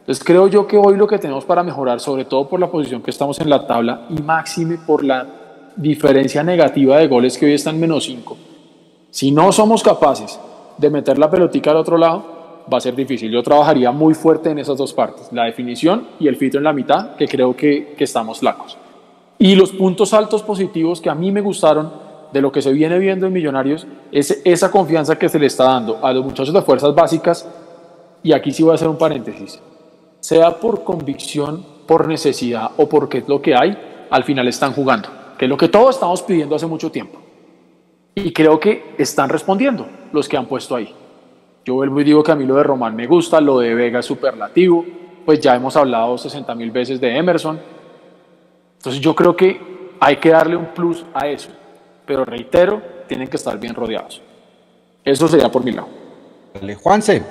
Entonces, creo yo que hoy lo que tenemos para mejorar, sobre todo por la posición que estamos en la tabla y máxime por la diferencia negativa de goles que hoy están menos 5. Si no somos capaces de meter la pelotica al otro lado, va a ser difícil. Yo trabajaría muy fuerte en esas dos partes, la definición y el filtro en la mitad, que creo que, que estamos flacos. Y los puntos altos positivos que a mí me gustaron de lo que se viene viendo en Millonarios es esa confianza que se le está dando a los muchachos de fuerzas básicas. Y aquí sí voy a hacer un paréntesis. Sea por convicción, por necesidad o porque es lo que hay, al final están jugando que es lo que todos estamos pidiendo hace mucho tiempo. Y creo que están respondiendo los que han puesto ahí. Yo vuelvo y digo que a mí lo de Román me gusta, lo de Vega es superlativo, pues ya hemos hablado 60 mil veces de Emerson. Entonces yo creo que hay que darle un plus a eso. Pero reitero, tienen que estar bien rodeados. Eso sería por mi lado. Juanse.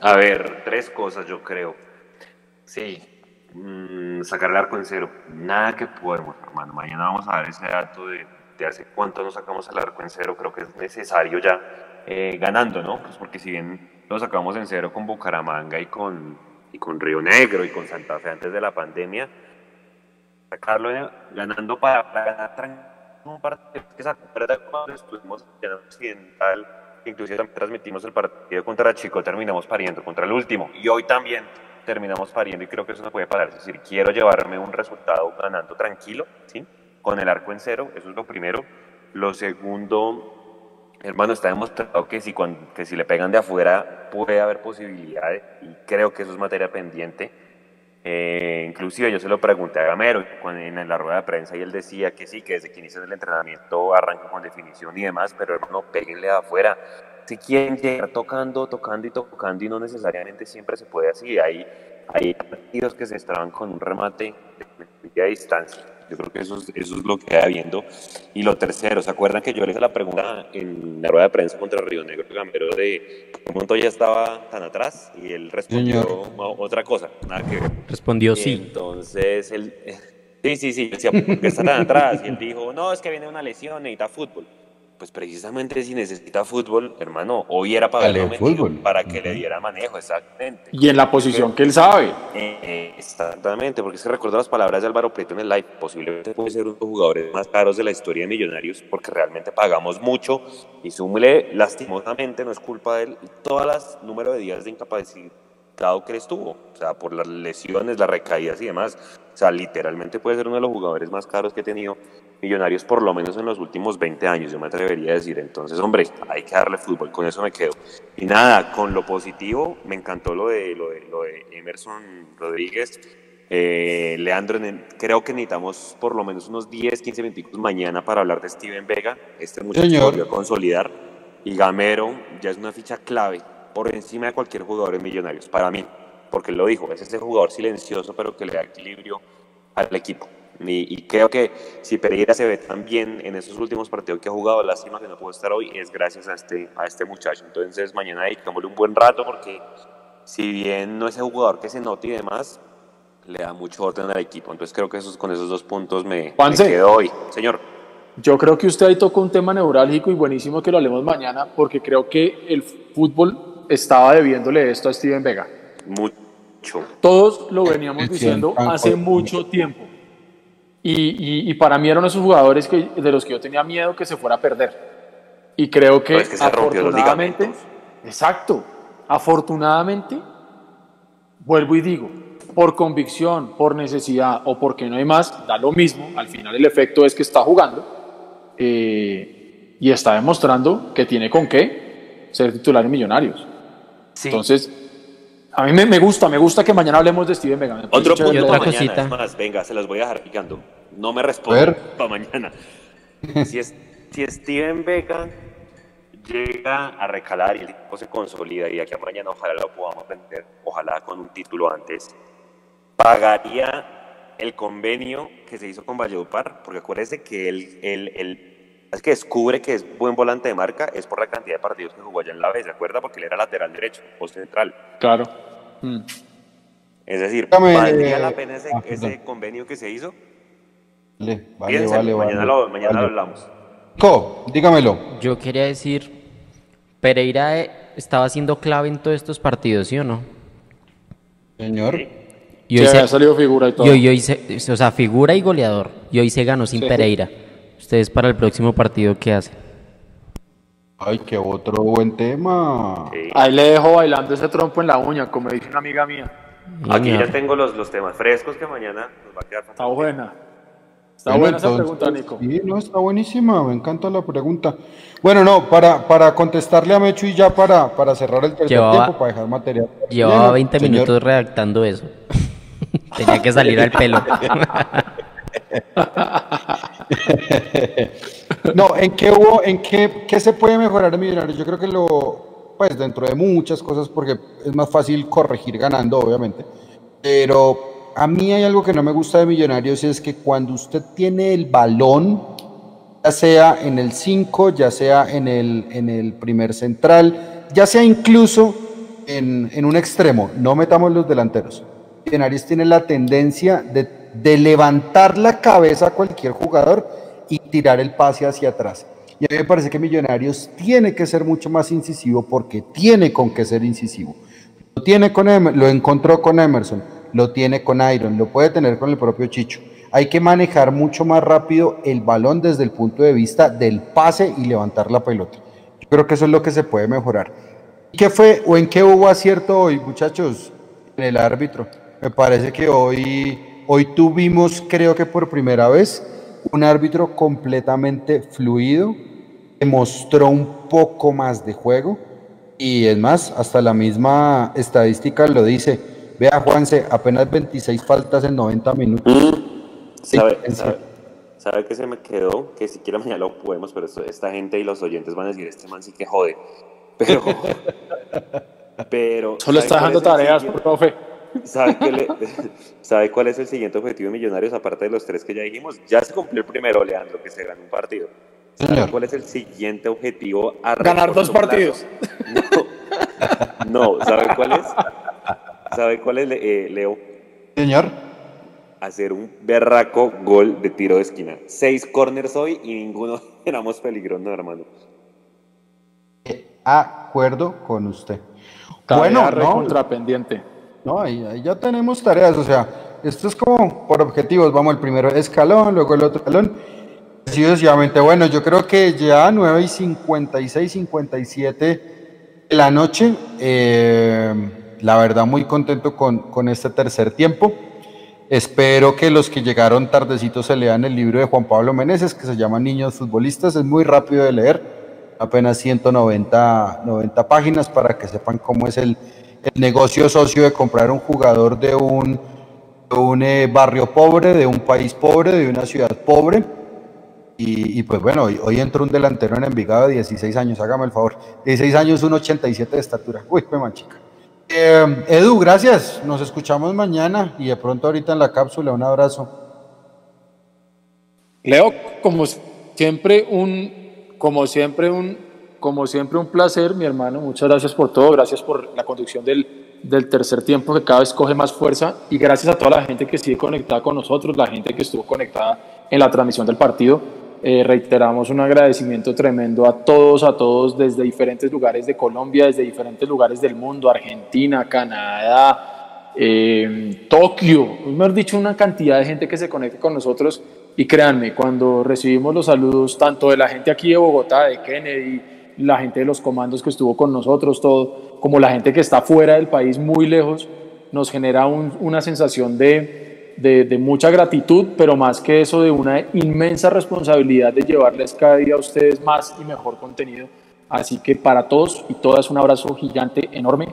A ver, tres cosas yo creo. Sí, Mm, sacar el arco en cero. Nada que podemos, hermano. Mañana vamos a ver ese dato de, de hace cuánto nos sacamos el arco en cero. Creo que es necesario ya eh, ganando, ¿no? Pues porque si bien lo sacamos en cero con Bucaramanga y con, y con Río Negro y con Santa Fe antes de la pandemia, sacarlo ganando para, ganar un partido que cuando estuvimos en Occidental, inclusive también transmitimos el partido contra Chico, terminamos pariendo contra el último. Y hoy también terminamos pariendo y creo que eso no puede parar. Es decir, quiero llevarme un resultado ganando tranquilo, ¿sí? Con el arco en cero, eso es lo primero. Lo segundo, hermano, está demostrado que si, cuando, que si le pegan de afuera puede haber posibilidades y creo que eso es materia pendiente. Eh, inclusive yo se lo pregunté a Gamero en la rueda de prensa y él decía que sí, que desde que inicia el entrenamiento arranca con definición y demás, pero hermano, péguenle afuera si quieren llegar tocando, tocando y tocando y no necesariamente siempre se puede así. Hay, hay partidos que se estaban con un remate de distancia. Yo creo que eso es, eso es lo que hay habiendo. Y lo tercero, ¿se acuerdan que yo le hice la pregunta en la rueda de prensa contra Río Negro Gambero de cómo ya estaba tan atrás? Y él respondió otra cosa, nada que ver. Respondió sí. Entonces, él, sí, sí, sí, decía, ¿por qué está tan atrás? Y él dijo, no, es que viene una lesión, necesita fútbol pues precisamente si necesita fútbol, hermano, hoy era para fútbol. para que le diera manejo, exactamente. Y en la posición que él sabe. Eh, exactamente, porque es que recuerdo las palabras de Álvaro Prieto en el live, posiblemente puede ser uno de los jugadores más caros de la historia de Millonarios, porque realmente pagamos mucho y súmele, lastimosamente, no es culpa de él, todas las número de días de incapacitado que él estuvo, o sea, por las lesiones, las recaídas y demás. O sea, literalmente puede ser uno de los jugadores más caros que ha tenido Millonarios por lo menos en los últimos 20 años, yo me atrevería a decir. Entonces, hombre, hay que darle fútbol, con eso me quedo. Y nada, con lo positivo, me encantó lo de, lo de, lo de Emerson Rodríguez. Eh, Leandro, creo que necesitamos por lo menos unos 10, 15 minutos mañana para hablar de Steven Vega. Este muchacho Señor. volvió a consolidar. Y Gamero ya es una ficha clave por encima de cualquier jugador en Millonarios, para mí. Porque lo dijo, es ese jugador silencioso, pero que le da equilibrio al equipo. Y, y creo que si Pereira se ve tan bien en esos últimos partidos que ha jugado, lástima que no pudo estar hoy, es gracias a este, a este muchacho. Entonces mañana dedicámosle un buen rato porque si bien no es el jugador que se note y demás, le da mucho orden al equipo. Entonces creo que esos, con esos dos puntos me, me quedo hoy. Señor. Yo creo que usted ahí tocó un tema neurálgico y buenísimo que lo hablemos mañana, porque creo que el fútbol estaba debiéndole esto a Steven Vega. Mucho. Todos lo veníamos diciendo hace mucho tiempo. Y, y- y para mí eran esos jugadores que, de los que yo tenía miedo que se fuera a perder. Y creo que, es que se afortunadamente, exacto, afortunadamente, vuelvo y digo, por convicción, por necesidad o porque no hay más, da lo mismo. Al final el efecto es que está jugando eh, y está demostrando que tiene con qué ser titular en Millonarios. Entonces, a mí me, me gusta, me gusta que mañana hablemos de Steven Vega. Otro punto para mañana, es más, venga, se los voy a dejar picando. No me respondo para mañana. Si, es, si Steven Vega llega a recalar y el equipo se consolida y aquí a mañana ojalá lo podamos vender, ojalá con un título antes, pagaría el convenio que se hizo con Valledupar, porque acuérdese que él, él- es que descubre que es buen volante de marca es por la cantidad de partidos que jugó allá en la vez, ¿de acuerdo? Porque él era lateral derecho o central. Claro. Mm. Es decir, Dígame, ¿valdría eh, la pena ese, ah, convenio que se hizo? Vale, vale, vale, mañana, vale, lo, mañana vale. lo hablamos. Co, dígamelo. Yo quería decir, Pereira eh, estaba siendo clave en todos estos partidos, ¿sí o no? Señor. Y Sí, hoy ha salido figura y todo. y hoy- hoy se- o sea, figura y goleador. Y hoy se ganó sin Sí. Pereira. Ustedes para el próximo partido, ¿qué hacen? Ay, qué otro buen tema. Ahí le dejo bailando ese trompo en la uña, como dice una amiga mía. Aquí ya tengo los, los temas frescos que mañana nos va a quedar Está buena. Está Bueno, buena esa pregunta, Nico. Sí, no, está buenísima, me encanta la pregunta. Bueno, no, para, para contestarle a Mecho y ya para, para cerrar el tercer Llevaba- tiempo, para dejar material. Llevaba Lleno, 20 señor. minutos redactando eso. Tenía que salir al pelo. No, ¿en qué hubo, en qué, qué se puede mejorar en Millonarios? Yo creo que lo, pues dentro de muchas cosas, porque es más fácil corregir ganando, obviamente. Pero a mí hay algo que no me gusta de Millonarios y es que cuando usted tiene el balón, ya sea en el 5, ya sea en el, en el primer central, ya sea incluso en, en un extremo, no metamos los delanteros. Millonarios tiene la tendencia de, de levantar la cabeza a cualquier jugador y tirar el pase hacia atrás. Y a mí me parece que Millonarios tiene que ser mucho más incisivo porque tiene con qué ser incisivo. Lo tiene con Emer- lo encontró con Emerson, lo tiene con Iron, lo puede tener con el propio Chicho. Hay que manejar mucho más rápido el balón desde el punto de vista del pase y levantar la pelota. Yo creo que eso es lo que se puede mejorar. ¿Qué fue o en qué hubo acierto hoy, muchachos? En el árbitro. Me parece que hoy, hoy tuvimos, creo que por primera vez, un árbitro completamente fluido, que mostró un poco más de juego y es más, hasta la misma estadística lo dice. Vea, Juanse, apenas 26 faltas en 90 minutos. ¿Sabe, en sabe, sabe que se me quedó? Que siquiera mañana lo podemos, pero esto- esta gente y los oyentes van a decir, este man sí que jode. Pero... pero Solo está ¿sabe dejando tareas, siguiente? profe. ¿Sabe, qué le- ¿Sabe cuál es el siguiente objetivo de Millonarios, aparte de los tres que ya dijimos? Ya se cumplió el primero, Leandro, que se ganó un partido. ¿Sabe Señor. cuál es el siguiente objetivo? a Ganar dos plazo? partidos. No, ¿sabe cuál es? ¿Sabe cuál es, eh, Leo? Señor. Hacer un berraco gol de tiro de esquina. Seis corners hoy y ninguno éramos peligro, no, hermano. Acuerdo con usted. Bueno, no, contrapendiente. No ahí, ahí ya tenemos tareas, o sea, esto es como por objetivos, vamos, el primero escalón, luego el otro escalón, así. Bueno, yo creo que ya 9 y 56, 57 de la noche, eh, la verdad muy contento con, con este tercer tiempo. espero que los que llegaron tardecitos se lean el libro de Juan Pablo Meneses que se llama Niños Futbolistas. Es muy rápido de leer, apenas 190 90 páginas para que sepan cómo es el, el negocio socio de comprar un jugador de un, un eh, barrio pobre, de un país pobre, de una ciudad pobre y, pues bueno, hoy, entró un delantero en Envigado de 16 años, hágame el favor. 16 años, 1,87 de estatura. Uy, qué manchica. Eh, Edu, gracias. Nos escuchamos mañana y de pronto ahorita en la cápsula. Un abrazo. Leo, como siempre, un, como siempre, un, como siempre, un placer, mi hermano. Muchas gracias por todo. Gracias por la conducción del, del tercer tiempo que cada vez coge más fuerza. Y gracias a toda la gente que sigue conectada con nosotros, la gente que estuvo conectada en la transmisión del partido eh, reiteramos un agradecimiento tremendo a todos, a todos desde diferentes lugares de Colombia, desde diferentes lugares del mundo, Argentina, Canadá, eh, Tokio, hemos dicho una cantidad de gente que se conecta con nosotros y créanme, cuando recibimos los saludos tanto de la gente aquí de Bogotá, de Kennedy, la gente de los comandos que estuvo con nosotros, todo, como la gente que está fuera del país, muy lejos, nos genera una sensación de, de, mucha gratitud, pero más que eso de una inmensa responsabilidad de llevarles cada día a ustedes más y mejor contenido. Así que para todos y todas un abrazo gigante, enorme,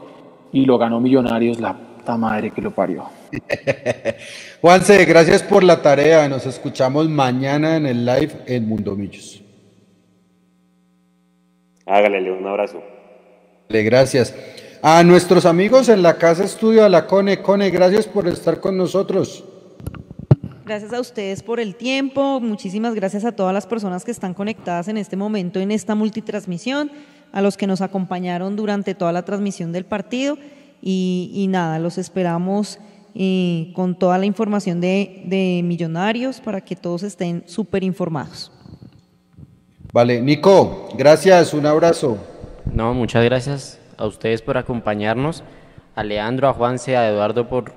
y lo ganó Millonarios, la puta madre que lo parió. Juanse, gracias por la tarea, nos escuchamos mañana en el live en Mundo Millos. Hágale, un abrazo. Gracias. A nuestros amigos en la Casa Estudio, a la Cone, Cone, gracias por estar con nosotros. Gracias a ustedes por el tiempo, muchísimas gracias a todas las personas que están conectadas en este momento en esta multitransmisión, a los que nos acompañaron durante toda la transmisión del partido y, nada, los esperamos eh, con toda la información de, de Millonarios para que todos estén súper informados. Vale, Nico, gracias, un abrazo. No, muchas gracias a ustedes por acompañarnos, a Leandro, a Juanse, a Eduardo por,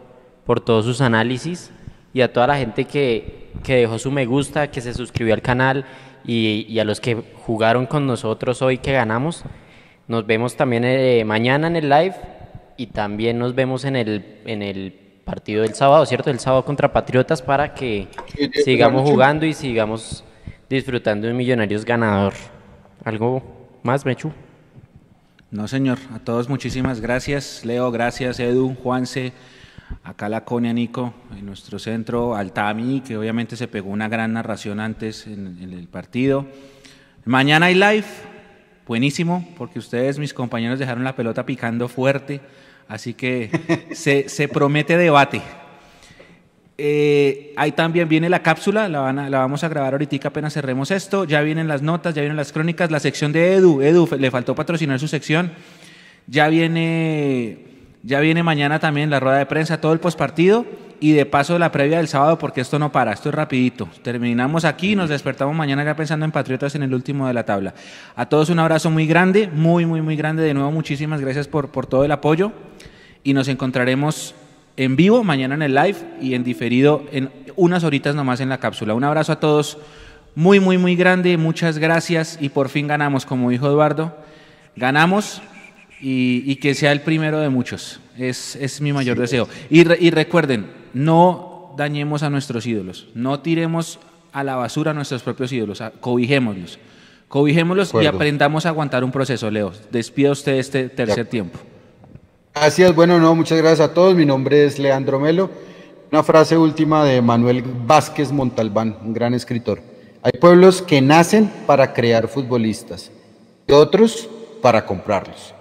por todos sus análisis y a toda la gente que, que dejó su me gusta, que se suscribió al canal y, y, a los que jugaron con nosotros hoy que ganamos. Nos vemos también eh, mañana en el live y también nos vemos en el, en el partido del sábado, ¿cierto? El sábado contra Patriotas para que sigamos jugando y sigamos disfrutando de un Millonarios ganador. ¿Algo más, Mechu? No, señor. A todos muchísimas gracias. Leo, gracias. Edu, Juanse, acá la Conia Nico, en nuestro centro, Altami, que obviamente se pegó una gran narración antes en, el partido. Mañana hay live, buenísimo, porque ustedes, mis compañeros, dejaron la pelota picando fuerte, así que se, se promete debate. Eh, ahí también viene la cápsula, la, vamos a grabar ahorita apenas cerremos esto. Ya vienen las notas, ya vienen las crónicas, la sección de Edu. Edu, le faltó patrocinar su sección. Ya viene, ya viene mañana también la rueda de prensa, todo el postpartido y de paso la previa del sábado, porque esto no para, esto es rapidito. Terminamos aquí y nos despertamos mañana ya pensando en Patriotas en el último de la tabla. A todos un abrazo muy grande, muy, muy, muy grande. De nuevo, muchísimas gracias por, por todo el apoyo y nos encontraremos en vivo, mañana en el live y en diferido en unas horitas nomás en la cápsula. Un abrazo a todos muy, muy, muy grande, muchas gracias y por fin ganamos, como dijo Eduardo, ganamos y, que sea el primero de muchos. Es, es mi mayor deseo. Y, y recuerden, no dañemos a nuestros ídolos, no tiremos a la basura a nuestros propios ídolos, cobijémoslos. Cobijémoslos y aprendamos a aguantar un proceso, Leo. Despida usted este tercer tiempo. Gracias, bueno, no, muchas gracias a todos. Mi nombre es Leandro Melo. Una frase última de Manuel Vázquez Montalbán, un gran escritor. Hay pueblos que nacen para crear futbolistas y otros para comprarlos.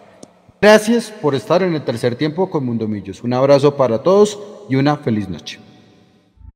Gracias por estar en el tercer tiempo con Mundo Millos. Un abrazo para todos y una feliz noche.